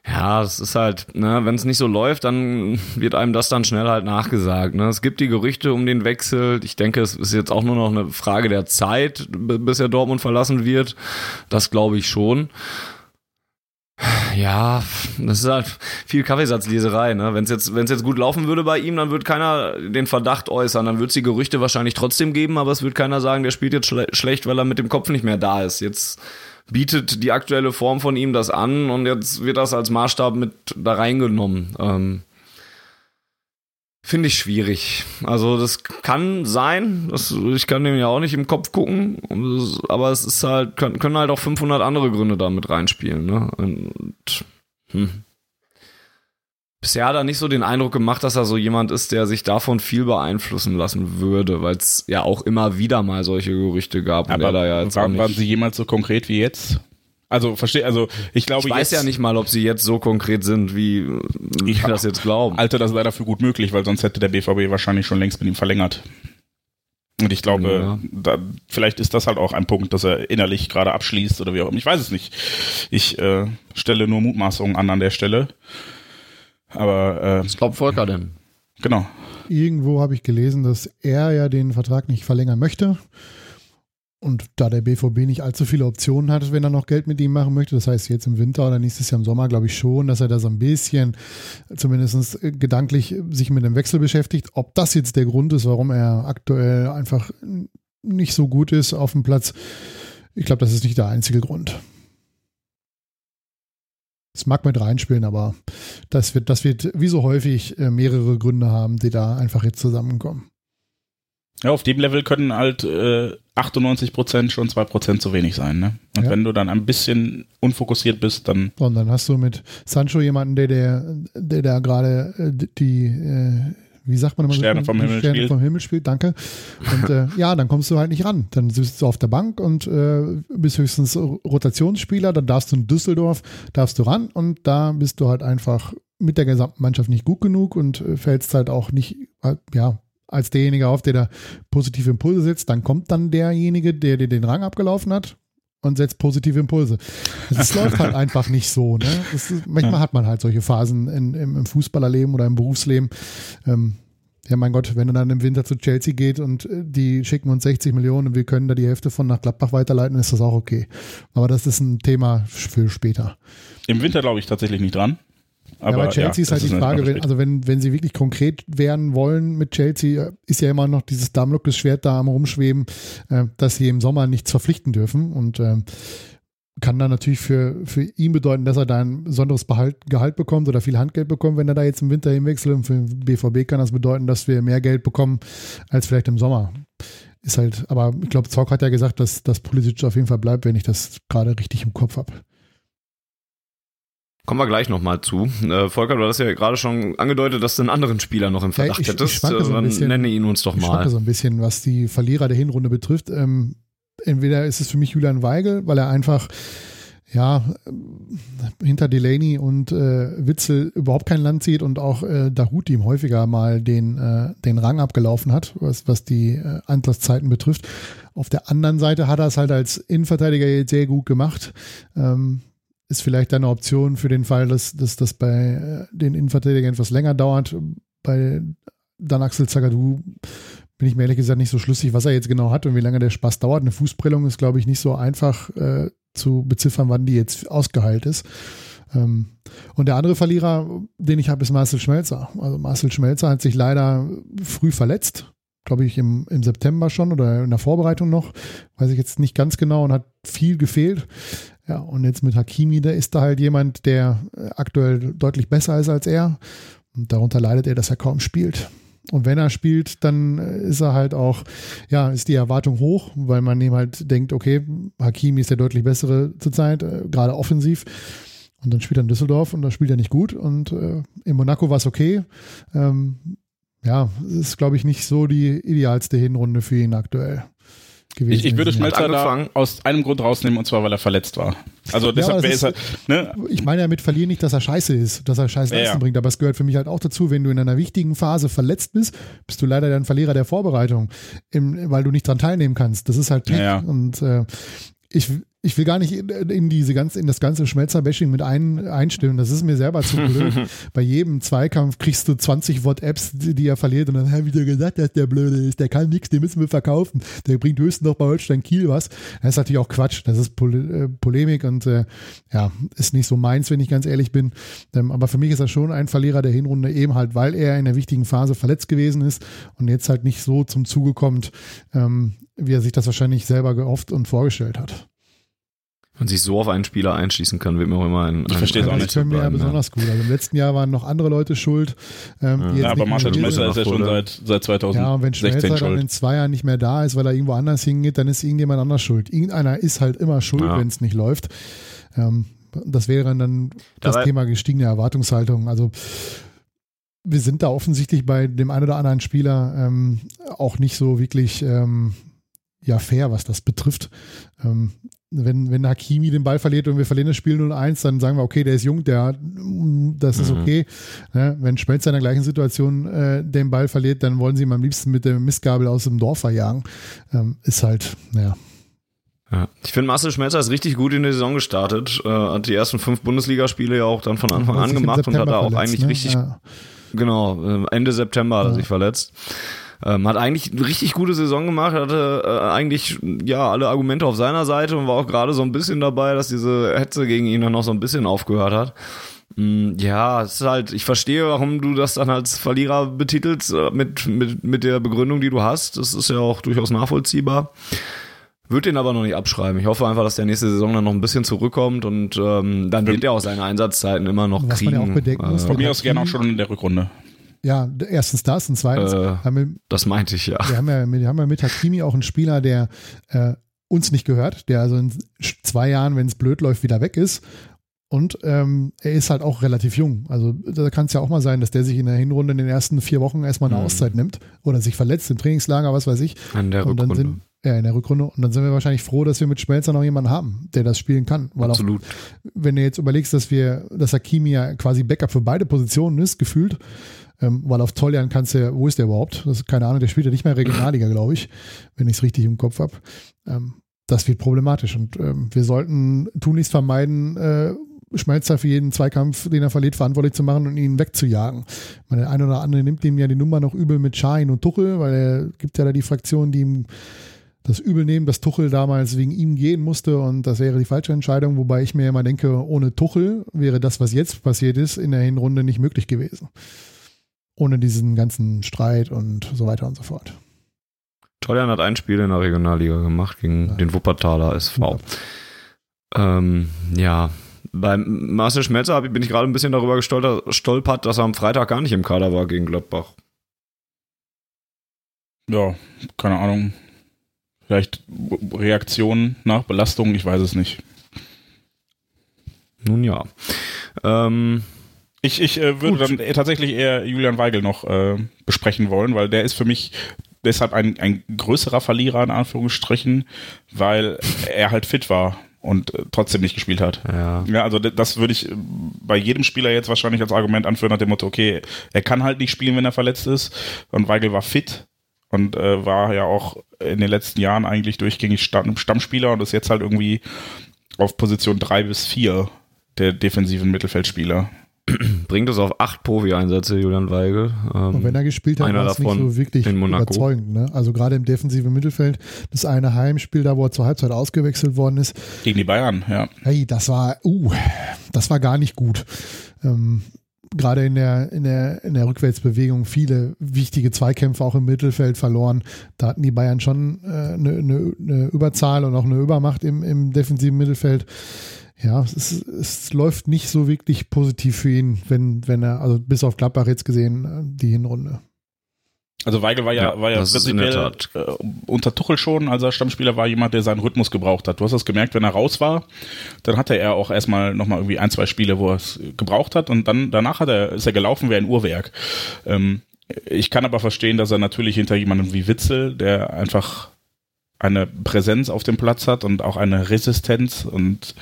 Ja, es ist halt, ne, wenn es nicht so läuft, dann wird einem das dann schnell halt nachgesagt. Ne? Es gibt die Gerüchte um den Wechsel. Ich denke, es ist jetzt auch nur noch eine Frage der Zeit, bis er Dortmund verlassen wird. Das glaube ich schon. Ja, das ist halt viel Kaffeesatzleserei. Ne? Wenn es jetzt, wenn's jetzt gut laufen würde bei ihm, dann würde keiner den Verdacht äußern. Dann würde es die Gerüchte wahrscheinlich trotzdem geben, aber es würde keiner sagen, der spielt jetzt schle schlecht, weil er mit dem Kopf nicht mehr da ist. Jetzt bietet die aktuelle Form von ihm das an und jetzt wird das als Maßstab mit da reingenommen. Ähm, Finde ich schwierig. Also das kann sein, das, ich kann dem ja auch nicht im Kopf gucken, aber es ist halt, können, können halt auch 500 andere Gründe da mit reinspielen. Ne? Und, hm. Bisher er nicht so den Eindruck gemacht, dass er so jemand ist, der sich davon viel beeinflussen lassen würde, weil es ja auch immer wieder mal solche Gerüchte gab. Aber da ja jetzt waren, waren sie jemals so konkret wie jetzt? Also verstehe, also ich glaube Ich weiß jetzt, ja nicht mal, ob sie jetzt so konkret sind, wie ich ja, das jetzt glauben. Alter, das wäre dafür gut möglich, weil sonst hätte der BVB wahrscheinlich schon längst mit ihm verlängert. Und ich glaube, ja. da, vielleicht ist das halt auch ein Punkt, dass er innerlich gerade abschließt oder wie auch immer. Ich weiß es nicht. Ich äh, stelle nur Mutmaßungen an an der Stelle. Aber äh, was glaubt Volker denn? Genau. Irgendwo habe ich gelesen, dass er ja den Vertrag nicht verlängern möchte. Und da der BVB nicht allzu viele Optionen hat, wenn er noch Geld mit ihm machen möchte, das heißt jetzt im Winter oder nächstes Jahr im Sommer, glaube ich schon, dass er da so ein bisschen zumindest gedanklich sich mit dem Wechsel beschäftigt. Ob das jetzt der Grund ist, warum er aktuell einfach nicht so gut ist auf dem Platz, ich glaube, das ist nicht der einzige Grund. Es mag mit reinspielen, aber das wird, das wird wie so häufig äh, mehrere Gründe haben, die da einfach jetzt zusammenkommen. Ja, auf dem Level können halt äh, 98 Prozent schon 2 Prozent zu wenig sein. Ne? Und ja. wenn du dann ein bisschen unfokussiert bist, dann. Und dann hast du mit Sancho jemanden, der der, der da gerade äh, die, äh, wie sagt man immer Sterne so, vom Himmel Sterne spielt. vom Himmel spielt, danke. Und äh, ja, dann kommst du halt nicht ran. Dann sitzt du auf der Bank und äh, bist höchstens Rotationsspieler, dann darfst du in Düsseldorf, darfst du ran und da bist du halt einfach mit der gesamten Mannschaft nicht gut genug und äh, fällst halt auch nicht, äh, ja, als derjenige auf, der da positive Impulse setzt. Dann kommt dann derjenige, der dir den Rang abgelaufen hat und setzt positive Impulse. Es [LAUGHS] läuft halt einfach nicht so. Ne? Ist, manchmal hat man halt solche Phasen in, im, im, Fußballerleben oder im Berufsleben. Ähm, ja, mein Gott, wenn er dann im Winter zu Chelsea geht und äh, die schicken uns 60 Millionen und wir können da die Hälfte von nach Gladbach weiterleiten, ist das auch okay. Aber das ist ein Thema für später. Im Winter glaube ich tatsächlich nicht dran. Aber, ja, bei Chelsea ja, ist halt die Frage, wenn, also wenn, wenn sie wirklich konkret werden wollen mit Chelsea, ist ja immer noch dieses Damoklesschwert da am rumschweben, äh, dass sie im Sommer nichts verpflichten dürfen und äh, kann dann natürlich für, für ihn bedeuten, dass er da ein besonderes Behalt, Gehalt bekommt oder viel Handgeld bekommt, wenn er da jetzt im Winter hinwechselt. Und für den BVB kann das bedeuten, dass wir mehr Geld bekommen als vielleicht im Sommer. Ist halt, aber ich glaube, Zock hat ja gesagt, dass, dass Pulisic auf jeden Fall bleibt, wenn ich das gerade richtig im Kopf habe. Kommen wir gleich nochmal zu. Äh, Volker, du hast ja gerade schon angedeutet, dass du einen anderen Spieler noch im Verdacht ja, ich, hättest. Ich so Dann bisschen, nenne ihn uns doch mal. Ich so ein bisschen, was die Verlierer der Hinrunde betrifft. Ähm, entweder ist es für mich Julian Weigel, weil er einfach ja, hinter Delaney und äh, Witzel überhaupt kein Land zieht und auch äh, Dahut ihm häufiger mal den, äh, den Rang abgelaufen hat, was, was die äh, Antrittszeiten betrifft. Auf der anderen Seite hat er es halt als Innenverteidiger jetzt sehr gut gemacht. Ähm, ist vielleicht eine Option für den Fall, dass, dass das bei äh, den Innenverteidigern etwas länger dauert. Bei dann Axel Zagadou bin ich mir ehrlich gesagt nicht so schlüssig, was er jetzt genau hat und wie lange der Spaß dauert. Eine Fußprellung ist, glaube ich, nicht so einfach äh, zu beziffern, wann die jetzt ausgeheilt ist. Ähm, und der andere Verlierer, den ich habe, ist Marcel Schmelzer. Also Marcel Schmelzer hat sich leider früh verletzt glaube ich, im, im September schon oder in der Vorbereitung noch, weiß ich jetzt nicht ganz genau und hat viel gefehlt. Ja, und jetzt mit Hakimi, da ist da halt jemand, der aktuell deutlich besser ist als er. Und darunter leidet er, dass er kaum spielt. Und wenn er spielt, dann ist er halt auch, ja, ist die Erwartung hoch, weil man ihm halt denkt, okay, Hakimi ist der deutlich bessere zurzeit, äh, gerade offensiv. Und dann spielt er in Düsseldorf und da spielt er nicht gut. Und äh, in Monaco war es okay. Ähm, ja, ist, glaube ich, nicht so die idealste Hinrunde für ihn aktuell gewesen. Ich, ich würde Schmelzer da aus einem Grund rausnehmen und zwar, weil er verletzt war. Also deshalb ja, ist er. Ne? Ich meine damit verlieren nicht, dass er scheiße ist, dass er scheiße Leistung ja, ja. bringt, aber es gehört für mich halt auch dazu, wenn du in einer wichtigen Phase verletzt bist, bist du leider ein Verlierer der Vorbereitung, im, weil du nicht dran teilnehmen kannst. Das ist halt Pech. Ja, und äh, ich, ich will gar nicht in, in diese ganze, in das ganze Schmelzer-Bashing mit ein, einstimmen. Das ist mir selber zu blöd. [LAUGHS] Bei jedem Zweikampf kriegst du 20 WhatsApps, die, die er verliert und dann, hä, wie der gesagt, dass der blöde ist, der kann nichts, den müssen wir verkaufen. Der bringt höchstens noch bei Holstein Kiel was. Das ist natürlich auch Quatsch. Das ist Pol äh, Polemik und äh, ja, ist nicht so meins, wenn ich ganz ehrlich bin. Ähm, aber für mich ist er schon ein Verlierer der Hinrunde, eben halt, weil er in der wichtigen Phase verletzt gewesen ist und jetzt halt nicht so zum Zuge kommt, ähm, wie er sich das wahrscheinlich selber gehofft und vorgestellt hat man sich so auf einen Spieler einschließen kann, wird mir auch immer ein. Ich verstehe es auch nicht. Das können wir ja besonders gut. Also im letzten Jahr waren noch andere Leute schuld. Ähm, ja, aber Marcel Schmelzer ist ja schon seit, seit 2016 Ja, und wenn Schmelzer dann in zwei Jahren nicht mehr da ist, weil er irgendwo anders hingeht, dann ist irgendjemand anders schuld. Irgendeiner ist halt immer schuld, ja. wenn es nicht läuft. Ähm, das wäre dann das Dabei Thema gestiegene Erwartungshaltung. Also wir sind da offensichtlich bei dem einen oder anderen Spieler ähm, auch nicht so wirklich ähm, ja fair, was das betrifft. Ähm, wenn, wenn Hakimi den Ball verliert und wir verlieren das Spiel 0-1, dann sagen wir, okay, der ist jung, der, das ist mhm. okay. Ja, wenn Schmelzer in der gleichen Situation äh, den Ball verliert, dann wollen sie ihn am liebsten mit der Mistgabel aus dem Dorf verjagen. Ähm, ist halt, naja. Ja. Ich finde, Marcel Schmelzer ist richtig gut in die Saison gestartet. Äh, hat die ersten fünf Bundesligaspiele ja auch dann von Anfang an gemacht und hat da auch verletzt, eigentlich ne? richtig, ja. genau, äh, Ende September hat er sich verletzt. Ähm, hat eigentlich eine richtig gute Saison gemacht, hatte äh, eigentlich ja alle Argumente auf seiner Seite und war auch gerade so ein bisschen dabei, dass diese Hetze gegen ihn dann noch so ein bisschen aufgehört hat. Mm, ja, es ist halt, ich verstehe, warum du das dann als Verlierer betitelst, äh, mit, mit, mit der Begründung, die du hast. Das ist ja auch durchaus nachvollziehbar. Würde den aber noch nicht abschreiben. Ich hoffe einfach, dass der nächste Saison dann noch ein bisschen zurückkommt und ähm, dann wird er auch seine Einsatzzeiten immer noch Was kriegen. Man ja auch bedenken muss, äh, Von mir aus gerne auch schon in der Rückrunde. Ja, erstens das und zweitens äh, haben wir, das meinte ich ja. Wir haben ja, wir haben ja mit Hakimi auch einen Spieler, der äh, uns nicht gehört, der also in zwei Jahren, wenn es blöd läuft, wieder weg ist. Und ähm, er ist halt auch relativ jung. Also da kann es ja auch mal sein, dass der sich in der Hinrunde in den ersten vier Wochen erstmal eine mhm. Auszeit nimmt oder sich verletzt im Trainingslager, was weiß ich. An der und Rückrunde. Sind, ja, in der Rückrunde. Und dann sind wir wahrscheinlich froh, dass wir mit Schmelzer noch jemanden haben, der das spielen kann. Weil Absolut. Auch, wenn du jetzt überlegst, dass wir, dass Hakimi ja quasi Backup für beide Positionen ist, gefühlt, ähm, weil auf Toljan kannst du ja, wo ist der überhaupt? Das ist keine Ahnung, der spielt ja nicht mehr Regionalliga, glaube ich, wenn ich es richtig im Kopf habe. Ähm, das wird problematisch und ähm, wir sollten tunlichst vermeiden, äh, Schmelzer für jeden Zweikampf, den er verliert, verantwortlich zu machen und ihn wegzujagen. Meine, der eine oder andere nimmt ihm ja die Nummer noch übel mit Schein und Tuchel, weil er gibt ja da die Fraktion, die ihm das übel nehmen, dass Tuchel damals wegen ihm gehen musste und das wäre die falsche Entscheidung, wobei ich mir immer denke, ohne Tuchel wäre das, was jetzt passiert ist, in der Hinrunde nicht möglich gewesen ohne diesen ganzen Streit und so weiter und so fort. Toljan hat ein Spiel in der Regionalliga gemacht gegen ja. den Wuppertaler SV. Ja. Ähm, ja, beim Marcel Schmelzer bin ich gerade ein bisschen darüber gestolpert, dass er am Freitag gar nicht im Kader war gegen Gladbach. Ja, keine Ahnung. Vielleicht Reaktionen nach Belastung, ich weiß es nicht. Nun ja. Ähm, ich, ich äh, würde Gut. dann tatsächlich eher Julian Weigel noch äh, besprechen wollen, weil der ist für mich deshalb ein, ein größerer Verlierer in Anführungsstrichen, weil er halt fit war und äh, trotzdem nicht gespielt hat. Ja. ja, also das würde ich äh, bei jedem Spieler jetzt wahrscheinlich als Argument anführen nach dem Motto, okay, er kann halt nicht spielen, wenn er verletzt ist und Weigel war fit und äh, war ja auch in den letzten Jahren eigentlich durchgängig Stamm Stammspieler und ist jetzt halt irgendwie auf Position drei bis vier der defensiven Mittelfeldspieler. [CLEARS THROAT] bringt es auf acht Profi-Einsätze, Julian Weigel. Ähm, und wenn er gespielt hat, war es nicht so wirklich überzeugend. Ne? Also gerade im defensiven Mittelfeld, das eine Heimspiel da, wo er zur Halbzeit ausgewechselt worden ist. Gegen die Bayern, ja. Hey, das war, uh, das war gar nicht gut. Ähm, gerade in der, in, der, in der Rückwärtsbewegung viele wichtige Zweikämpfe auch im Mittelfeld verloren. Da hatten die Bayern schon eine, äh, eine, eine Überzahl und auch eine Übermacht im, im defensiven Mittelfeld. Ja, es, es läuft nicht so wirklich positiv für ihn, wenn, wenn er, also bis auf Gladbach jetzt gesehen, äh, die Hinrunde. Also Weigel war ja, ja war ja prinzipiell äh, unter Tuchel schon, als er Stammspieler war, jemand, der seinen Rhythmus gebraucht hat. Du hast das gemerkt, wenn er raus war, dann hatte er auch erstmal nochmal irgendwie ein, zwei Spiele, wo er es gebraucht hat und dann danach hat er, ist er gelaufen wie ein Uhrwerk. Ähm, ich kann aber verstehen, dass er natürlich hinter jemandem wie Witzel, der einfach eine Präsenz auf dem Platz hat und auch eine Resistenz und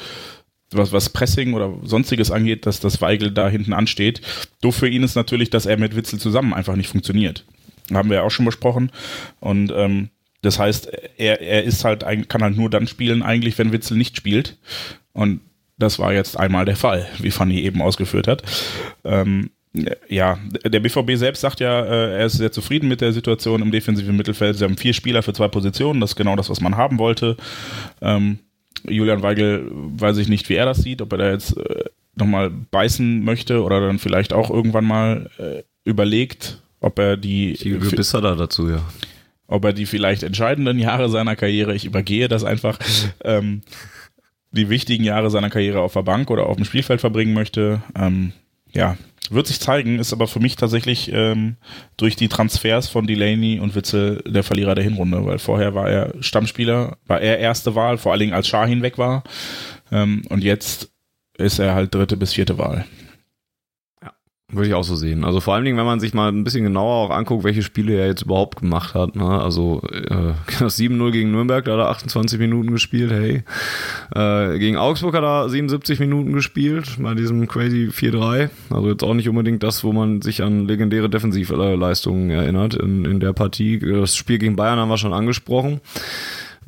was, was Pressing oder sonstiges angeht, dass das Weigel da hinten ansteht. Doof für ihn ist natürlich, dass er mit Witzel zusammen einfach nicht funktioniert. Haben wir ja auch schon besprochen. Und ähm, das heißt, er, er ist halt, kann halt nur dann spielen, eigentlich, wenn Witzel nicht spielt. Und das war jetzt einmal der Fall, wie Fanny eben ausgeführt hat. Ähm, ja, der BVB selbst sagt ja, äh, er ist sehr zufrieden mit der Situation im defensiven Mittelfeld. Sie haben vier Spieler für zwei Positionen, das ist genau das, was man haben wollte. Ähm, Julian Weigel weiß ich nicht, wie er das sieht, ob er da jetzt äh, nochmal beißen möchte oder dann vielleicht auch irgendwann mal äh, überlegt, ob er die. Gebiss hat er dazu, ja. Ob er die vielleicht entscheidenden Jahre seiner Karriere, ich übergehe das einfach, [LAUGHS] ähm, die wichtigen Jahre seiner Karriere auf der Bank oder auf dem Spielfeld verbringen möchte. Ähm, ja, wird sich zeigen, ist aber für mich tatsächlich ähm, durch die Transfers von Delaney und Witzel der Verlierer der Hinrunde, weil vorher war er Stammspieler, war er erste Wahl, vor allen Dingen als Shahin weg war. Ähm, und jetzt ist er halt dritte bis vierte Wahl. Würde ich auch so sehen. Also vor allen Dingen, wenn man sich mal ein bisschen genauer auch anguckt, welche Spiele er jetzt überhaupt gemacht hat. Ne? Also äh, [LAUGHS] das 7-0 gegen Nürnberg, da hat er 28 Minuten gespielt, hey. Äh, gegen Augsburg hat er 77 Minuten gespielt, bei diesem crazy 4-3. Also jetzt auch nicht unbedingt das, wo man sich an legendäre Defensivleistungen erinnert in, in der Partie. Das Spiel gegen Bayern haben wir schon angesprochen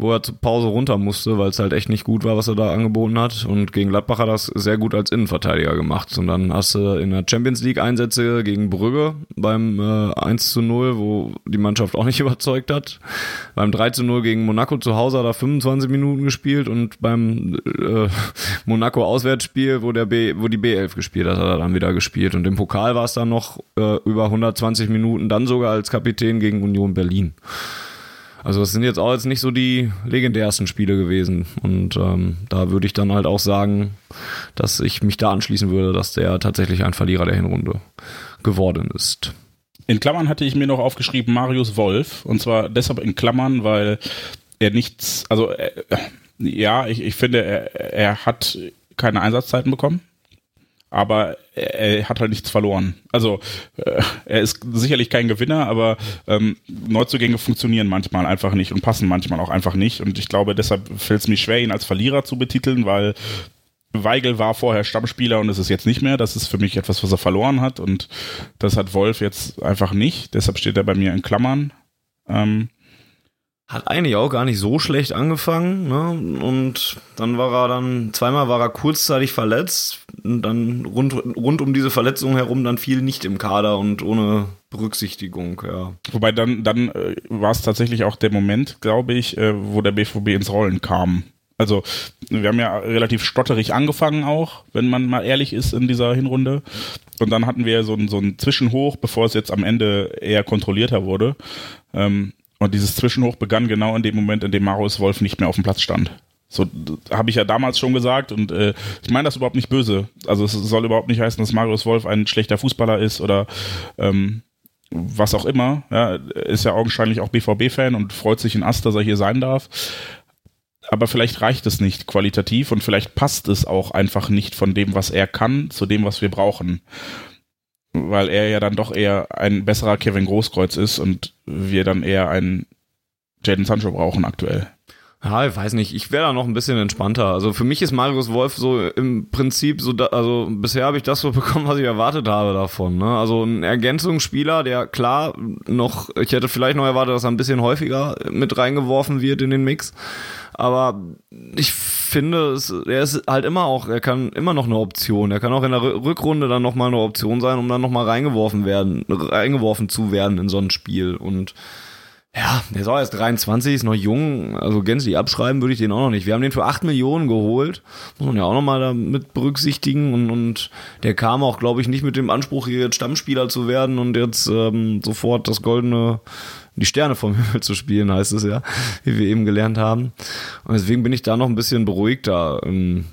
wo er zur Pause runter musste, weil es halt echt nicht gut war, was er da angeboten hat. Und gegen Gladbach hat er das sehr gut als Innenverteidiger gemacht. Und dann hast du in der Champions League Einsätze gegen Brügge beim äh, 1 zu 0, wo die Mannschaft auch nicht [LAUGHS] überzeugt hat. Beim 3 zu 0 gegen Monaco zu Hause hat er 25 Minuten gespielt und beim äh, [LAUGHS] Monaco Auswärtsspiel, wo der B, wo die B11 gespielt hat, hat er dann wieder gespielt. Und im Pokal war es dann noch äh, über 120 Minuten, dann sogar als Kapitän gegen Union Berlin. Also es sind jetzt auch jetzt nicht so die legendärsten Spiele gewesen. Und ähm, da würde ich dann halt auch sagen, dass ich mich da anschließen würde, dass der tatsächlich ein Verlierer der Hinrunde geworden ist. In Klammern hatte ich mir noch aufgeschrieben Marius Wolf. Und zwar deshalb in Klammern, weil er nichts, also äh, ja, ich, ich finde, er, er hat keine Einsatzzeiten bekommen aber er, er, hat halt nichts verloren. Also äh, er ist sicherlich kein Gewinner, aber ähm, Neuzugänge funktionieren manchmal einfach nicht und passen manchmal auch einfach nicht. Und ich glaube, deshalb fällt es mir schwer, ihn als Verlierer zu betiteln, weil Weigel war vorher Stammspieler und ist es jetzt nicht mehr. Das ist für mich etwas, was er verloren hat und das hat Wolf jetzt einfach nicht. Deshalb steht er bei mir in Klammern. Ähm, hat eigentlich auch gar nicht so schlecht angefangen, ne? Und dann war er dann, zweimal war er kurzzeitig verletzt und dann rund, rund um diese Verletzung herum dann viel nicht im Kader und ohne Berücksichtigung, ja. Wobei dann, dann äh, war es tatsächlich auch der Moment, glaube ich, äh, wo der BVB ins Rollen kam. Also, wir haben ja relativ stotterig angefangen auch, wenn man mal ehrlich ist in dieser Hinrunde. Und dann hatten wir so ein, so ein Zwischenhoch, bevor es jetzt am Ende eher kontrollierter wurde. Ähm, und dieses Zwischenhoch begann genau in dem Moment, in dem Marius Wolf nicht mehr auf dem Platz stand. So habe ich ja damals schon gesagt und äh, ich meine das überhaupt nicht böse. Also es soll überhaupt nicht heißen, dass Marius Wolf ein schlechter Fußballer ist oder ähm, was auch immer. Ja, ist ja augenscheinlich auch BVB-Fan und freut sich in Ast, dass er hier sein darf. Aber vielleicht reicht es nicht qualitativ und vielleicht passt es auch einfach nicht von dem, was er kann, zu dem, was wir brauchen weil er ja dann doch eher ein besserer Kevin Großkreuz ist und wir dann eher einen Jaden Sancho brauchen aktuell. Ja, ich weiß nicht. Ich wäre da noch ein bisschen entspannter. Also für mich ist Marius Wolf so im Prinzip so, da, also bisher habe ich das so [LAUGHS] bekommen, was ich erwartet habe davon. Ne? Also ein Ergänzungsspieler, der klar noch, ich hätte vielleicht noch erwartet, dass er ein bisschen häufiger mit reingeworfen wird in den Mix. Aber ich finde, es, er ist halt immer auch, er kann immer noch eine Option. Er kann auch in der Rückrunde dann nochmal eine Option sein, um dann nochmal reingeworfen werden, reingeworfen zu werden in so ein Spiel. Und Ja, der ist auch erst 23, ist noch jung, also gänzlich abschreiben würde ich den auch noch nicht. Wir haben den für 8 Millionen geholt, muss man ja auch nochmal damit berücksichtigen und, und der kam auch, glaube ich, nicht mit dem Anspruch, hier jetzt Stammspieler zu werden und jetzt ähm, sofort das goldene, die Sterne vom [LAUGHS] Himmel zu spielen, heißt es ja, wie wir eben gelernt haben. Und deswegen bin ich da noch ein bisschen beruhigter. Ähm,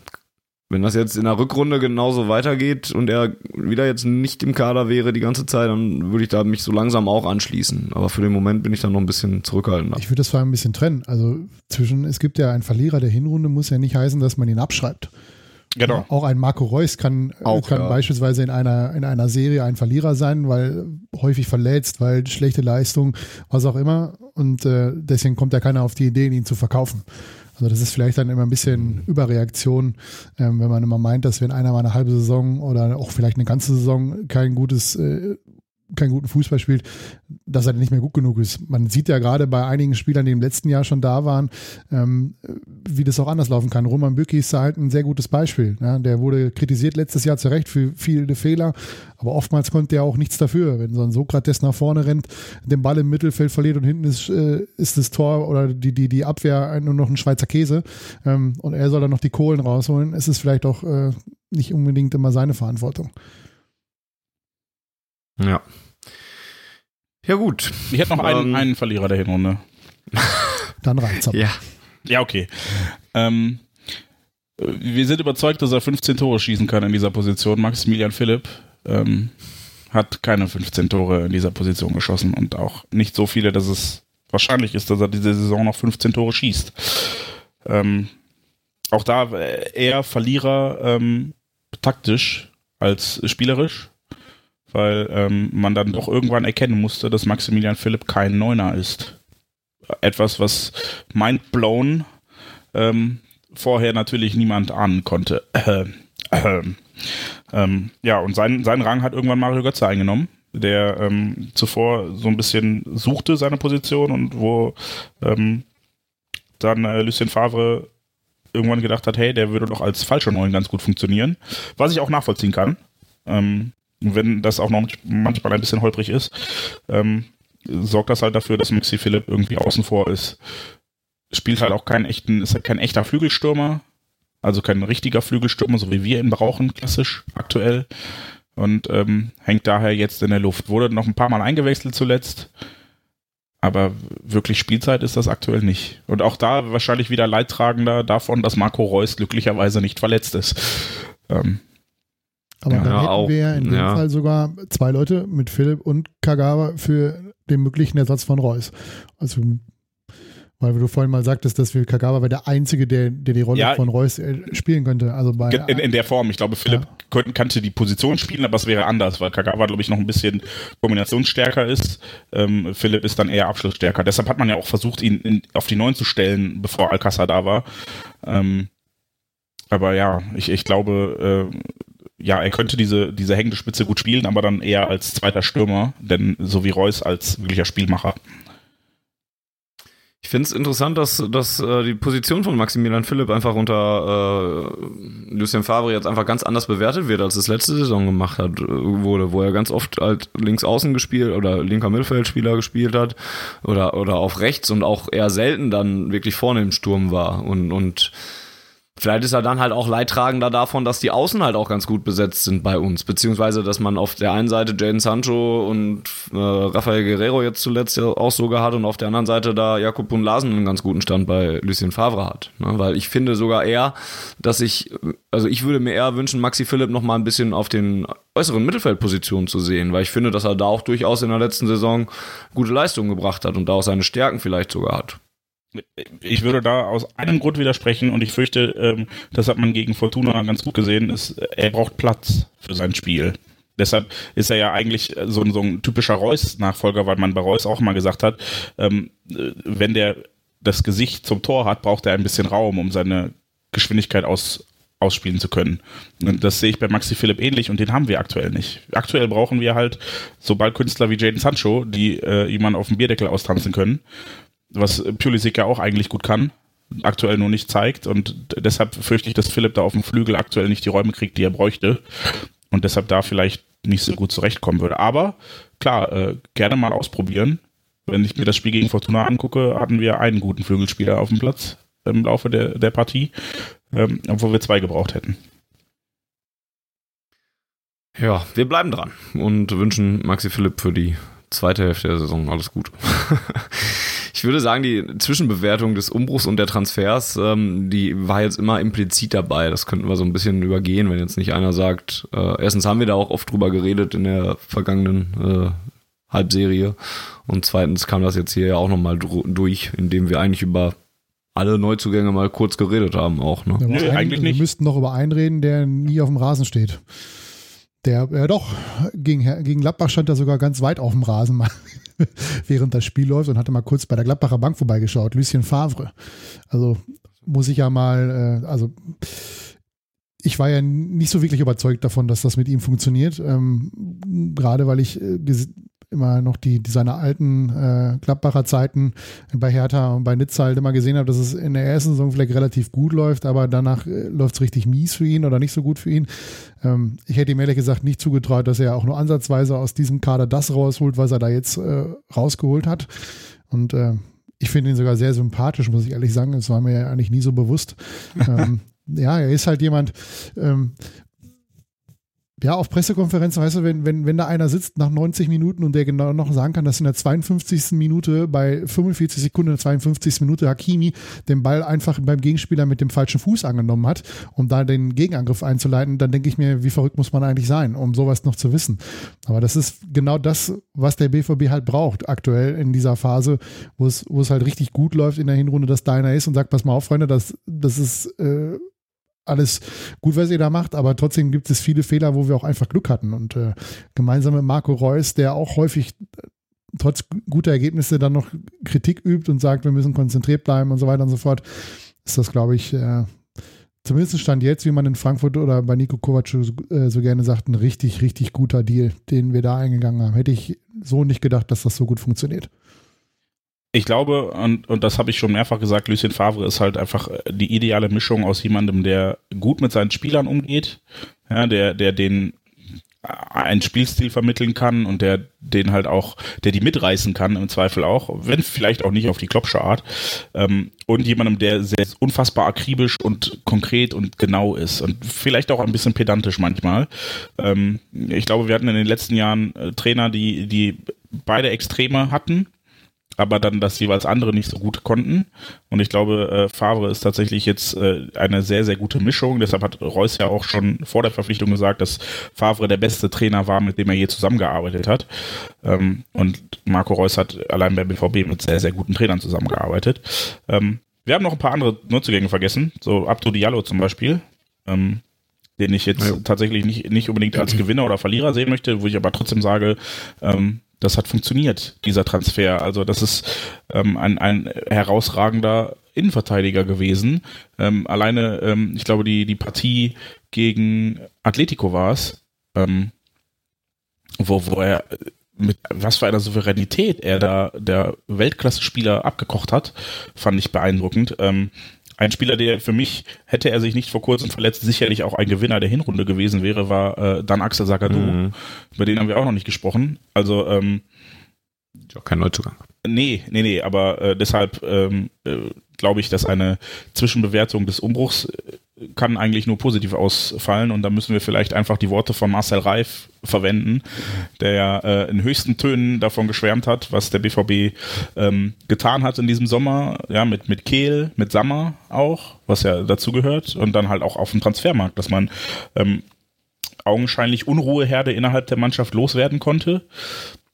wenn das jetzt in der Rückrunde genauso weitergeht und er wieder jetzt nicht im Kader wäre die ganze Zeit, dann würde ich da mich so langsam auch anschließen. Aber für den Moment bin ich dann noch ein bisschen zurückhaltender. Ich würde das vor allem ein bisschen trennen. Also zwischen, es gibt ja einen Verlierer der Hinrunde, muss ja nicht heißen, dass man ihn abschreibt. Genau. Auch ein Marco Reus kann, auch, kann ja. beispielsweise in einer, in einer Serie ein Verlierer sein, weil häufig verletzt, weil schlechte Leistung, was auch immer. Und äh, deswegen kommt ja keiner auf die Idee, ihn zu verkaufen. Also das ist vielleicht dann immer ein bisschen Überreaktion, ähm, wenn man immer meint, dass wenn einer mal eine halbe Saison oder auch vielleicht eine ganze Saison kein gutes äh, keinen guten Fußball spielt, dass er nicht mehr gut genug ist. Man sieht ja gerade bei einigen Spielern, die im letzten Jahr schon da waren, ähm, wie das auch anders laufen kann. Roman Bücki ist da halt ein sehr gutes Beispiel. Ja, der wurde kritisiert letztes Jahr zu Recht für viele Fehler, aber oftmals konnte er auch nichts dafür. Wenn so ein Sokrates nach vorne rennt, den Ball im Mittelfeld verliert und hinten ist, äh, ist das Tor oder die, die, die Abwehr nur noch ein Schweizer Käse ähm, und er soll dann noch die Kohlen rausholen, ist es vielleicht auch äh, nicht unbedingt immer seine Verantwortung. Ja. Ja, gut. Ich hätte noch einen, ähm, einen Verlierer der Hinrunde. [LAUGHS] Dann reicht's aber. Ja. Ja, okay. Ähm, wir sind überzeugt, dass er 15 Tore schießen kann in dieser Position. Maximilian Philipp ähm, hat keine 15 Tore in dieser Position geschossen und auch nicht so viele, dass es wahrscheinlich ist, dass er diese Saison noch 15 Tore schießt. Ähm, auch da äh, eher Verlierer ähm, taktisch als spielerisch weil ähm, man dann doch irgendwann erkennen musste, dass Maximilian Philipp kein Neuner ist. Etwas, was mindblown ähm, vorher natürlich niemand ahnen konnte. Äh, äh, ähm, ja, und seinen, seinen Rang hat irgendwann Mario Götze eingenommen, der ähm, zuvor so ein bisschen suchte seine Position und wo ähm, dann äh, Lucien Favre irgendwann gedacht hat, hey, der würde doch als falscher Neun ganz gut funktionieren, was ich auch nachvollziehen kann. Ähm, wenn das auch noch manchmal ein bisschen holprig ist, ähm, sorgt das halt dafür, dass Maxi Philipp irgendwie außen vor ist. Spielt halt auch keinen echten, ist halt kein echter Flügelstürmer, also kein richtiger Flügelstürmer, so wie wir ihn brauchen, klassisch aktuell. Und ähm, hängt daher jetzt in der Luft. Wurde noch ein paar Mal eingewechselt zuletzt. Aber wirklich Spielzeit ist das aktuell nicht. Und auch da wahrscheinlich wieder Leidtragender davon, dass Marco Reus glücklicherweise nicht verletzt ist. Ähm, aber ja, dann hätten auch, wir ja in dem ja. Fall sogar zwei Leute mit Philipp und Kagawa für den möglichen Ersatz von Reus. Also weil du vorhin mal sagtest, dass wir Kagawa wäre der Einzige, der, der die Rolle ja, von Reus äh, spielen könnte. Also bei, in, in der Form. Ich glaube, Philipp ja. kannte die Position spielen, aber es wäre anders, weil Kagawa, glaube ich, noch ein bisschen kombinationsstärker ist. Ähm, Philipp ist dann eher abschlussstärker. Deshalb hat man ja auch versucht, ihn in, auf die Neun zu stellen, bevor Alcázar da war. Ähm, aber ja, ich, ich glaube, äh, ja, er könnte diese, diese hängende Spitze gut spielen, aber dann eher als zweiter Stürmer, denn so wie Reus als wirklicher Spielmacher. Ich finde es interessant, dass, dass äh, die Position von Maximilian Philipp einfach unter äh, Lucien Favre jetzt einfach ganz anders bewertet wird, als es letzte Saison gemacht hat, äh, wurde, wo er ganz oft halt links außen gespielt oder linker Mittelfeldspieler gespielt hat oder, oder auf rechts und auch eher selten dann wirklich vorne im Sturm war und, und Vielleicht ist er dann halt auch leidtragender davon, dass die Außen halt auch ganz gut besetzt sind bei uns. Beziehungsweise, dass man auf der einen Seite Jaden Sancho und äh, Rafael Guerrero jetzt zuletzt ja auch sogar hat und auf der anderen Seite da Jakob und Larsen einen ganz guten Stand bei Lucien Favre hat. Ne? Weil ich finde sogar eher, dass ich, also ich würde mir eher wünschen, Maxi Philipp noch mal ein bisschen auf den äußeren Mittelfeldpositionen zu sehen, weil ich finde, dass er da auch durchaus in der letzten Saison gute Leistungen gebracht hat und da auch seine Stärken vielleicht sogar hat ich würde da aus einem Grund widersprechen und ich fürchte, ähm, das hat man gegen Fortuna ganz gut gesehen, ist, er braucht Platz für sein Spiel. Deshalb ist er ja eigentlich so, so ein typischer Reus-Nachfolger, weil man bei Reus auch mal gesagt hat, ähm, wenn der das Gesicht zum Tor hat, braucht er ein bisschen Raum, um seine Geschwindigkeit aus, ausspielen zu können. Und das sehe ich bei Maxi Philipp ähnlich und den haben wir aktuell nicht. Aktuell brauchen wir halt so Ballkünstler wie Jaden Sancho, die äh, jemanden auf dem Bierdeckel austanzen können was Pulisic ja auch eigentlich gut kann, aktuell nur nicht zeigt und deshalb fürchte ich, dass Philipp da auf dem Flügel aktuell nicht die Räume kriegt, die er bräuchte und deshalb da vielleicht nicht so gut zurechtkommen würde. Aber klar, äh, gerne mal ausprobieren. wenn ich mir das Spiel gegen Fortuna angucke, hatten wir einen guten Flügelspieler auf dem Platz im Laufe der, der Partie, ähm, obwohl wir zwei gebraucht hätten. Ja, wir bleiben dran und wünschen Maxi Philipp für die zweite Hälfte der Saison alles Gute. [LAUGHS] ich würde sagen, die Zwischenbewertung des Umbruchs und der Transfers, ähm, die war jetzt immer implizit dabei. Das könnten wir so ein bisschen übergehen, wenn jetzt nicht einer sagt, äh, erstens haben wir da auch oft drüber geredet in der vergangenen äh, Halbserie und zweitens kam das jetzt hier ja auch nochmal durch, indem wir eigentlich über alle Neuzugänge mal kurz geredet haben auch. Ne? Ja, Nö, eigentlich nicht. Wir müssten noch über einen reden, der nie auf dem Rasen steht. Der, ja doch, gegen, gegen Gladbach stand er sogar ganz weit auf dem Rasen [LAUGHS] mal, [LAUGHS] während das Spiel läuft und hatte mal kurz bei der Gladbacher Bank vorbeigeschaut. Lucien Favre. Also muss ich ja mal, äh, also ich war ja nicht so wirklich überzeugt davon, dass das mit ihm funktioniert. Ähm, gerade weil ich äh, immer noch die, die seine alten äh, Gladbacher Zeiten bei Hertha und bei Nizza halt immer gesehen habe, dass es in der ersten Saison vielleicht relativ gut läuft, aber danach äh, läuft es richtig mies für ihn oder nicht so gut für ihn. Ähm, ich hätte ihm ehrlich gesagt nicht zugetraut, dass er auch nur ansatzweise aus diesem Kader das rausholt, was er da jetzt äh, rausgeholt hat. Und äh, ich finde ihn sogar sehr sympathisch, muss ich ehrlich sagen. Das war mir ja eigentlich nie so bewusst. [LAUGHS] ähm, ja, er ist halt jemand, ähm, ja, auf Pressekonferenzen, weißt du, wenn, wenn, wenn da einer sitzt nach 90 Minuten und der genau noch sagen kann, dass in der 52. Minute bei 45 Sekunden in der 52. Minute Hakimi den Ball einfach beim Gegenspieler mit dem falschen Fuß angenommen hat, um da den Gegenangriff einzuleiten, dann denke ich mir, wie verrückt muss man eigentlich sein, um sowas noch zu wissen. Aber das ist genau das, was der BVB halt braucht, aktuell in dieser Phase, wo es, wo es halt richtig gut läuft in der Hinrunde, dass da einer ist und sagt, pass mal auf, Freunde, das, das ist äh, alles gut, was ihr da macht, aber trotzdem gibt es viele Fehler, wo wir auch einfach Glück hatten. Und äh, gemeinsam mit Marco Reus, der auch häufig äh, trotz guter Ergebnisse dann noch Kritik übt und sagt, wir müssen konzentriert bleiben und so weiter und so fort, ist das, glaube ich, äh, zumindest Stand jetzt, wie man in Frankfurt oder bei Nico Kovac so, äh, so gerne sagt, ein richtig, richtig guter Deal, den wir da eingegangen haben. Hätte ich so nicht gedacht, dass das so gut funktioniert ich glaube, und, und das habe ich schon mehrfach gesagt, Lucien Favre ist halt einfach die ideale Mischung aus jemandem, der gut mit seinen Spielern umgeht, ja, der, der den einen Spielstil vermitteln kann und der den halt auch, der die mitreißen kann im Zweifel auch, wenn vielleicht auch nicht auf die Klopsche Art ähm, und jemandem, der sehr unfassbar akribisch und konkret und genau ist und vielleicht auch ein bisschen pedantisch manchmal. Ähm, ich glaube, wir hatten in den letzten Jahren äh, Trainer, die die beide Extreme hatten aber dann das jeweils andere nicht so gut konnten. Und ich glaube, äh, Favre ist tatsächlich jetzt äh, eine sehr, sehr gute Mischung. Deshalb hat Reus ja auch schon vor der Verpflichtung gesagt, dass Favre der beste Trainer war, mit dem er je zusammengearbeitet hat. Ähm, und Marco Reus hat allein beim BVB mit sehr, sehr guten Trainern zusammengearbeitet. Ähm, wir haben noch ein paar andere Neuzugänge vergessen, so Abdo Diallo zum Beispiel. Ähm, den ich jetzt ja. tatsächlich nicht, nicht unbedingt als Gewinner oder Verlierer sehen möchte, wo ich aber trotzdem sage, ähm, das hat funktioniert, dieser Transfer. Also das ist ähm, ein, ein herausragender Innenverteidiger gewesen. Ähm, alleine, ähm, ich glaube, die, die Partie gegen Atletico war es, ähm, wo, wo er mit was für einer Souveränität er da der Weltklasse-Spieler abgekocht hat, fand ich beeindruckend. Ähm, ein Spieler, der für mich, hätte er sich nicht vor kurzem verletzt, sicherlich auch ein Gewinner der Hinrunde gewesen wäre, war äh, dann Axel Sagadou. Mhm. Über den haben wir auch noch nicht gesprochen. Also, ähm, ja, kein Neuzugang. Nee, nee, nee, aber äh, deshalb ähm, äh, glaube ich, dass eine Zwischenbewertung des Umbruchs äh, kann eigentlich nur positiv ausfallen und da müssen wir vielleicht einfach die Worte von Marcel Reif verwenden, der ja äh, in höchsten Tönen davon geschwärmt hat, was der BVB ähm, getan hat in diesem Sommer, ja, mit, mit Kehl, mit Sammer auch, was ja dazu gehört und dann halt auch auf dem Transfermarkt, dass man ähm, augenscheinlich Unruheherde innerhalb der Mannschaft loswerden konnte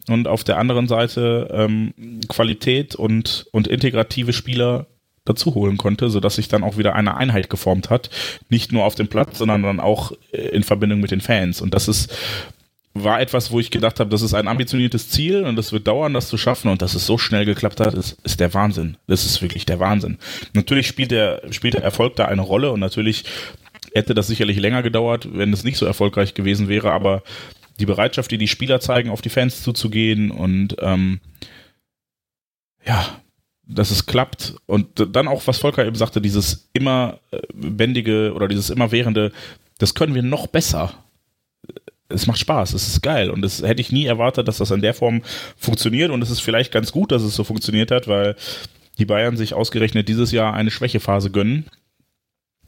und auf der anderen Seite ähm, Qualität und, und integrative Spieler dazu holen konnte, sodass sich dann auch wieder eine Einheit geformt hat. Nicht nur auf dem Platz, sondern dann auch äh, in Verbindung mit den Fans. Und das ist war etwas, wo ich gedacht habe, das ist ein ambitioniertes Ziel und es wird dauern, das zu schaffen und dass es so schnell geklappt hat, ist, ist der Wahnsinn. Das ist wirklich der Wahnsinn. Natürlich spielt der, spielt der Erfolg da eine Rolle und natürlich hätte das sicherlich länger gedauert, wenn es nicht so erfolgreich gewesen wäre, aber die Bereitschaft, die die Spieler zeigen, auf die Fans zuzugehen und ähm, ja, dass es klappt und dann auch, was Volker eben sagte, dieses immer bändige oder dieses immerwährende, das können wir noch besser. es macht Spaß, es ist geil und das hätte ich nie erwartet, dass das in der Form funktioniert und es ist vielleicht ganz gut, dass es so funktioniert hat, weil die Bayern sich ausgerechnet dieses Jahr eine Schwächephase gönnen.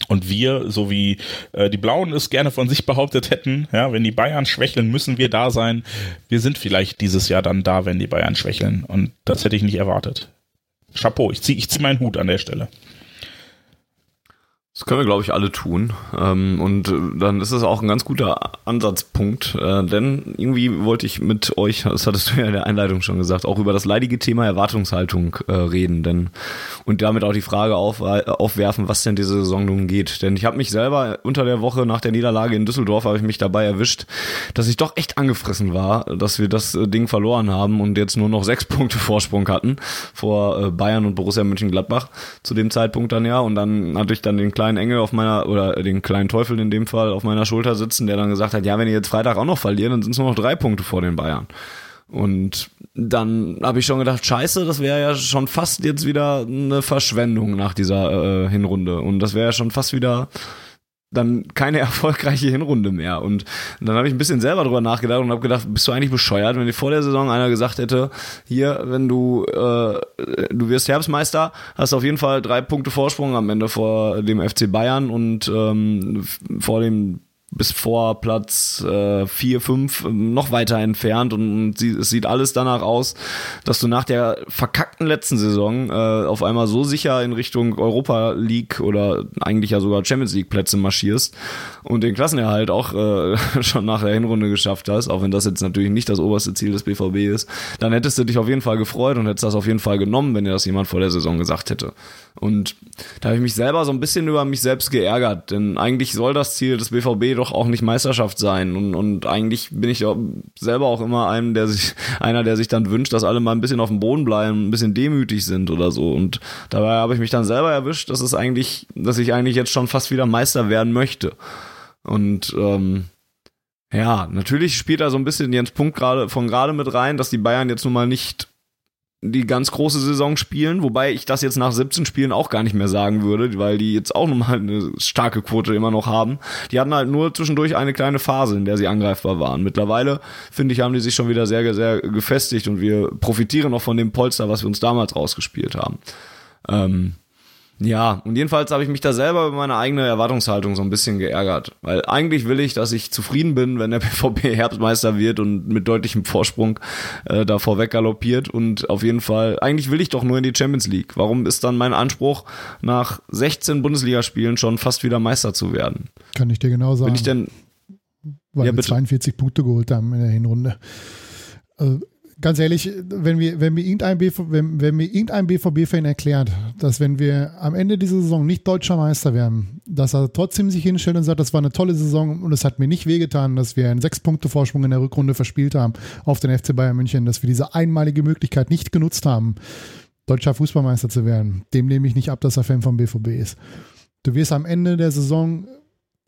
Und wir, so wie äh, die Blauen es gerne von sich behauptet hätten, ja, wenn die Bayern schwächeln, müssen wir da sein. Wir sind vielleicht dieses Jahr dann da, wenn die Bayern schwächeln. Und das hätte ich nicht erwartet. Chapeau, ich ziehe ich zieh meinen Hut an der Stelle. Das können wir, glaube ich, alle tun. Ähm, und äh, dann ist es auch ein ganz guter Ansatzpunkt, äh, denn irgendwie wollte ich mit euch, das hattest du ja in der Einleitung schon gesagt, auch über das leidige Thema Erwartungshaltung äh, reden, denn und damit auch die Frage auf, aufwerfen, was denn diese Saison nun geht. Denn ich habe mich selber unter der Woche nach der Niederlage in Düsseldorf habe ich mich dabei erwischt, dass ich doch echt angefressen war, dass wir das Ding verloren haben und jetzt nur noch sechs [LAUGHS] Punkte Vorsprung hatten vor Bayern und Borussia Mönchengladbach zu dem Zeitpunkt dann ja. Und dann hatte ich dann den kleinen kleinen Engel auf meiner, oder den kleinen Teufel in dem Fall auf meiner Schulter sitzen, der dann gesagt hat, ja, wenn ihr jetzt Freitag auch noch verliert, dann sind es nur noch drei Punkte vor den Bayern. Und dann habe ich schon gedacht, scheiße, das wäre ja schon fast jetzt wieder eine Verschwendung nach dieser äh, Hinrunde. Und das wäre ja schon fast wieder dann keine [LAUGHS] erfolgreiche Hinrunde mehr. Und dann habe ich ein bisschen selber drüber nachgedacht und habe gedacht, bist du eigentlich bescheuert, wenn dir vor der Saison einer gesagt hätte, hier, wenn du äh, du wirst Herbstmeister, hast auf jeden Fall drei Punkte Vorsprung am Ende vor dem FC Bayern und ähm, vor dem bis vor Platz äh, 4, 5 noch weiter entfernt und, und es sieht alles danach aus, dass du nach der verkackten letzten Saison äh, auf einmal so sicher in Richtung Europa League oder eigentlich ja sogar Champions League Plätze marschierst und den Klassenerhalt auch äh, [LAUGHS] schon nach der Hinrunde geschafft hast, auch wenn das jetzt natürlich nicht das oberste Ziel des BVB ist, dann hättest du dich auf jeden Fall gefreut und hättest das auf jeden Fall genommen, wenn dir das jemand vor der Saison gesagt hätte. Und da habe ich mich selber so ein bisschen über mich selbst geärgert, denn eigentlich soll das Ziel des BVB doch auch nicht Meisterschaft sein. Und, und eigentlich bin ich selber auch immer einem, der sich, [LAUGHS] einer, der sich dann wünscht, dass alle mal ein bisschen auf dem Boden bleiben, ein bisschen demütig sind oder so. Und dabei habe ich mich dann selber erwischt, dass es eigentlich, dass ich eigentlich jetzt schon fast wieder Meister werden möchte. Und ähm, ja, natürlich spielt da so ein bisschen Jens Punkt gerade von gerade mit rein, dass die Bayern jetzt nun mal nicht die ganz große Saison spielen, wobei ich das jetzt nach 17 Spielen auch gar nicht mehr sagen würde, weil die jetzt auch nochmal eine starke Quote immer noch haben. Die hatten halt nur zwischendurch eine kleine Phase, in der sie angreifbar waren. Mittlerweile, finde ich, haben die sich schon wieder sehr, sehr gefestigt und wir profitieren noch von dem Polster, was wir uns damals rausgespielt haben. Ähm, ja, und jedenfalls habe ich mich da selber über meine eigene Erwartungshaltung so ein bisschen geärgert. Weil eigentlich will ich, dass ich zufrieden bin, wenn der [LAUGHS] BVB Herbstmeister wird und mit deutlichem Vorsprung äh, da vorweg galoppiert. Und auf jeden Fall, eigentlich will ich doch nur in die Champions League. Warum ist dann mein Anspruch, nach 16 Bundesligaspielen schon fast wieder Meister zu werden? Kann ich dir genau sagen. Bin ich denn. Weil ja, wir bitte. 42 Punkte geholt haben in der Hinrunde. Also ganz ehrlich, wenn wir, wenn mir irgendein, BV, wenn, wenn mir irgendein BVB-Fan erklärt, dass wenn wir am Ende dieser Saison nicht deutscher Meister werden, dass er trotzdem sich hinstellt und sagt, das war eine tolle Saison und es hat mir nicht wehgetan, dass wir einen sechs Punkte Vorsprung in der Rückrunde verspielt haben auf den FC Bayern München, dass wir diese einmalige Möglichkeit nicht genutzt haben, deutscher Fußballmeister zu werden, dem nehme ich nicht ab, dass er Fan vom BVB ist. Du wirst am Ende der Saison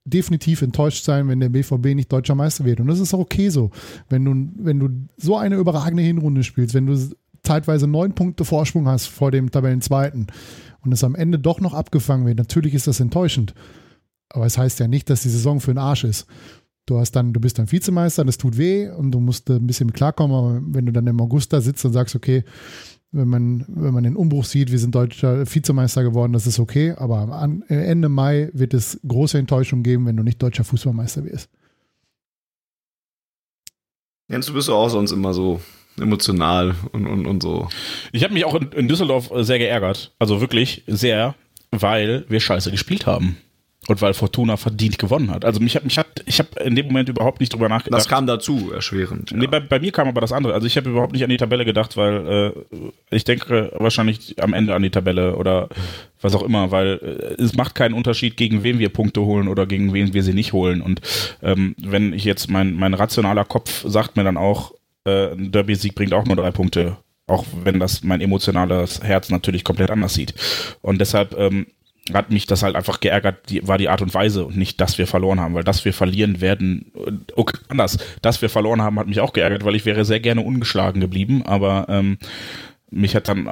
definitiv enttäuscht sein, wenn der BVB nicht deutscher Meister wird. Und das ist auch okay so. Wenn du, wenn du so eine überragende Hinrunde spielst, wenn du zeitweise neun Punkte Vorsprung hast vor dem Tabellenzweiten und es am Ende doch noch abgefangen wird, natürlich ist das enttäuschend. Aber es heißt ja nicht, dass die Saison für den Arsch ist. Du hast dann, du bist dann Vizemeister, das tut weh und du musst ein bisschen klarkommen, aber wenn du dann im August da sitzt und sagst, okay, wenn man, wenn man den Umbruch sieht, wir sind deutscher Vizemeister geworden, das ist okay, aber an, Ende Mai wird es große Enttäuschung geben, wenn du nicht deutscher Fußballmeister wirst. Jens, du bist auch sonst immer so emotional und, und, und so. Ich habe mich auch in, in Düsseldorf sehr geärgert, also wirklich sehr, weil wir scheiße gespielt haben. Und weil Fortuna verdient gewonnen hat. Also mich hat, mich hat, ich habe in dem Moment überhaupt nicht drüber nachgedacht. Das kam dazu, erschwerend. Ja. Nee, bei, bei, mir kam aber das andere. Also ich habe überhaupt nicht an die Tabelle gedacht, weil äh, ich denke wahrscheinlich am Ende an die Tabelle oder was auch immer, weil äh, es macht keinen Unterschied, gegen wen wir Punkte holen oder gegen wen wir sie nicht holen. Und ähm, wenn ich jetzt mein, mein rationaler Kopf sagt mir dann auch, äh, ein Derby-Sieg bringt auch nur drei Punkte auch wenn das mein emotionales Herz natürlich komplett anders sieht. Und deshalb ähm, hat mich das halt einfach geärgert, die, war die Art und Weise und nicht, dass wir verloren haben, weil dass wir verlieren werden, okay, anders, dass wir verloren haben, hat mich auch geärgert, weil ich wäre sehr gerne ungeschlagen geblieben, aber ähm, mich hat dann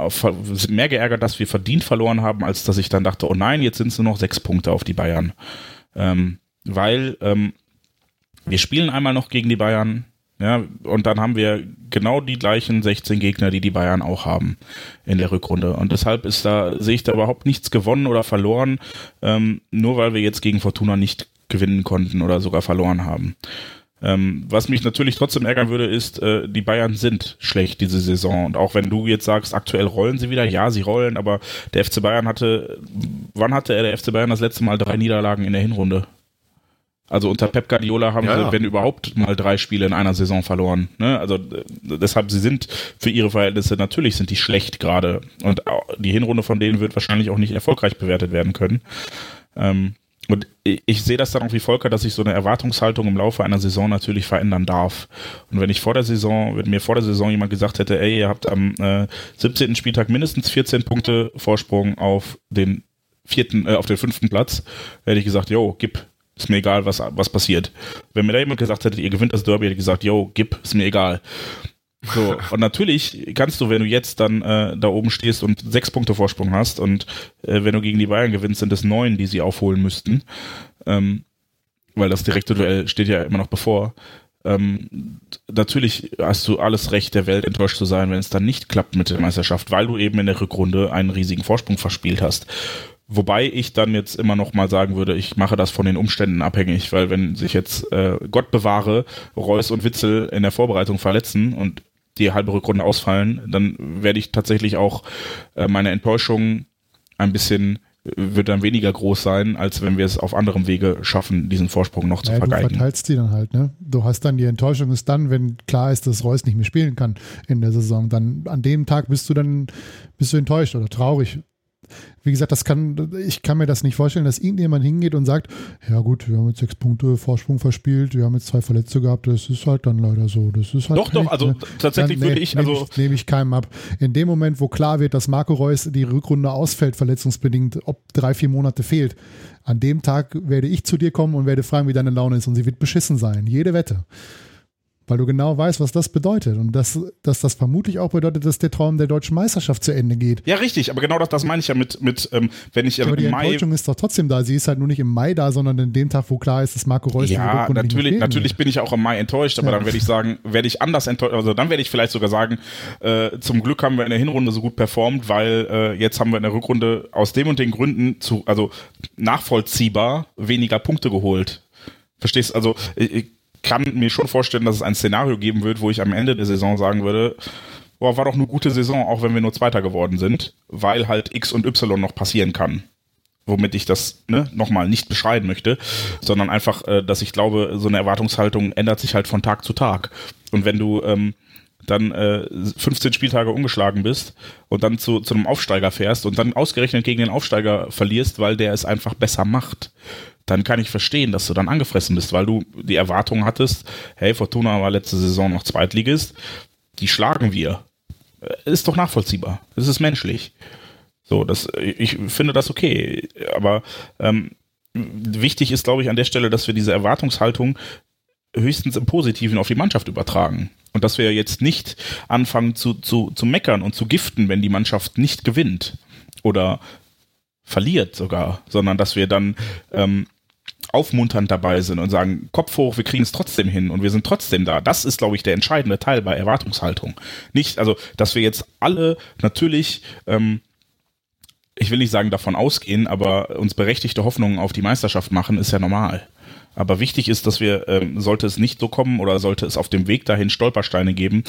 mehr geärgert, dass wir verdient verloren haben, als dass ich dann dachte, oh nein, jetzt sind es nur noch sechs Punkte auf die Bayern. Ähm, weil ähm, wir spielen einmal noch gegen die Bayern, ja, und dann haben wir genau die gleichen 16 Gegner, die die Bayern auch haben in der Rückrunde. Und deshalb ist da, sehe ich da überhaupt nichts gewonnen oder verloren, ähm, nur weil wir jetzt gegen Fortuna nicht gewinnen konnten oder sogar verloren haben. Ähm, was mich natürlich trotzdem ärgern würde, ist, äh, die Bayern sind schlecht diese Saison. Und auch wenn du jetzt sagst, aktuell rollen sie wieder, ja, sie rollen, aber der FC Bayern hatte, wann hatte er der FC Bayern das letzte Mal drei Niederlagen in der Hinrunde? Also unter Pep Guardiola haben ja, sie, ja. wenn überhaupt, mal drei Spiele in einer Saison verloren. Ne? Also deshalb, sie sind für ihre Verhältnisse natürlich sind die schlecht gerade. Und die Hinrunde von denen wird wahrscheinlich auch nicht erfolgreich bewertet werden können. Ähm, und ich, ich sehe das dann auch wie Volker, dass sich so eine Erwartungshaltung im Laufe einer Saison natürlich verändern darf. Und wenn ich vor der Saison, wenn mir vor der Saison jemand gesagt hätte, ey, ihr habt am äh, 17. Spieltag mindestens 14 Punkte Vorsprung auf den vierten, äh, auf den fünften Platz, hätte ich gesagt, yo, gib, ist mir egal, was, was passiert. Wenn mir da jemand gesagt hätte, ihr gewinnt das Derby, hätte ich gesagt, yo, gib, ist mir egal. So, [LAUGHS] und natürlich kannst du, wenn du jetzt dann äh, da oben stehst und sechs Punkte Vorsprung hast und äh, wenn du gegen die Bayern gewinnst, sind es neun, die sie aufholen müssten. Ähm, weil das direkte Duell steht ja immer noch bevor. Ähm, natürlich hast du alles Recht der Welt, enttäuscht zu sein, wenn es dann nicht klappt mit der Meisterschaft, weil du eben in der Rückrunde einen riesigen Vorsprung verspielt hast. Wobei ich dann jetzt immer noch mal sagen würde, ich mache das von den Umständen abhängig, weil wenn sich jetzt äh, Gott bewahre, Reus und Witzel in der Vorbereitung verletzen und die halbe Rückrunde ausfallen, dann werde ich tatsächlich auch äh, meine Enttäuschung ein bisschen wird dann weniger groß sein, als wenn wir es auf anderem Wege schaffen, diesen Vorsprung noch zu ja, vergeigen. Du verteilst die dann halt, ne? Du hast dann die Enttäuschung ist dann, wenn klar ist, dass Reus nicht mehr spielen kann in der Saison, dann an dem Tag bist du dann bist du enttäuscht oder traurig, wie gesagt, das kann, ich kann mir das nicht vorstellen, dass irgendjemand hingeht und sagt, ja gut, wir haben jetzt sechs Punkte Vorsprung verspielt, wir haben jetzt zwei Verletzte gehabt, das ist halt dann leider so. Das ist halt doch, doch, also ne? tatsächlich dann, würde ich, also. Nehme ich, nehm ich keinem ab. In dem Moment, wo klar wird, dass Marco Reus die Rückrunde ausfällt, verletzungsbedingt, ob drei, vier Monate fehlt, an dem Tag werde ich zu dir kommen und werde fragen, wie deine Laune ist und sie wird beschissen sein. Jede Wette weil du genau weißt, was das bedeutet. Und dass, dass das vermutlich auch bedeutet, dass der Traum der deutschen Meisterschaft zu Ende geht. Ja, richtig, aber genau das, das meine ich ja mit, mit ähm, wenn ich aber im die Mai. Enttäuschung ist doch trotzdem da. Sie ist halt nur nicht im Mai da, sondern in dem Tag, wo klar ist, dass Marco Reus Ja, natürlich, natürlich bin ich auch im Mai enttäuscht, aber ja. dann werde ich sagen, werde ich anders enttäuscht, also dann werde ich vielleicht sogar sagen, äh, zum Glück haben wir in der Hinrunde so gut performt, weil äh, jetzt haben wir in der Rückrunde aus dem und den Gründen zu, also nachvollziehbar weniger Punkte geholt. Verstehst? Also ich, kann mir schon vorstellen, dass es ein Szenario geben wird, wo ich am Ende der Saison sagen würde, boah, war doch eine gute Saison, auch wenn wir nur Zweiter geworden sind, weil halt X und Y noch passieren kann. Womit ich das ne, nochmal nicht beschreiben möchte, sondern einfach, äh, dass ich glaube, so eine Erwartungshaltung ändert sich halt von Tag zu Tag. Und wenn du ähm, dann äh, 15 Spieltage umgeschlagen bist und dann zu, zu einem Aufsteiger fährst und dann ausgerechnet gegen den Aufsteiger verlierst, weil der es einfach besser macht, dann kann ich verstehen, dass du dann angefressen bist, weil du die Erwartung hattest, hey, Fortuna war letzte Saison noch Zweitligist, die schlagen wir. Äh, ist doch nachvollziehbar. Es ist menschlich. So, das, ich finde das okay. Aber ähm, wichtig ist, glaube ich, an der Stelle, dass wir diese Erwartungshaltung höchstens im Positiven auf die Mannschaft übertragen. Und dass wir jetzt nicht anfangen zu, zu, zu meckern und zu giften, wenn die Mannschaft nicht gewinnt oder verliert sogar, sondern dass wir dann ähm, aufmunternd dabei sind und sagen, Kopf hoch, wir kriegen es trotzdem hin und wir sind trotzdem da. Das ist, glaube ich, der entscheidende Teil bei Erwartungshaltung. Nicht, also, dass wir jetzt alle natürlich, ähm, ich will nicht sagen davon ausgehen, aber uns berechtigte Hoffnungen auf die Meisterschaft machen, ist ja normal. Aber wichtig ist, dass wir, ähm, sollte es nicht so kommen oder sollte es auf dem Weg dahin Stolpersteine geben,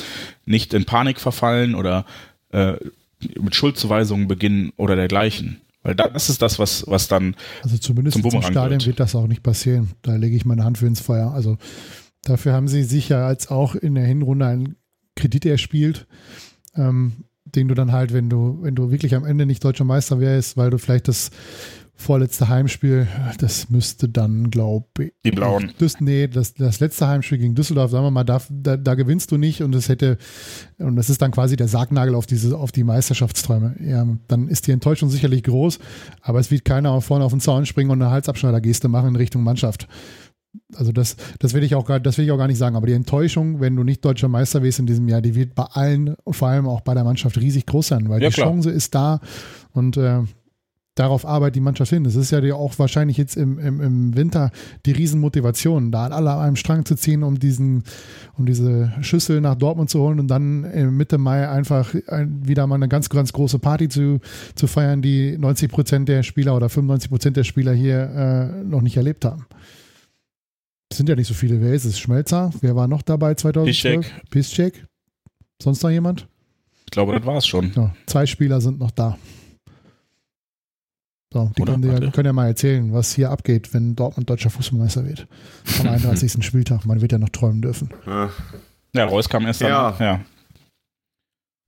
nicht in Panik verfallen oder äh, mit Schuldzuweisungen beginnen oder dergleichen. Weil das ist das, was, was dann also zumindest zum im Stadion wird. wird das auch nicht passieren. Da lege ich meine Hand für ins Feuer. Also dafür haben sie sicher als auch in der Hinrunde einen Kredit erspielt, ähm, den du dann halt, wenn du, wenn du wirklich am Ende nicht deutscher Meister wärst, weil du vielleicht das vorletzte Heimspiel, das müsste dann, glaube ich. Die Blauen. Das, nee, das, das letzte Heimspiel gegen Düsseldorf, sagen wir mal, da, da, da gewinnst du nicht und es hätte, und das ist dann quasi der Sargnagel auf diese, auf die Meisterschaftsträume. Ja, dann ist die Enttäuschung sicherlich groß, aber es wird keiner vorne auf den Zaun springen und eine Halsabschneidergeste machen in Richtung Mannschaft. Also das, das will ich auch gar, das will ich auch gar nicht sagen. Aber die Enttäuschung, wenn du nicht deutscher Meister wirst in diesem Jahr, die wird bei allen vor allem auch bei der Mannschaft riesig groß sein, weil ja, die klar. Chance ist da und äh, darauf arbeitet die Mannschaft hin. Das ist ja auch wahrscheinlich jetzt im, im, im Winter die Riesenmotivation, da alle an einem Strang zu ziehen, um diesen, um diese Schüssel nach Dortmund zu holen und dann Mitte Mai einfach wieder mal eine ganz, ganz große Party zu, zu feiern, die 90 Prozent der Spieler oder 95 Prozent der Spieler hier äh, noch nicht erlebt haben. Es sind ja nicht so viele. Wer ist es? Schmelzer? Wer war noch dabei 2012? Piszczek. Sonst noch jemand? Ich glaube, das war es schon. Ja, zwei Spieler sind noch da. So, die können, ja, können, ja, mal erzählen, was hier abgeht, wenn Dortmund deutscher Fußballmeister wird. Am [LAUGHS] 31. Spieltag. Man wird ja noch träumen dürfen. Ja, Reus kam erst ja. ja.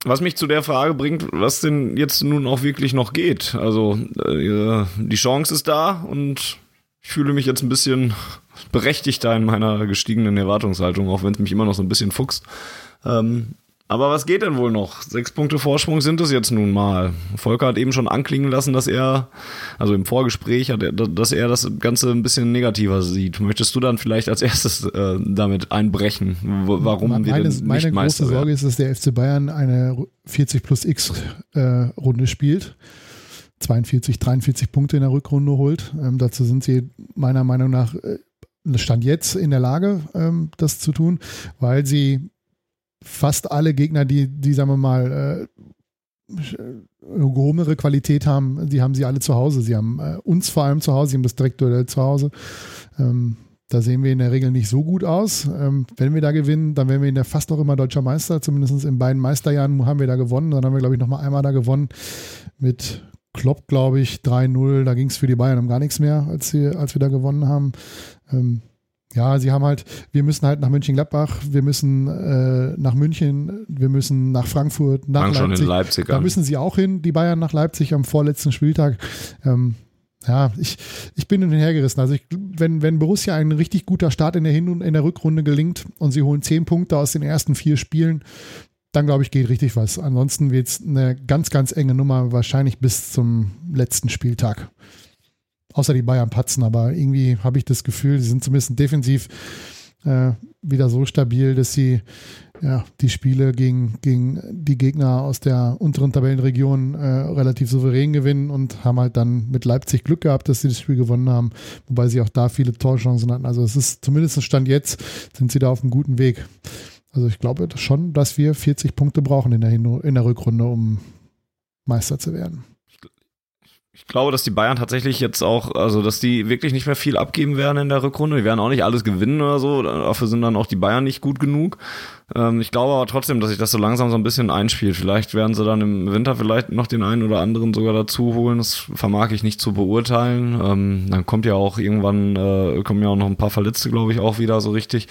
Was mich zu der Frage bringt, was denn jetzt nun auch wirklich noch geht. Also, äh, die Chance ist da und ich fühle mich jetzt ein bisschen berechtigter in meiner gestiegenen Erwartungshaltung, auch wenn es mich immer noch so ein bisschen fuchst. Ähm, aber was geht denn wohl noch? Sechs Punkte Vorsprung sind es jetzt nun mal. Volker hat eben schon anklingen lassen, dass er, also im Vorgespräch, hat er, dass er das Ganze ein bisschen negativer sieht. Möchtest du dann vielleicht als erstes äh, damit einbrechen, warum meine, wir denn nicht Meine große Sorge ist, dass der FC Bayern eine 40 plus X äh, Runde spielt. 42, 43 Punkte in der Rückrunde holt. Ähm, dazu sind sie meiner Meinung nach äh, Stand jetzt in der Lage, ähm, das zu tun, weil sie fast alle Gegner, die, die sagen wir mal, äh, eine gehobenere Qualität haben, die haben sie alle zu Hause. Sie haben äh, uns vor allem zu Hause, sie haben das Direktduell zu Hause. Ähm, da sehen wir in der Regel nicht so gut aus. Ähm, wenn wir da gewinnen, dann werden wir in der fast auch immer deutscher Meister. Zumindest in beiden Meisterjahren haben wir da gewonnen. Dann haben wir, glaube ich, nochmal einmal da gewonnen mit Klopp, glaube ich, 3-0. Da ging es für die Bayern um gar nichts mehr, als, sie, als wir da gewonnen haben. Ähm, ja, sie haben halt, wir müssen halt nach München-Gladbach, wir müssen äh, nach München, wir müssen nach Frankfurt, nach Fang Leipzig. Schon in Leipzig da müssen sie auch hin, die Bayern nach Leipzig am vorletzten Spieltag. Ähm, ja, ich, ich bin hin und her gerissen. Also ich, wenn, wenn Borussia ein richtig guter Start in der Hin- und in der Rückrunde gelingt und sie holen zehn Punkte aus den ersten vier Spielen, dann glaube ich, geht richtig was. Ansonsten wird es eine ganz, ganz enge Nummer, wahrscheinlich bis zum letzten Spieltag. Außer die Bayern patzen, aber irgendwie habe ich das Gefühl, sie sind zumindest defensiv äh, wieder so stabil, dass sie ja, die Spiele gegen, gegen die Gegner aus der unteren Tabellenregion äh, relativ souverän gewinnen und haben halt dann mit Leipzig Glück gehabt, dass sie das Spiel gewonnen haben, wobei sie auch da viele Torchancen hatten. Also es ist zumindest Stand jetzt, sind sie da auf einem guten Weg. Also ich glaube schon, dass wir 40 Punkte brauchen in der, in der Rückrunde, um Meister zu werden. Ich glaube, dass die Bayern tatsächlich jetzt auch, also dass die wirklich nicht mehr viel abgeben werden in der Rückrunde. Die werden auch nicht alles gewinnen oder so. Dafür sind dann auch die Bayern nicht gut genug. Ähm, ich glaube aber trotzdem, dass sich das so langsam so ein bisschen einspielt. Vielleicht werden sie dann im Winter vielleicht noch den einen oder anderen sogar dazu holen. Das vermag ich nicht zu beurteilen. Ähm, dann kommt ja auch irgendwann, äh, kommen ja auch noch ein paar Verletzte, glaube ich, auch wieder so richtig.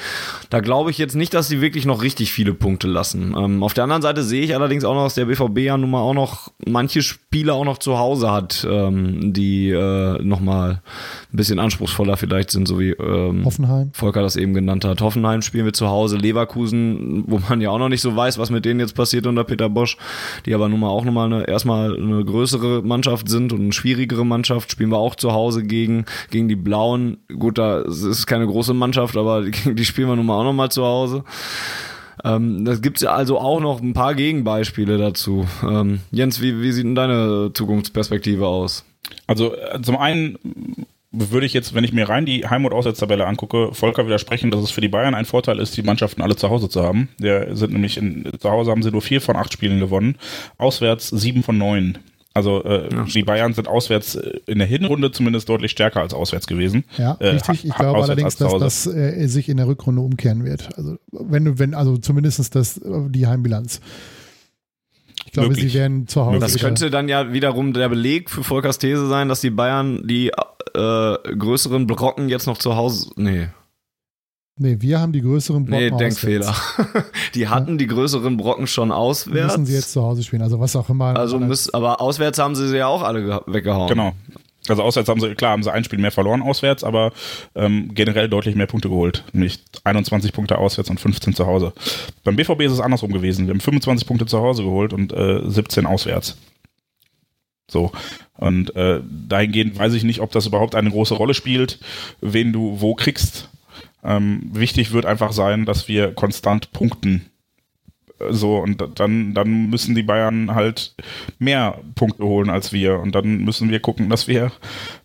Da glaube ich jetzt nicht, dass sie wirklich noch richtig viele Punkte lassen. Ähm, auf der anderen Seite sehe ich allerdings auch noch, dass der BVB ja nun mal auch noch manche Spiele auch noch zu Hause hat, ähm, die äh, nochmal ein bisschen anspruchsvoller vielleicht sind, so wie ähm, Hoffenheim. Volker das eben genannt hat. Hoffenheim spielen wir zu Hause, Leverkusen wo man ja auch noch nicht so weiß, was mit denen jetzt passiert unter Peter Bosch, die aber nun mal auch nochmal eine, erstmal eine größere Mannschaft sind und eine schwierigere Mannschaft, spielen wir auch zu Hause gegen, gegen die Blauen. Gut, da ist keine große Mannschaft, aber [LAUGHS] die, die spielen wir nun mal auch nochmal zu Hause. Ähm, das gibt es ja also auch noch ein paar Gegenbeispiele dazu. Ähm, Jens, wie, wie sieht denn deine Zukunftsperspektive aus? Also äh, zum einen würde ich jetzt, wenn ich mir rein die Heim- und Auswärtstabelle angucke, Volker widersprechen, dass es für die Bayern ein Vorteil ist, die Mannschaften alle zu Hause zu haben. Der sind nämlich in, zu Hause haben sie nur vier von acht Spielen gewonnen, auswärts sieben von neun. Also äh, ja, die Bayern sind auswärts äh, in der Hinrunde zumindest deutlich stärker als auswärts gewesen. Ja, äh, richtig. Ich glaube allerdings, dass das äh, sich in der Rückrunde umkehren wird. Also wenn du, wenn, also zumindest das die Heimbilanz. Ich glaube, Möglich. sie werden zu Hause. Das könnte dann ja wiederum der Beleg für Volkers These sein, dass die Bayern die äh, größeren Brocken jetzt noch zu Hause. Nee. Nee, wir haben die größeren Brocken. Nee, Denkfehler. [LAUGHS] die hatten ja. die größeren Brocken schon auswärts. Müssen sie jetzt zu Hause spielen, also was auch immer. Also müssen, aber auswärts haben sie sie ja auch alle weggehauen. Genau. Also auswärts haben sie, klar, haben sie ein Spiel mehr verloren auswärts, aber ähm, generell deutlich mehr Punkte geholt. Nämlich 21 Punkte auswärts und 15 zu Hause. Beim BVB ist es andersrum gewesen. Wir haben 25 Punkte zu Hause geholt und äh, 17 auswärts. So. Und äh, dahingehend weiß ich nicht, ob das überhaupt eine große Rolle spielt, wen du wo kriegst. Ähm, wichtig wird einfach sein, dass wir konstant punkten so, und dann, dann müssen die Bayern halt mehr Punkte holen als wir. Und dann müssen wir gucken, dass wir,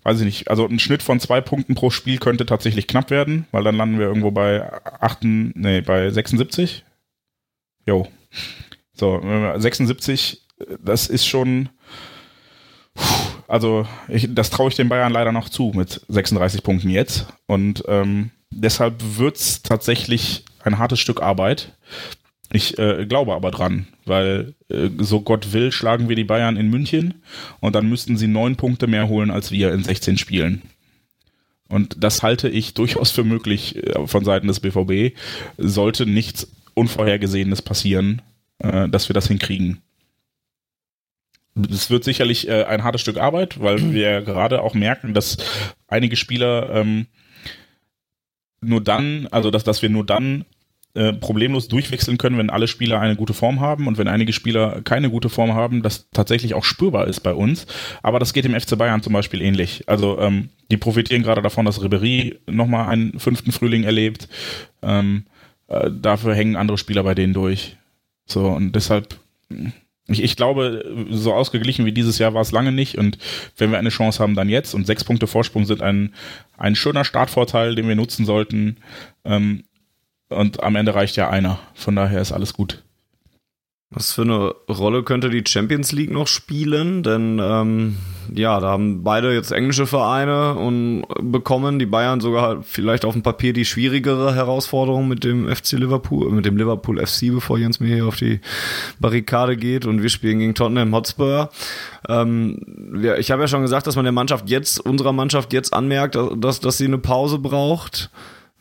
weiß ich nicht, also ein Schnitt von zwei Punkten pro Spiel könnte tatsächlich knapp werden, weil dann landen wir irgendwo bei 8, nee, bei 76. Jo. So, 76, das ist schon, also ich, das traue ich den Bayern leider noch zu mit 36 Punkten jetzt. Und ähm, deshalb wird's tatsächlich ein hartes Stück Arbeit. Ich äh, glaube aber dran, weil äh, so Gott will, schlagen wir die Bayern in München und dann müssten sie neun Punkte mehr holen als wir in 16 Spielen. Und das halte ich durchaus für möglich äh, von Seiten des BVB. Sollte nichts Unvorhergesehenes passieren, äh, dass wir das hinkriegen. Es wird sicherlich äh, ein hartes Stück Arbeit, weil wir gerade auch merken, dass einige Spieler ähm, nur dann, also dass, dass wir nur dann äh, problemlos durchwechseln können, wenn alle Spieler eine gute Form haben und wenn einige Spieler keine gute Form haben, das tatsächlich auch spürbar ist bei uns. Aber das geht im FC Bayern zum Beispiel ähnlich. Also ähm, die profitieren gerade davon, dass Ribery nochmal einen fünften Frühling erlebt. Ähm, äh, dafür hängen andere Spieler bei denen durch. So, und deshalb ich, ich glaube, so ausgeglichen wie dieses Jahr war es lange nicht. Und wenn wir eine Chance haben, dann jetzt. Und sechs Punkte Vorsprung sind ein, ein schöner Startvorteil, den wir nutzen sollten. Ähm, und am Ende reicht ja einer. Von daher ist alles gut. Was für eine Rolle könnte die Champions League noch spielen? Denn ähm, ja, da haben beide jetzt englische Vereine und bekommen die Bayern sogar vielleicht auf dem Papier die schwierigere Herausforderung mit dem FC Liverpool, mit dem Liverpool FC, bevor Jens mir hier auf die Barrikade geht und wir spielen gegen Tottenham Hotspur. Ähm, wir, ich habe ja schon gesagt, dass man der Mannschaft jetzt, unserer Mannschaft jetzt anmerkt, dass, dass sie eine Pause braucht.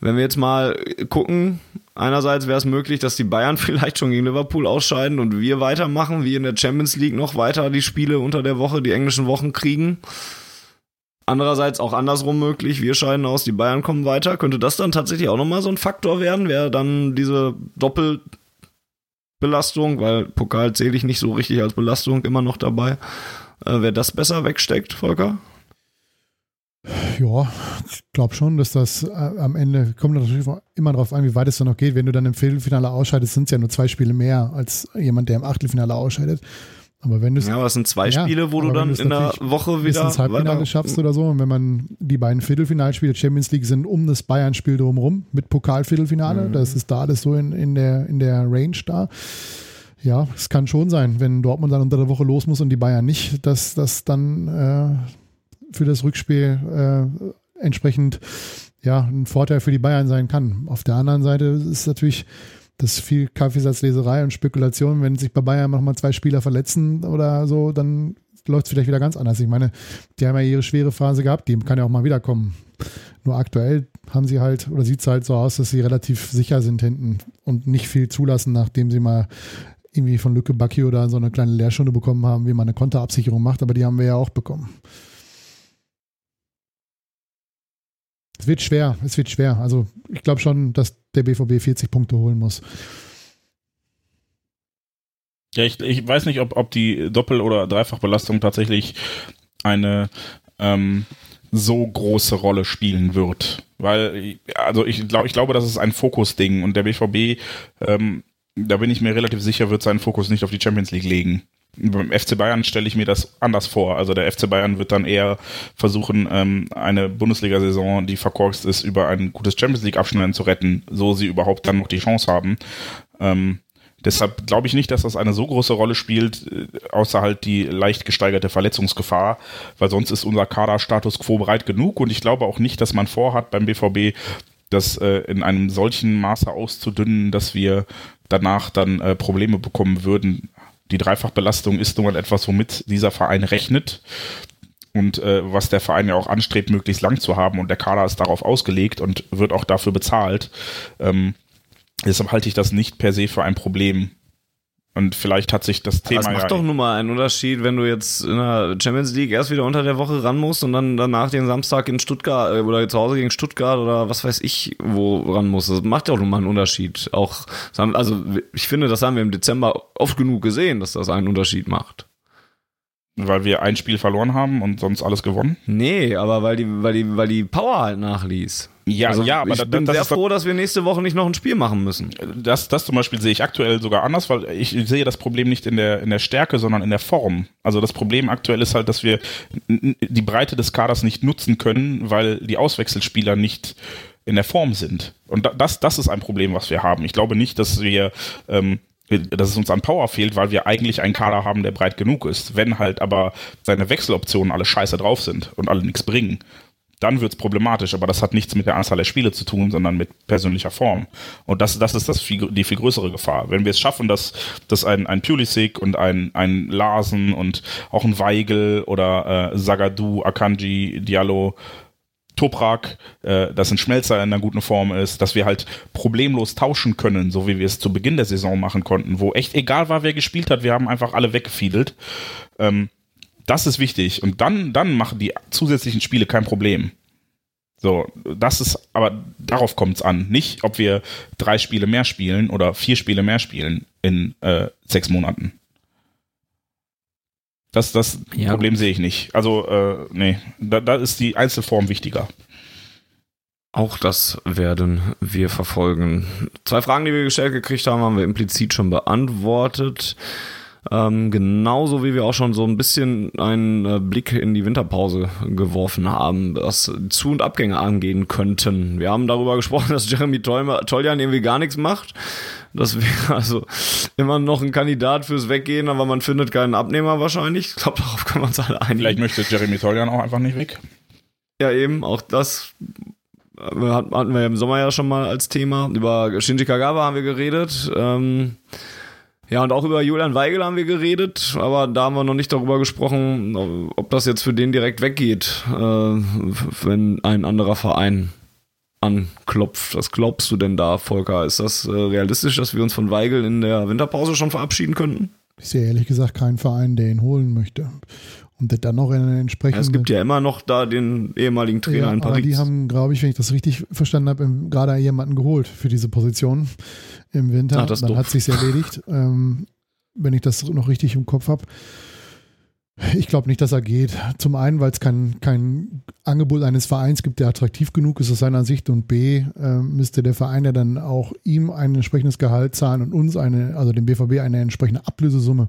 Wenn wir jetzt mal gucken, einerseits wäre es möglich, dass die Bayern [LAUGHS] vielleicht schon gegen Liverpool ausscheiden und wir weitermachen, wie in der Champions League noch weiter die Spiele unter der Woche, die englischen Wochen kriegen. Andererseits auch andersrum möglich, wir scheiden aus, die Bayern kommen weiter. Könnte das dann tatsächlich auch nochmal so ein Faktor werden? Wäre dann diese Doppelbelastung, weil Pokal zähle ich nicht so richtig als Belastung immer noch dabei. Äh, Wäre das besser wegsteckt, Volker? Ja, ich glaube schon, dass das äh, am Ende kommt natürlich immer darauf an, wie weit es dann noch geht. Wenn du dann im Viertelfinale ausscheidest, sind es ja nur zwei Spiele mehr als jemand, der im Achtelfinale ausscheidet. Aber wenn du Ja, aber es sind zwei Spiele, ja, wo du dann in der Woche wieder ins Halbfinale weiter. schaffst oder so. Und wenn man die beiden Viertelfinalspiele Champions League sind um das Bayern-Spiel drumherum mit Pokalviertelfinale, mhm. das ist da alles so in, in, der, in der Range da. Ja, es kann schon sein, wenn Dortmund dann unter der Woche los muss und die Bayern nicht, dass das dann äh, für das Rückspiel äh, entsprechend ja, ein Vorteil für die Bayern sein kann. Auf der anderen Seite ist natürlich das viel Kaffeesatzleserei und Spekulation. Wenn sich bei Bayern nochmal zwei Spieler verletzen oder so, dann läuft es vielleicht wieder ganz anders. Ich meine, die haben ja ihre schwere Phase gehabt, die kann ja auch mal wiederkommen. Nur aktuell haben sie halt, oder sieht es halt so aus, dass sie relativ sicher sind hinten und nicht viel zulassen, nachdem sie mal irgendwie von Lücke Bucky oder so eine kleine Lehrstunde bekommen haben, wie man eine Konterabsicherung macht, aber die haben wir ja auch bekommen. Es wird schwer, es wird schwer. Also ich glaube schon, dass der BVB 40 Punkte holen muss. Ja, ich, ich weiß nicht, ob, ob die Doppel- oder Dreifachbelastung tatsächlich eine ähm, so große Rolle spielen wird. Weil, also ich glaube, ich glaube, das ist ein Fokusding und der BVB, ähm, da bin ich mir relativ sicher, wird seinen Fokus nicht auf die Champions League legen beim FC Bayern stelle ich mir das anders vor. Also der FC Bayern wird dann eher versuchen, ähm, eine Bundesliga-Saison, die verkorkst ist, über ein gutes Champions League-Abschneiden zu retten, so sie überhaupt dann noch die Chance haben. Ähm, deshalb glaube ich nicht, dass das eine so große Rolle spielt, äh, außer halt die leicht gesteigerte Verletzungsgefahr, weil sonst ist unser Kader-Status quo bereit genug und ich glaube auch nicht, dass man vorhat beim BVB, das äh, in einem solchen Maße auszudünnen, dass wir danach dann äh, Probleme bekommen würden, die Dreifachbelastung ist nun mal etwas, womit dieser Verein rechnet und äh, was der Verein ja auch anstrebt, möglichst lang zu haben und der Kader ist darauf ausgelegt und wird auch dafür bezahlt. Ähm, deshalb halte ich das nicht per se für ein Problem. Und vielleicht hat sich das Thema. Das macht ja doch nun mal einen Unterschied, wenn du jetzt in der Champions League erst wieder unter der Woche ran musst und dann danach den Samstag in Stuttgart äh, oder zu Hause gegen Stuttgart oder was weiß ich, wo ran musst. Das macht doch nun mal einen Unterschied. Auch, also ich finde, das haben wir im Dezember oft genug gesehen, dass das einen Unterschied macht. Weil wir ein Spiel verloren haben und sonst alles gewonnen? Nee, aber weil die, weil die, weil die Power halt nachließ. Ja, also ja, aber ich da, bin sehr froh, dass wir nächste Woche nicht noch ein Spiel machen müssen. Das, das zum Beispiel sehe ich aktuell sogar anders, weil ich sehe das Problem nicht in der, in der Stärke, sondern in der Form. Also das Problem aktuell ist halt, dass wir die Breite des Kaders nicht nutzen können, weil die Auswechselspieler nicht in der Form sind. Und das, das ist ein Problem, was wir haben. Ich glaube nicht, dass wir ähm, dass es uns an Power fehlt, weil wir eigentlich einen Kader haben, der breit genug ist. Wenn halt aber seine Wechseloptionen alle scheiße drauf sind und alle nichts bringen, dann wird's problematisch, aber das hat nichts mit der Anzahl der Spiele zu tun, sondern mit persönlicher Form. Und das, das ist das viel, die viel größere Gefahr. Wenn wir es schaffen, dass, dass ein, ein Pulisic und ein, ein Larsen und auch ein Weigel oder äh, Sagadu, Akanji, Diallo, Toprak, äh, dass ein Schmelzer in einer guten Form ist, dass wir halt problemlos tauschen können, so wie wir es zu Beginn der Saison machen konnten, wo echt egal war, wer gespielt hat, wir haben einfach alle weggefiedelt. Ähm, das ist wichtig. Und dann, dann machen die zusätzlichen Spiele kein Problem. So, das ist, aber darauf kommt es an. Nicht, ob wir drei Spiele mehr spielen oder vier Spiele mehr spielen in äh, sechs Monaten. Das, das ja, Problem sehe ich nicht. Also, äh, nee, da, da ist die Einzelform wichtiger. Auch das werden wir verfolgen. Zwei Fragen, die wir gestellt gekriegt haben, haben wir implizit schon beantwortet. Ähm, genauso wie wir auch schon so ein bisschen einen äh, Blick in die Winterpause geworfen haben, was Zu- und Abgänge angehen könnten. Wir haben darüber gesprochen, [LAUGHS] dass Jeremy Toljan irgendwie gar nichts macht. Das wäre [LAUGHS] also immer noch ein Kandidat fürs Weggehen, aber man findet keinen Abnehmer wahrscheinlich. Ich glaube, darauf können wir uns alle einigen. Vielleicht möchte Jeremy Toljan auch einfach nicht weg. Ja, eben, auch das äh, hatten wir im Sommer ja schon mal als Thema. Über Shinji Kagawa haben wir geredet. Ähm, ja, und auch über Julian Weigel haben wir geredet, aber da haben wir noch nicht darüber gesprochen, ob das jetzt für den direkt weggeht, äh, wenn ein anderer Verein anklopft. Was glaubst du denn da, Volker? Ist das äh, realistisch, dass wir uns von Weigel in der Winterpause schon verabschieden könnten? Ich sehe ehrlich gesagt keinen Verein, der ihn holen möchte und das dann noch in eine entsprechende. Ja, es gibt ja immer noch da den ehemaligen Trainer ja, in Paris. Die haben, glaube ich, wenn ich das richtig verstanden habe, gerade jemanden geholt für diese Position im Winter. Ach, dann hat sich's erledigt, [LAUGHS] ähm, wenn ich das noch richtig im Kopf habe. Ich glaube nicht, dass er geht. Zum einen, weil es kein, kein Angebot eines Vereins gibt, der attraktiv genug ist aus seiner Sicht. Und B, äh, müsste der Verein ja dann auch ihm ein entsprechendes Gehalt zahlen und uns eine, also dem BVB eine entsprechende Ablösesumme.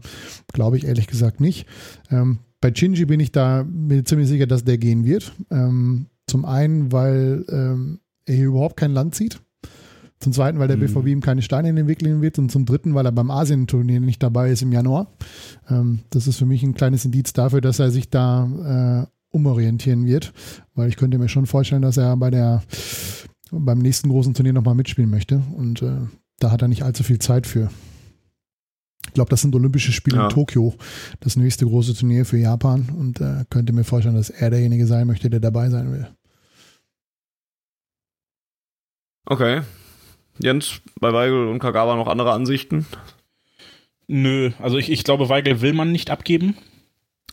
Glaube ich ehrlich gesagt nicht. Ähm, bei Shinji bin ich da mir ziemlich sicher, dass der gehen wird. Ähm, zum einen, weil ähm, er hier überhaupt kein Land sieht. Zum zweiten, weil der BVB mhm. ihm keine Steine in den Weg legen wird. Und zum dritten, weil er beim Asien-Turnier nicht dabei ist im Januar. Ähm, das ist für mich ein kleines Indiz dafür, dass er sich da äh, umorientieren wird. Weil ich könnte mir schon vorstellen, dass er bei der beim nächsten großen Turnier nochmal mitspielen möchte. Und äh, da hat er nicht allzu viel Zeit für. Ich glaube, das sind Olympische Spiele ja. in Tokio, das nächste große Turnier für Japan und äh, könnte mir vorstellen, dass er derjenige sein möchte, der dabei sein will. Okay. Jens, bei Weigel und Kagawa noch andere Ansichten? Nö, also ich, ich glaube, Weigel will man nicht abgeben.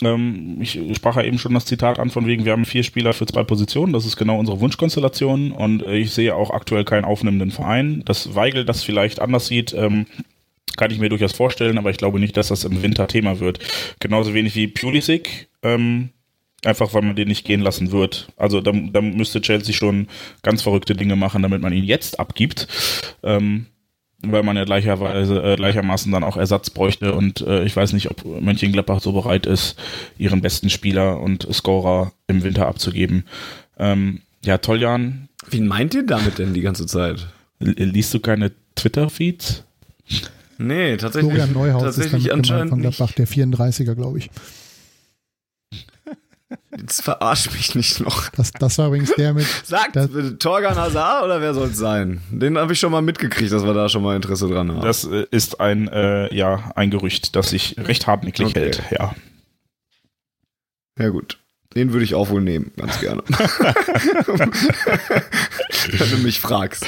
Ähm, ich sprach ja eben schon das Zitat an, von wegen, wir haben vier Spieler für zwei Positionen. Das ist genau unsere Wunschkonstellation. Und ich sehe auch aktuell keinen aufnehmenden Verein. Dass Weigel das vielleicht anders sieht, ähm, kann ich mir durchaus vorstellen, aber ich glaube nicht, dass das im Winter Thema wird. Genauso wenig wie Pulisic, ähm, einfach weil man den nicht gehen lassen wird. Also da, da müsste Chelsea schon ganz verrückte Dinge machen, damit man ihn jetzt abgibt. Ähm, weil man ja gleicherweise, äh, gleichermaßen dann auch Ersatz bräuchte und äh, ich weiß nicht, ob Mönchengladbach so bereit ist, ihren besten Spieler und Scorer im Winter abzugeben. Ähm, ja, Toljan. Wie meint ihr damit denn die ganze Zeit? Liest du keine Twitter-Feeds? Nee, tatsächlich. Florian Neuhaus tatsächlich ist anscheinend von Gladbach, der 34er, glaube ich. Jetzt verarsch mich nicht noch. Das, das war übrigens der mit. Sagt Torgan Hazard oder wer soll es sein? Den habe ich schon mal mitgekriegt, dass wir da schon mal Interesse dran haben. Das äh, ist ein, äh, ja, ein Gerücht, das sich recht hartnäckig okay. hält, ja. Ja, gut. Den würde ich auch wohl nehmen, ganz gerne. [LAUGHS] Wenn du mich fragst.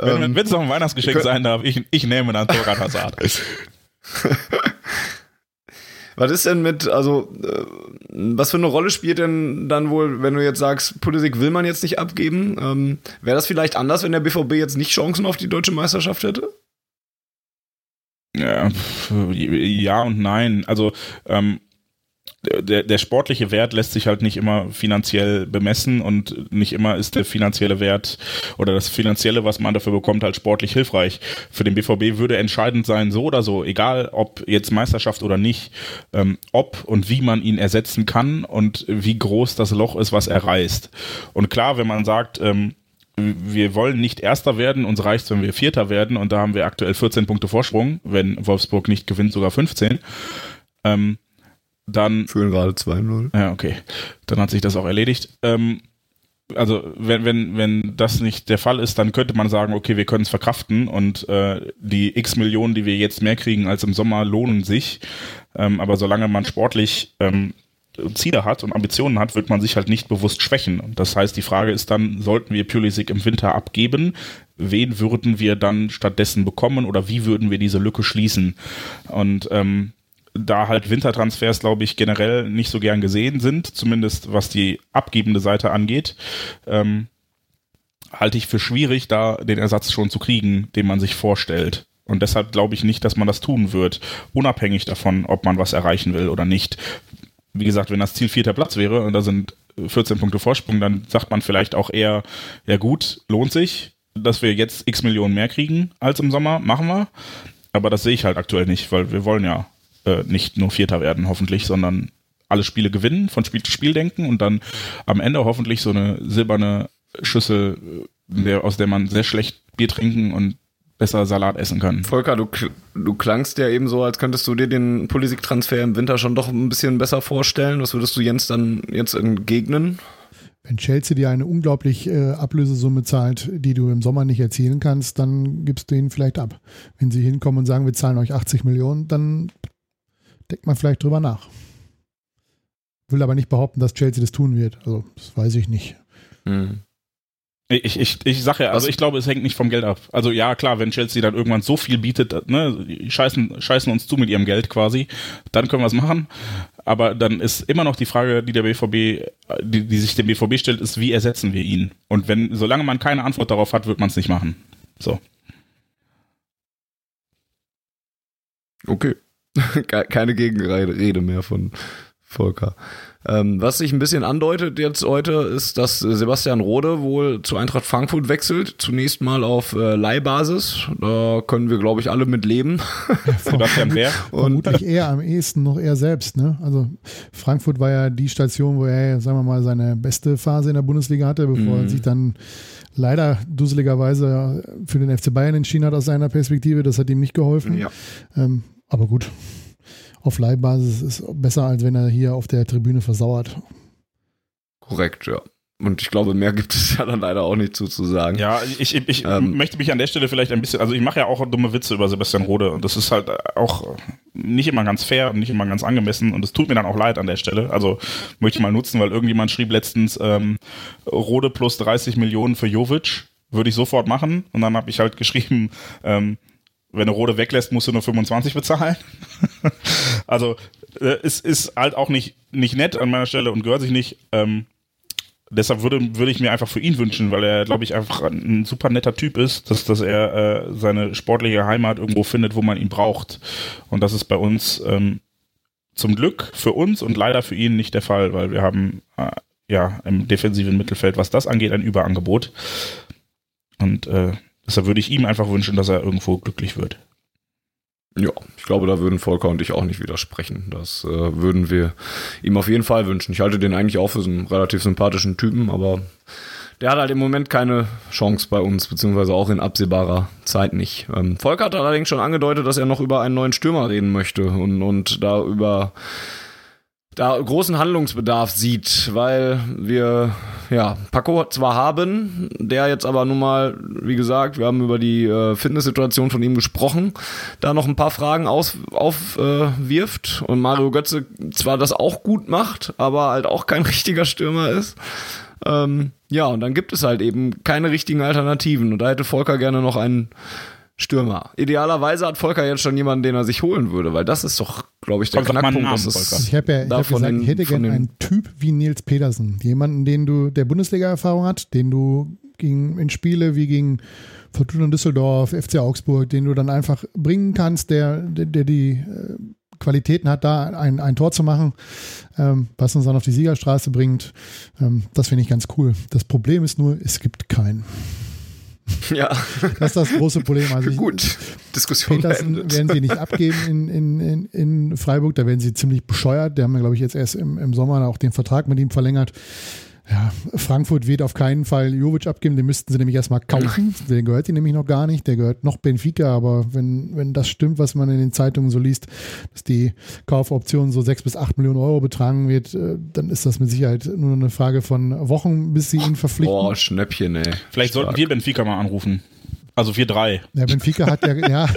Wenn ähm, es noch ein Weihnachtsgeschenk sein darf, ich, ich nehme dann Torgan Hazard. [LAUGHS] was ist denn mit, also, äh, was für eine Rolle spielt denn dann wohl, wenn du jetzt sagst, Politik will man jetzt nicht abgeben? Ähm, Wäre das vielleicht anders, wenn der BVB jetzt nicht Chancen auf die deutsche Meisterschaft hätte? Ja, [LAUGHS] ja und nein. Also, ähm, der, der sportliche Wert lässt sich halt nicht immer finanziell bemessen und nicht immer ist der finanzielle Wert oder das finanzielle, was man dafür bekommt, halt sportlich hilfreich. Für den BVB würde entscheidend sein, so oder so, egal ob jetzt Meisterschaft oder nicht, ähm, ob und wie man ihn ersetzen kann und wie groß das Loch ist, was er reißt. Und klar, wenn man sagt, ähm, wir wollen nicht Erster werden, uns reicht wenn wir Vierter werden und da haben wir aktuell 14 Punkte Vorsprung, wenn Wolfsburg nicht gewinnt, sogar 15. Ähm, dann. Führen gerade 2-0. Ja, okay. Dann hat sich das auch erledigt. Ähm, also wenn, wenn, wenn das nicht der Fall ist, dann könnte man sagen, okay, wir können es verkraften und äh, die x Millionen, die wir jetzt mehr kriegen als im Sommer, lohnen sich. Ähm, aber solange man sportlich ähm, Ziele hat und Ambitionen hat, wird man sich halt nicht bewusst schwächen. Und das heißt, die Frage ist dann, sollten wir Pulisic im Winter abgeben? Wen würden wir dann stattdessen bekommen oder wie würden wir diese Lücke schließen? Und ähm, da halt Wintertransfers, glaube ich, generell nicht so gern gesehen sind, zumindest was die abgebende Seite angeht, ähm, halte ich für schwierig, da den Ersatz schon zu kriegen, den man sich vorstellt. Und deshalb glaube ich nicht, dass man das tun wird, unabhängig davon, ob man was erreichen will oder nicht. Wie gesagt, wenn das Ziel vierter Platz wäre und da sind 14 Punkte Vorsprung, dann sagt man vielleicht auch eher, ja gut, lohnt sich, dass wir jetzt x Millionen mehr kriegen als im Sommer, machen wir. Aber das sehe ich halt aktuell nicht, weil wir wollen ja äh, nicht nur Vierter werden, hoffentlich, sondern alle Spiele gewinnen, von Spiel zu Spiel denken und dann am Ende hoffentlich so eine silberne Schüssel, äh, der, aus der man sehr schlecht Bier trinken und besser Salat essen kann. Volker, du, du klangst ja eben so, als könntest du dir den Politik-Transfer im Winter schon doch ein bisschen besser vorstellen. Was würdest du Jens dann jetzt entgegnen? Wenn Chelsea dir eine unglaublich äh, Ablösesumme zahlt, die du im Sommer nicht erzielen kannst, dann gibst du ihnen vielleicht ab. Wenn sie hinkommen und sagen, wir zahlen euch 80 Millionen, dann denkt man vielleicht drüber nach. Will aber nicht behaupten, dass Chelsea das tun wird. Also, das weiß ich nicht. Mhm. Ich, ich, ich sage ja, also ich glaube, es hängt nicht vom Geld ab. Also ja, klar, wenn Chelsea dann irgendwann so viel bietet, ne, scheißen, scheißen uns zu mit ihrem Geld quasi, dann können wir es machen. Aber dann ist immer noch die Frage, die der BVB, die, die sich dem BVB stellt, ist, wie ersetzen wir ihn? Und wenn, solange man keine Antwort darauf hat, wird man es nicht machen. So. Okay. [LAUGHS] Keine Gegenrede mehr von Volker. Ähm, was sich ein bisschen andeutet jetzt heute, ist, dass Sebastian Rode wohl zu Eintracht Frankfurt wechselt. Zunächst mal auf äh, Leihbasis. Da können wir, glaube ich, alle mit leben. [LAUGHS] Sebastian wer? Vermutlich eher am ehesten noch er selbst. Ne? Also Frankfurt war ja die Station, wo er, sagen wir mal, seine beste Phase in der Bundesliga hatte, bevor mhm. er sich dann leider dusseligerweise für den FC Bayern entschieden hat aus seiner Perspektive. Das hat ihm nicht geholfen. Ja. Ähm, aber gut, auf Leihbasis ist besser, als wenn er hier auf der Tribüne versauert. Korrekt, ja. Und ich glaube, mehr gibt es [LAUGHS] ja dann leider auch nicht zu, zu sagen. Ja, ich, ich, ich ähm, möchte mich an der Stelle vielleicht ein bisschen, also ich mache ja auch dumme Witze über Sebastian Rode und das ist halt auch nicht immer ganz fair und nicht immer ganz angemessen und es tut mir dann auch leid an der Stelle. Also möchte ich mal nutzen, weil irgendjemand schrieb letztens ähm, Rode plus 30 Millionen für Jovic, würde ich sofort machen und dann habe ich halt [LAUGHS] geschrieben, ähm, wenn du Rode weglässt, musst du nur 25 bezahlen. [LAUGHS] also äh, es ist halt auch nicht, nicht nett an meiner Stelle und gehört sich nicht. Ähm, deshalb würde, würde ich mir einfach für ihn wünschen, weil er, glaube ich, einfach ein super netter Typ ist, dass, dass er äh, seine sportliche Heimat irgendwo findet, wo man ihn braucht. Und das ist bei uns ähm, zum Glück für uns und leider für ihn nicht der Fall, weil wir haben äh, ja im defensiven Mittelfeld, was das angeht, ein Überangebot. Und äh, Deshalb würde ich ihm einfach wünschen, dass er irgendwo glücklich wird. Ja, ich glaube, da würden Volker und ich auch nicht widersprechen. Das äh, würden wir ihm auf jeden Fall wünschen. Ich halte den eigentlich auch für so einen relativ sympathischen Typen, aber der hat halt im Moment keine Chance bei uns, beziehungsweise auch in absehbarer Zeit nicht. Ähm, Volker hat allerdings schon angedeutet, dass er noch über einen neuen Stürmer reden möchte und, und da über da großen Handlungsbedarf sieht, weil wir ja Paco zwar haben, der jetzt aber nun mal, wie gesagt, wir haben über die äh, Fitnesssituation von ihm gesprochen, da noch ein paar Fragen aufwirft äh, und Mario Götze zwar das auch gut macht, aber halt auch kein [LAUGHS] richtiger Stürmer ist. Ähm, ja, und dann gibt es halt eben keine richtigen Alternativen und da hätte Volker gerne noch einen Stürmer. Idealerweise hat Volker jetzt schon jemanden, den er sich holen würde, weil das ist doch, glaube ich, der Komm, Knackpunkt. Namen, ich habe ja ich hab gesagt, ich hätte gerne einen Typ wie Nils Petersen. Jemanden, den du, der Bundesliga-Erfahrung hat, den du gegen, in Spiele wie gegen Fortuna Düsseldorf, FC Augsburg, den du dann einfach bringen kannst, der, der, der die äh, Qualitäten hat, da ein, ein Tor zu machen, ähm, was uns dann auf die Siegerstraße bringt. Ähm, das finde ich ganz cool. Das Problem ist nur, es gibt keinen. [LAUGHS] Ja. Das ist das große Problem. Also Gut, Diskussion Petersen werden sie nicht abgeben in, in, in, in Freiburg. Da werden sie ziemlich bescheuert. Der haben ja, glaube ich, jetzt erst im, im Sommer auch den Vertrag mit ihm verlängert. Ja, Frankfurt wird auf keinen Fall Jovic abgeben, den müssten sie nämlich erstmal kaufen. Der gehört ihnen nämlich noch gar nicht, der gehört noch Benfica, aber wenn, wenn das stimmt, was man in den Zeitungen so liest, dass die Kaufoption so sechs bis acht Millionen Euro betragen wird, äh, dann ist das mit Sicherheit nur eine Frage von Wochen, bis sie ihn verpflichten. Boah, Schnäppchen, ey. Vielleicht Stark. sollten wir Benfica mal anrufen. Also 4-3. Ja, Benfica hat ja, [LAUGHS] ja,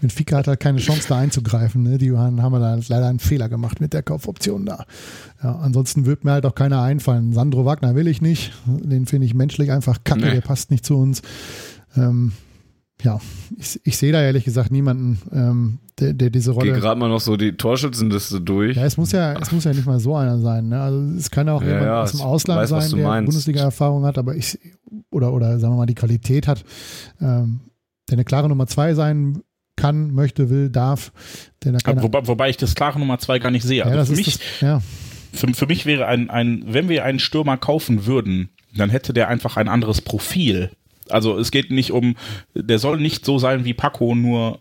Benfica hat halt keine Chance da einzugreifen. Ne? Die haben da leider einen Fehler gemacht mit der Kaufoption da. Ja, ansonsten wird mir halt auch keiner einfallen. Sandro Wagner will ich nicht. Den finde ich menschlich einfach kacke, nee. der passt nicht zu uns. Ähm, ja, ich, ich sehe da ehrlich gesagt niemanden, ähm, der, der diese Rolle. Geh gerade mal noch so die Torschützenliste durch. Ja, es muss ja, es muss ja nicht mal so einer sein. Ne? Also es kann ja auch ja, jemand ja, aus dem Ausland weiß, sein, der Bundesliga-Erfahrung hat, aber ich oder oder sagen wir mal die Qualität hat, ähm, der eine klare Nummer zwei sein kann, möchte, will, darf. Der keine, wobei, wobei ich das klare Nummer zwei gar nicht sehe. Also ja, für mich, das, ja. für, für mich wäre ein, ein, wenn wir einen Stürmer kaufen würden, dann hätte der einfach ein anderes Profil. Also es geht nicht um, der soll nicht so sein wie Paco, nur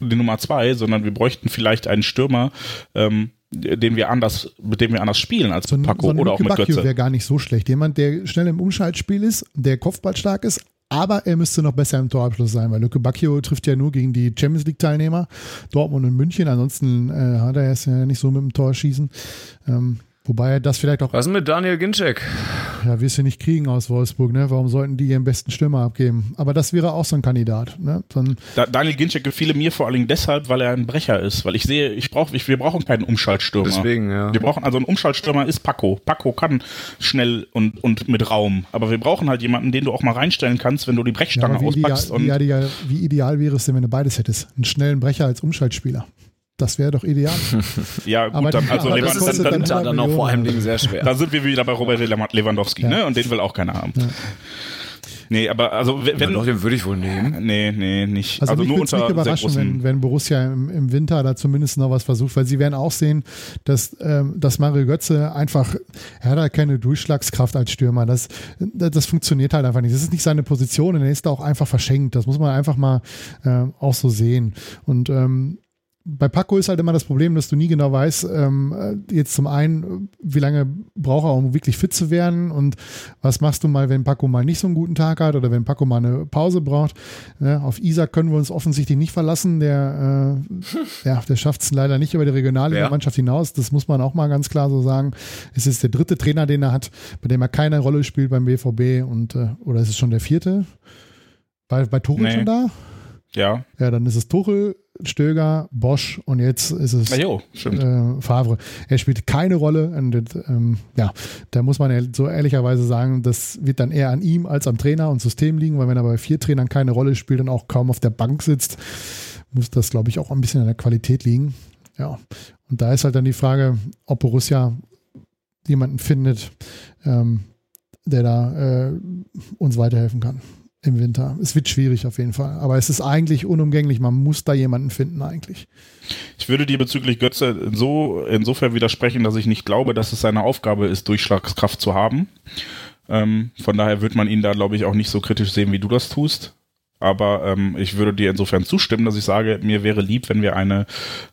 die Nummer zwei, sondern wir bräuchten vielleicht einen Stürmer, ähm, den wir anders, mit dem wir anders spielen als so, Paco so oder auch mit Götze. wäre gar nicht so schlecht. Jemand, der schnell im Umschaltspiel ist, der kopfballstark ist, aber er müsste noch besser im Torabschluss sein, weil Lücke Bacchio trifft ja nur gegen die Champions League Teilnehmer, Dortmund und München. Ansonsten äh, hat er es ja nicht so mit dem Tor schießen. Ähm, Wobei er das vielleicht auch. Was mit Daniel Ginczek? Ja, wirst du nicht kriegen aus Wolfsburg, ne? Warum sollten die ihren besten Stürmer abgeben? Aber das wäre auch so ein Kandidat, ne? Dann da, Daniel Ginczek gefiele mir vor allen Dingen deshalb, weil er ein Brecher ist. Weil ich sehe, ich brauche, ich, wir brauchen keinen Umschaltstürmer. Deswegen, ja. Wir brauchen, also ein Umschaltstürmer ist Paco. Paco kann schnell und, und mit Raum. Aber wir brauchen halt jemanden, den du auch mal reinstellen kannst, wenn du die Brechstange ja, auspackst. Ideal, wie, ideal, wie ideal wäre es denn, wenn du beides hättest? Einen schnellen Brecher als Umschaltspieler. Das wäre doch ideal. [LAUGHS] ja, gut, aber dann, also das ist dann, dann, dann auch vor allem Dingen sehr schwer. Da sind wir wieder bei Robert Lewandowski, ja. ne? Und den will auch keiner haben. Ja. Nee, aber also wenn. Ja, doch, den würde ich wohl nehmen. Nee, nee, nicht. Also, also nur unter nicht überraschen, wenn, wenn Borussia im, im, Winter da zumindest noch was versucht, weil sie werden auch sehen, dass, ähm, dass Mario Götze einfach, er hat halt keine Durchschlagskraft als Stürmer. Das, das, das funktioniert halt einfach nicht. Das ist nicht seine Position und er ist da auch einfach verschenkt. Das muss man einfach mal äh, auch so sehen. Und ähm, bei Paco ist halt immer das Problem, dass du nie genau weißt, ähm, jetzt zum einen, wie lange braucht er, um wirklich fit zu werden und was machst du mal, wenn Paco mal nicht so einen guten Tag hat oder wenn Paco mal eine Pause braucht. Ja, auf Isa können wir uns offensichtlich nicht verlassen. Der, äh, ja, der schafft es leider nicht über die Regionalliga-Mannschaft hinaus. Das muss man auch mal ganz klar so sagen. Es ist der dritte Trainer, den er hat, bei dem er keine Rolle spielt beim BVB und äh, oder ist es schon der vierte? Bei, bei Tuchel nee. schon da? Ja. Ja, dann ist es Tuchel, Stöger, Bosch und jetzt ist es jo, äh, Favre. Er spielt keine Rolle. Und, ähm, ja, da muss man so ehrlicherweise sagen, das wird dann eher an ihm als am Trainer und System liegen, weil wenn er bei vier Trainern keine Rolle spielt und auch kaum auf der Bank sitzt, muss das, glaube ich, auch ein bisschen an der Qualität liegen. Ja, und da ist halt dann die Frage, ob Borussia jemanden findet, ähm, der da äh, uns weiterhelfen kann im Winter. Es wird schwierig auf jeden Fall. Aber es ist eigentlich unumgänglich. Man muss da jemanden finden eigentlich. Ich würde dir bezüglich Götze so, insofern widersprechen, dass ich nicht glaube, dass es seine Aufgabe ist, Durchschlagskraft zu haben. Ähm, von daher wird man ihn da, glaube ich, auch nicht so kritisch sehen, wie du das tust. Aber ähm, ich würde dir insofern zustimmen, dass ich sage, mir wäre lieb, wenn wir eine,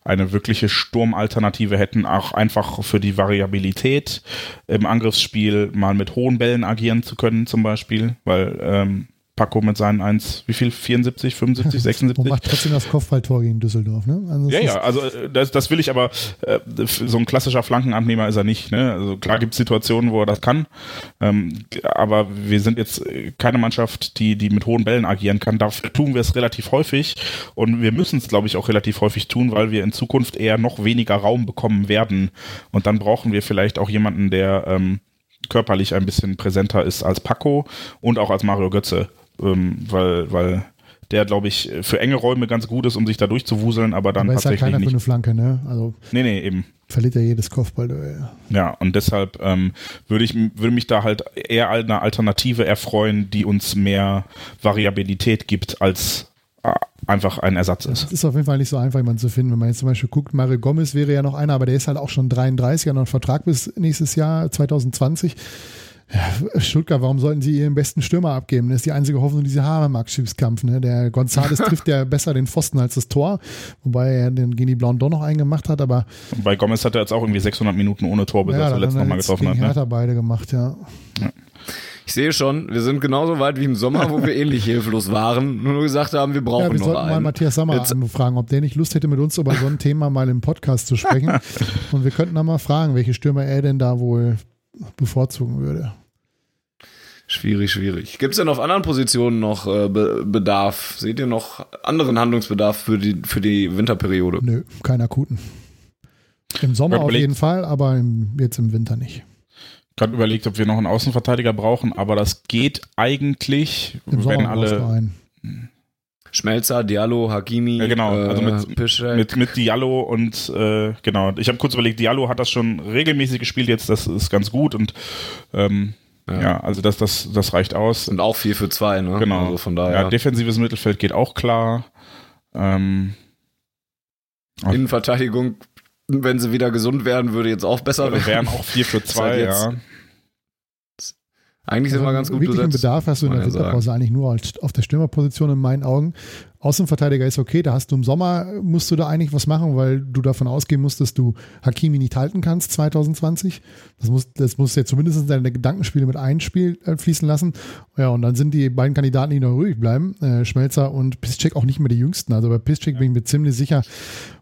eine wirkliche Sturmalternative hätten, auch einfach für die Variabilität im Angriffsspiel mal mit hohen Bällen agieren zu können, zum Beispiel, weil ähm, Paco mit seinen 1, wie viel? 74, 75, 76? Und macht trotzdem das Kopfballtor gegen Düsseldorf, ne? Also ja, ja, also äh, das, das will ich aber, äh, so ein klassischer Flankenabnehmer ist er nicht, ne? Also klar gibt es Situationen, wo er das kann, ähm, aber wir sind jetzt keine Mannschaft, die, die mit hohen Bällen agieren kann. Dafür tun wir es relativ häufig und wir müssen es, glaube ich, auch relativ häufig tun, weil wir in Zukunft eher noch weniger Raum bekommen werden und dann brauchen wir vielleicht auch jemanden, der ähm, körperlich ein bisschen präsenter ist als Paco und auch als Mario Götze ähm, weil, weil der, glaube ich, für enge Räume ganz gut ist, um sich da durchzuwuseln, aber dann aber tatsächlich ist halt keiner nicht. für eine Flanke, ne? Also nee, nee, eben. Verliert ja jedes Kopfballduell. Ja, und deshalb ähm, würde ich würde mich da halt eher eine Alternative erfreuen, die uns mehr Variabilität gibt als einfach ein Ersatz ist. Es ist auf jeden Fall nicht so einfach, jemanden zu finden. Wenn man jetzt zum Beispiel guckt, Mario Gomez wäre ja noch einer, aber der ist halt auch schon 33, hat noch einen Vertrag bis nächstes Jahr, 2020. Ja, Stuttgart, warum sollten sie ihren besten Stürmer abgeben? Das ist die einzige Hoffnung, diese Habermark-Schiffskampf. Ne? Der González [LAUGHS] trifft ja besser den Pfosten als das Tor, wobei er den Gini Blanc doch noch einen gemacht hat. Aber Und bei Gomez hat er jetzt auch irgendwie 600 Minuten ohne Tor, bis ja, er zuletzt nochmal getroffen hat. Ne? hat er beide gemacht, ja. ja. Ich sehe schon, wir sind genauso weit wie im Sommer, wo wir [LAUGHS] ähnlich hilflos waren, nur gesagt haben, wir brauchen ja, wir noch sollten einen. mal Matthias Sammer Jetzt. anfragen, ob der nicht Lust hätte, mit uns über so ein Thema mal im Podcast zu sprechen. [LAUGHS] Und wir könnten dann mal fragen, welche Stürmer er denn da wohl bevorzugen würde. Schwierig, schwierig. Gibt es denn auf anderen Positionen noch äh, Be Bedarf? Seht ihr noch anderen Handlungsbedarf für die, für die Winterperiode? Nö, keinen akuten. Im Sommer auf jeden Fall, aber im, jetzt im Winter nicht. Gerade überlegt, ob wir noch einen Außenverteidiger brauchen, aber das geht eigentlich, Im wenn Sommer alle. Schmelzer, Diallo, Hakimi, ja, genau, also mit, äh, mit, mit Diallo und äh, genau. Ich habe kurz überlegt, Diallo hat das schon regelmäßig gespielt jetzt, das ist ganz gut und ähm, ja. ja, also das, das, das reicht aus. Und auch 4 für 2, ne? Genau. Also von daher. Ja, defensives Mittelfeld geht auch klar. Ähm, Innenverteidigung, wenn sie wieder gesund werden, würde jetzt auch besser werden. Wären auch 4 für [LAUGHS] 2, ja. Eigentlich sind also wir ganz gut wirklichen besetzt. Bedarf hast du in der Winterpause eigentlich nur auf der Stürmerposition in meinen Augen. Außenverteidiger ist okay, da hast du im Sommer, musst du da eigentlich was machen, weil du davon ausgehen musst, dass du Hakimi nicht halten kannst 2020. Das muss, das muss ja zumindest in deine Gedankenspiele mit einfließen lassen. Ja, und dann sind die beiden Kandidaten, die noch ruhig bleiben, äh, Schmelzer und Piszczek auch nicht mehr die jüngsten. Also bei Piszczek ja. bin ich mir ziemlich sicher,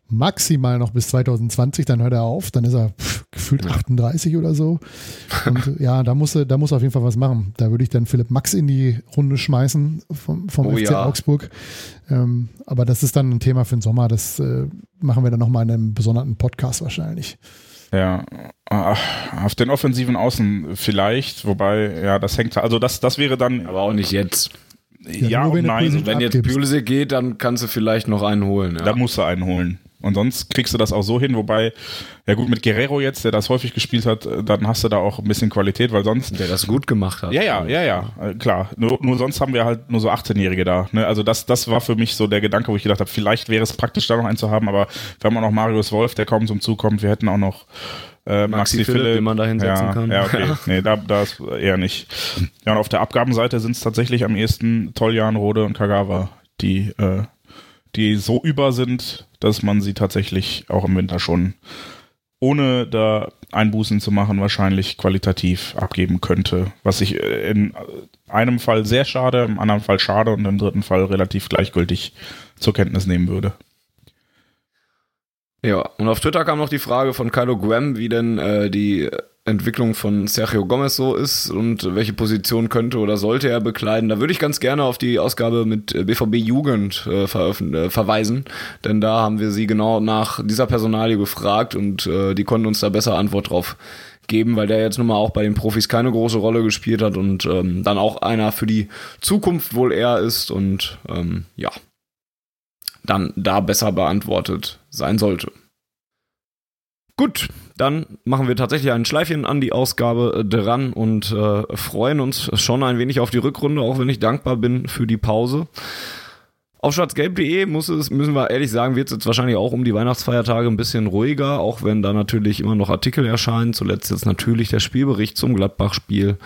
maximal noch bis 2020, dann hört er auf, dann ist er pff, gefühlt 38 oder so. [LAUGHS] Und ja, da muss, er, da muss er auf jeden Fall was machen. Da würde ich dann Philipp Max in die Runde schmeißen vom, vom oh, FC ja. Augsburg. Ähm, aber das ist dann ein Thema für den Sommer. Das äh, machen wir dann nochmal in einem besonderen Podcast wahrscheinlich. Ja, auf den offensiven Außen vielleicht, wobei, ja, das hängt, also das, das wäre dann. Aber auch nicht jetzt. Ja, ja und nein. Wenn jetzt Pulisic geht, dann kannst du vielleicht noch einen holen. Ja. Da musst du einen holen. Und sonst kriegst du das auch so hin, wobei, ja gut, mit Guerrero jetzt, der das häufig gespielt hat, dann hast du da auch ein bisschen Qualität, weil sonst. Der das gut gemacht hat. Ja, ja, ja, ja, äh, klar. Nur, nur sonst haben wir halt nur so 18-Jährige da. Ne? Also das, das war für mich so der Gedanke, wo ich gedacht habe, vielleicht wäre es praktisch, da noch einen zu haben, aber wir haben auch noch Marius Wolf, der kaum zum Zug kommt. Wir hätten auch noch äh, Maxi, Maxi Philipp, Philipp, den man da hinsetzen ja, kann. Ja, okay. [LAUGHS] nee, da, da ist eher nicht. Ja, und auf der Abgabenseite sind es tatsächlich am ehesten Toljan, Rode und Kagawa, die äh, die so über sind, dass man sie tatsächlich auch im Winter schon ohne da Einbußen zu machen, wahrscheinlich qualitativ abgeben könnte. Was ich in einem Fall sehr schade, im anderen Fall schade und im dritten Fall relativ gleichgültig zur Kenntnis nehmen würde. Ja, und auf Twitter kam noch die Frage von Kylo Graham, wie denn äh, die Entwicklung von Sergio Gomez so ist und welche Position könnte oder sollte er bekleiden. Da würde ich ganz gerne auf die Ausgabe mit BVB Jugend äh, äh, verweisen, denn da haben wir sie genau nach dieser Personalie gefragt und äh, die konnten uns da besser Antwort drauf geben, weil der jetzt nun mal auch bei den Profis keine große Rolle gespielt hat und ähm, dann auch einer für die Zukunft wohl eher ist und ähm, ja, dann da besser beantwortet sein sollte. Gut, dann machen wir tatsächlich ein Schleifchen an die Ausgabe äh, dran und äh, freuen uns schon ein wenig auf die Rückrunde, auch wenn ich dankbar bin für die Pause. Auf schwarzgelb.de muss es, müssen wir ehrlich sagen, wird es jetzt wahrscheinlich auch um die Weihnachtsfeiertage ein bisschen ruhiger, auch wenn da natürlich immer noch Artikel erscheinen. Zuletzt jetzt natürlich der Spielbericht zum Gladbach-Spiel.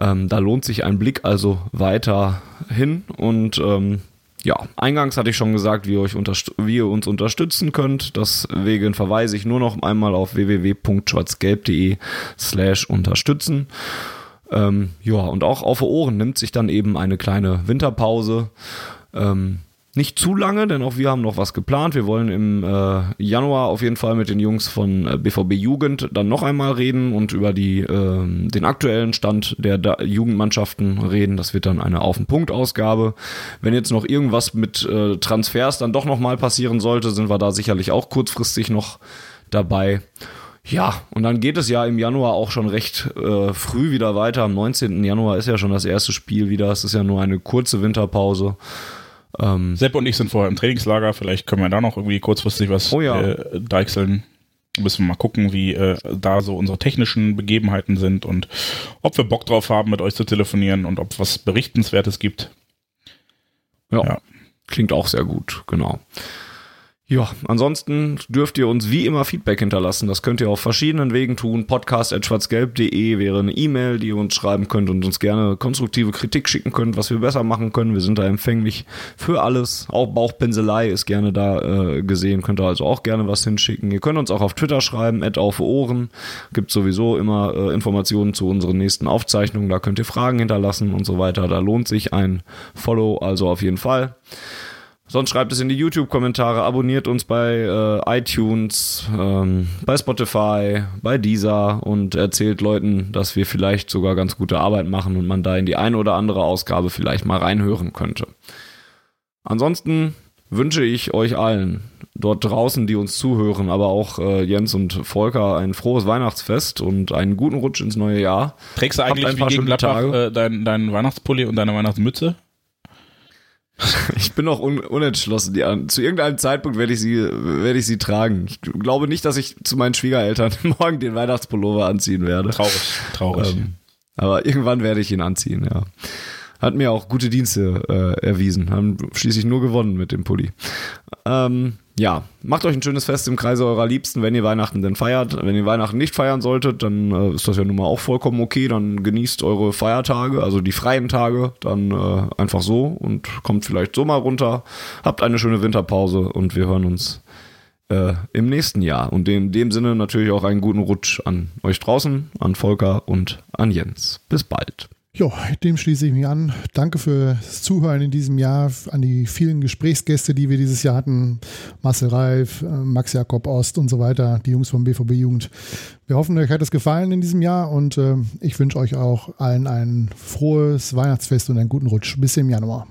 Ähm, da lohnt sich ein Blick also weiterhin und ähm, ja, eingangs hatte ich schon gesagt, wie ihr, euch wie ihr uns unterstützen könnt. Deswegen verweise ich nur noch einmal auf www.schwarzgelb.de slash unterstützen. Ähm, ja, und auch auf Ohren nimmt sich dann eben eine kleine Winterpause. Ähm, nicht zu lange, denn auch wir haben noch was geplant. Wir wollen im äh, Januar auf jeden Fall mit den Jungs von äh, BVB Jugend dann noch einmal reden und über die, äh, den aktuellen Stand der da Jugendmannschaften reden. Das wird dann eine Auf den Punkt Ausgabe. Wenn jetzt noch irgendwas mit äh, Transfers dann doch noch mal passieren sollte, sind wir da sicherlich auch kurzfristig noch dabei. Ja, und dann geht es ja im Januar auch schon recht äh, früh wieder weiter. Am 19. Januar ist ja schon das erste Spiel wieder. Es ist ja nur eine kurze Winterpause. Ähm, Sepp und ich sind vorher im Trainingslager, vielleicht können wir da noch irgendwie kurzfristig was oh ja. äh, deichseln. Müssen wir mal gucken, wie äh, da so unsere technischen Begebenheiten sind und ob wir Bock drauf haben, mit euch zu telefonieren und ob was Berichtenswertes gibt. Ja. ja. klingt auch sehr gut, genau. Ja, ansonsten dürft ihr uns wie immer Feedback hinterlassen. Das könnt ihr auf verschiedenen Wegen tun. Podcast.schwarzgelb.de wäre eine E-Mail, die ihr uns schreiben könnt und uns gerne konstruktive Kritik schicken könnt, was wir besser machen können. Wir sind da empfänglich für alles. Auch Bauchpinselei ist gerne da äh, gesehen. Könnt ihr also auch gerne was hinschicken. Ihr könnt uns auch auf Twitter schreiben, at auf Ohren. Gibt sowieso immer äh, Informationen zu unseren nächsten Aufzeichnungen. Da könnt ihr Fragen hinterlassen und so weiter. Da lohnt sich ein Follow also auf jeden Fall. Sonst schreibt es in die YouTube-Kommentare, abonniert uns bei äh, iTunes, ähm, bei Spotify, bei Deezer und erzählt Leuten, dass wir vielleicht sogar ganz gute Arbeit machen und man da in die eine oder andere Ausgabe vielleicht mal reinhören könnte. Ansonsten wünsche ich euch allen dort draußen, die uns zuhören, aber auch äh, Jens und Volker ein frohes Weihnachtsfest und einen guten Rutsch ins neue Jahr. Trägst du eigentlich wie gegen Gladbach äh, deinen dein Weihnachtspulli und deine Weihnachtsmütze? [LAUGHS] Ich bin noch un unentschlossen. Die, zu irgendeinem Zeitpunkt werde ich sie, werde ich sie tragen. Ich glaube nicht, dass ich zu meinen Schwiegereltern [LAUGHS] morgen den Weihnachtspullover anziehen werde. Traurig, traurig. Ähm, aber irgendwann werde ich ihn anziehen, ja hat mir auch gute Dienste äh, erwiesen. Haben schließlich nur gewonnen mit dem Pulli. Ähm, ja, macht euch ein schönes Fest im Kreise eurer Liebsten, wenn ihr Weihnachten denn feiert. Wenn ihr Weihnachten nicht feiern solltet, dann äh, ist das ja nun mal auch vollkommen okay. Dann genießt eure Feiertage, also die freien Tage, dann äh, einfach so und kommt vielleicht so mal runter. Habt eine schöne Winterpause und wir hören uns äh, im nächsten Jahr. Und in dem Sinne natürlich auch einen guten Rutsch an euch draußen, an Volker und an Jens. Bis bald. Ja, dem schließe ich mich an. Danke fürs Zuhören in diesem Jahr, an die vielen Gesprächsgäste, die wir dieses Jahr hatten. Marcel Reif, äh, Max Jakob Ost und so weiter, die Jungs vom BVB Jugend. Wir hoffen, euch hat es gefallen in diesem Jahr und äh, ich wünsche euch auch allen ein frohes Weihnachtsfest und einen guten Rutsch. Bis im Januar.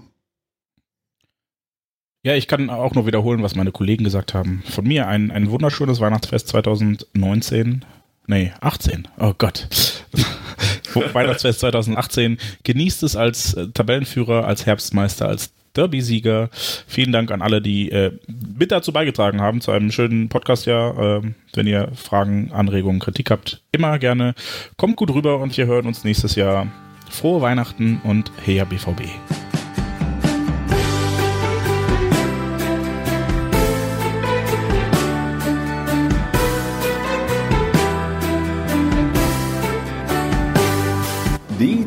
Ja, ich kann auch nur wiederholen, was meine Kollegen gesagt haben. Von mir ein, ein wunderschönes Weihnachtsfest 2019. Nee, 18. Oh Gott. [LAUGHS] Weihnachtsfest 2018. Genießt es als äh, Tabellenführer, als Herbstmeister, als Derby-Sieger. Vielen Dank an alle, die äh, mit dazu beigetragen haben, zu einem schönen Podcast-Jahr. Äh, wenn ihr Fragen, Anregungen, Kritik habt, immer gerne. Kommt gut rüber und wir hören uns nächstes Jahr. Frohe Weihnachten und Heya BVB.